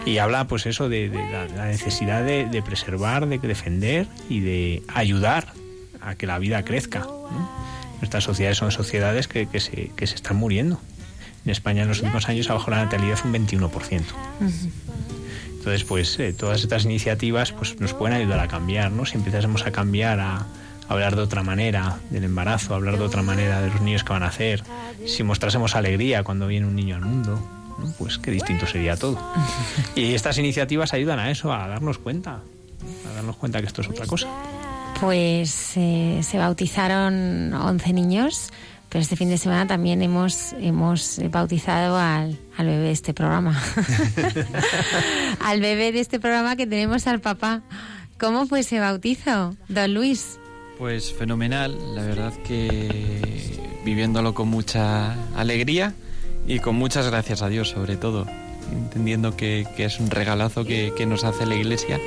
Speaker 2: Y habla pues eso de, de la, la, necesidad de, de, preservar, de defender y de ayudar a que la vida crezca. Nuestras sociedades son sociedades que, que, se, que se están muriendo. En España en los últimos años ha bajado la natalidad un 21%. Uh -huh. Entonces, pues eh, todas estas iniciativas pues, nos pueden ayudar a cambiar, ¿no? Si empezásemos a cambiar, a, a, hablar de otra manera del embarazo, a hablar de otra manera de los niños que van a hacer, si mostrásemos alegría cuando viene un niño al mundo, ¿no? pues qué distinto sería todo. Y estas iniciativas ayudan a eso, a darnos cuenta, a darnos cuenta que esto es otra cosa.
Speaker 1: Pues eh, se bautizaron 11 niños pero este fin de semana también hemos, hemos bautizado al, al bebé de este programa. al bebé de este programa que tenemos al papá. ¿Cómo fue ese bautizo, don Luis?
Speaker 4: Pues fenomenal, la verdad que viviéndolo con mucha alegría y con muchas gracias a Dios sobre todo, entendiendo que, que es un regalazo que, que, nos hace la iglesia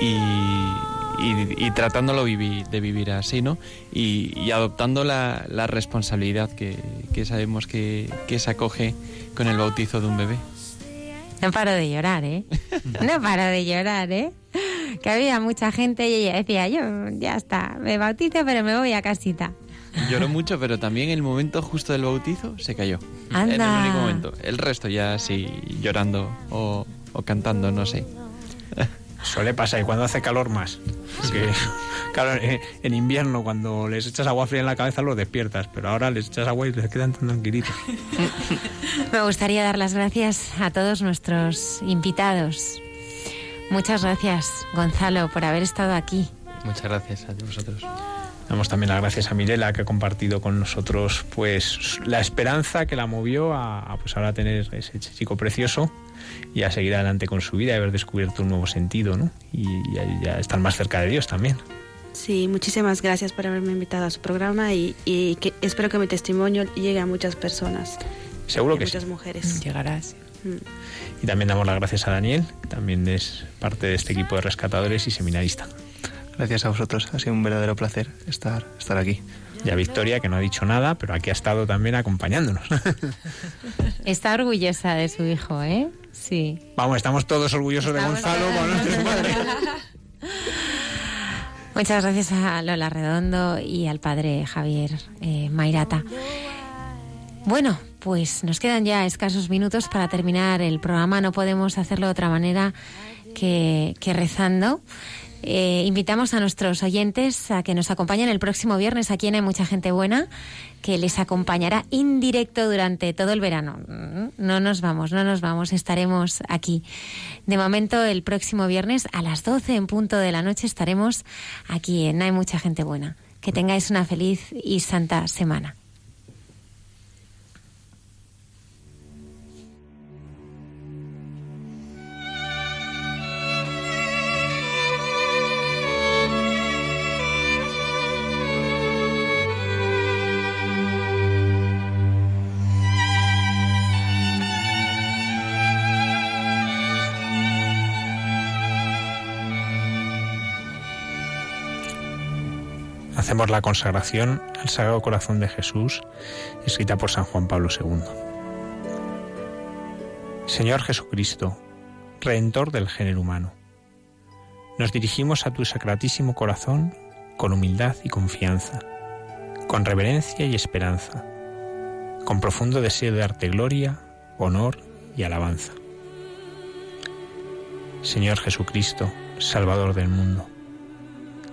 Speaker 4: y, y, y tratándolo de vivir así, ¿no? Y, y adoptando la, la responsabilidad que, que sabemos que, que, se acoge con el bautizo de un bebé.
Speaker 1: No paro de llorar, ¿eh? No paro de llorar, ¿eh? Que había mucha gente y ella decía, yo ya está, me bautizo pero me voy a casita.
Speaker 4: Lloró mucho, pero también el momento justo del bautizo se cayó.
Speaker 1: Anda.
Speaker 4: En el único momento. El resto ya sí llorando o, o cantando, no sé.
Speaker 2: Suele pasar, y cuando hace calor más. Porque, claro, en invierno cuando les echas agua fría en la cabeza los despiertas, pero ahora les echas agua y les quedan tan tranquilitos.
Speaker 1: Me gustaría dar las gracias a todos nuestros invitados. Muchas gracias, Gonzalo, por haber estado aquí.
Speaker 4: Muchas gracias a vosotros.
Speaker 2: Damos también las gracias a Mirela que ha compartido con nosotros pues la esperanza que la movió a, a, pues ahora tener ese chico precioso y a seguir adelante con su vida y haber descubierto un nuevo sentido, ¿no? Y, y a- estar más cerca de Dios también.
Speaker 3: Sí, muchísimas gracias por haberme invitado a su programa y, y que espero que mi testimonio llegue a muchas personas.
Speaker 2: Seguro que
Speaker 3: muchas
Speaker 2: sí.
Speaker 3: mujeres.
Speaker 8: Llegarás.
Speaker 3: Mm.
Speaker 2: Y también damos las gracias a Daniel, que también es parte de este equipo de rescatadores y seminarista.
Speaker 6: Gracias a vosotros, ha sido un verdadero placer estar, estar aquí.
Speaker 2: Y a Victoria, que no ha dicho nada, pero aquí ha estado también acompañándonos.
Speaker 1: Está orgullosa de su hijo, ¿eh? Sí.
Speaker 2: Vamos, estamos todos orgullosos de Gonzalo con nuestra madre.
Speaker 1: Muchas gracias a Lola Redondo y al padre Javier eh, Mairata. Bueno, pues nos quedan ya escasos minutos para terminar el programa. No podemos hacerlo de otra manera que, que rezando. Eh, invitamos a nuestros oyentes a que nos acompañen el próximo viernes aquí en Hay Mucha Gente Buena, que les acompañará indirecto durante todo el verano. Mm, No nos vamos, no nos vamos, estaremos aquí. De momento, el próximo viernes a las 12 en punto de la noche estaremos aquí en Hay Mucha Gente Buena. Que tengáis una feliz y santa semana.
Speaker 2: Hacemos la consagración al Sagrado Corazón de Jesús, escrita por San Juan Pablo II. Señor Jesucristo, Redentor del género humano, nos dirigimos a tu sacratísimo corazón con humildad y confianza, con reverencia y esperanza, con profundo deseo de darte gloria, honor y alabanza. Señor Jesucristo, Salvador del mundo,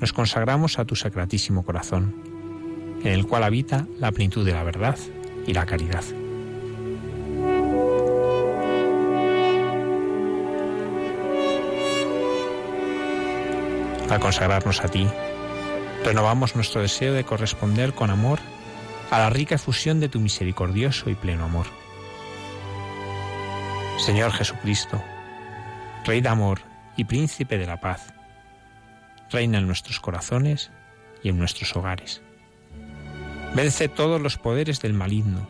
Speaker 2: nos consagramos a tu sacratísimo corazón, en el cual habita la plenitud de la verdad y la caridad. Al consagrarnos a ti, renovamos nuestro deseo de corresponder con amor a la rica efusión de tu misericordioso y pleno amor. Señor Jesucristo, Rey de amor y príncipe de la paz, reina en nuestros corazones y en nuestros hogares. Vence todos los poderes del maligno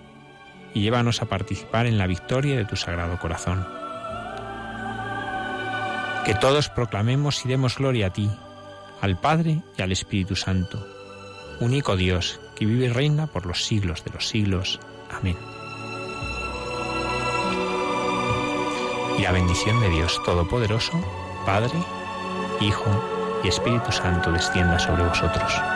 Speaker 2: y llévanos a participar en la victoria de tu sagrado corazón. Que todos proclamemos y demos gloria a ti, al Padre y al Espíritu Santo, único Dios que vive y reina por los siglos de los siglos. Amén. Y la bendición de Dios Todopoderoso, Padre, Hijo Espíritu Santo descienda sobre vosotros.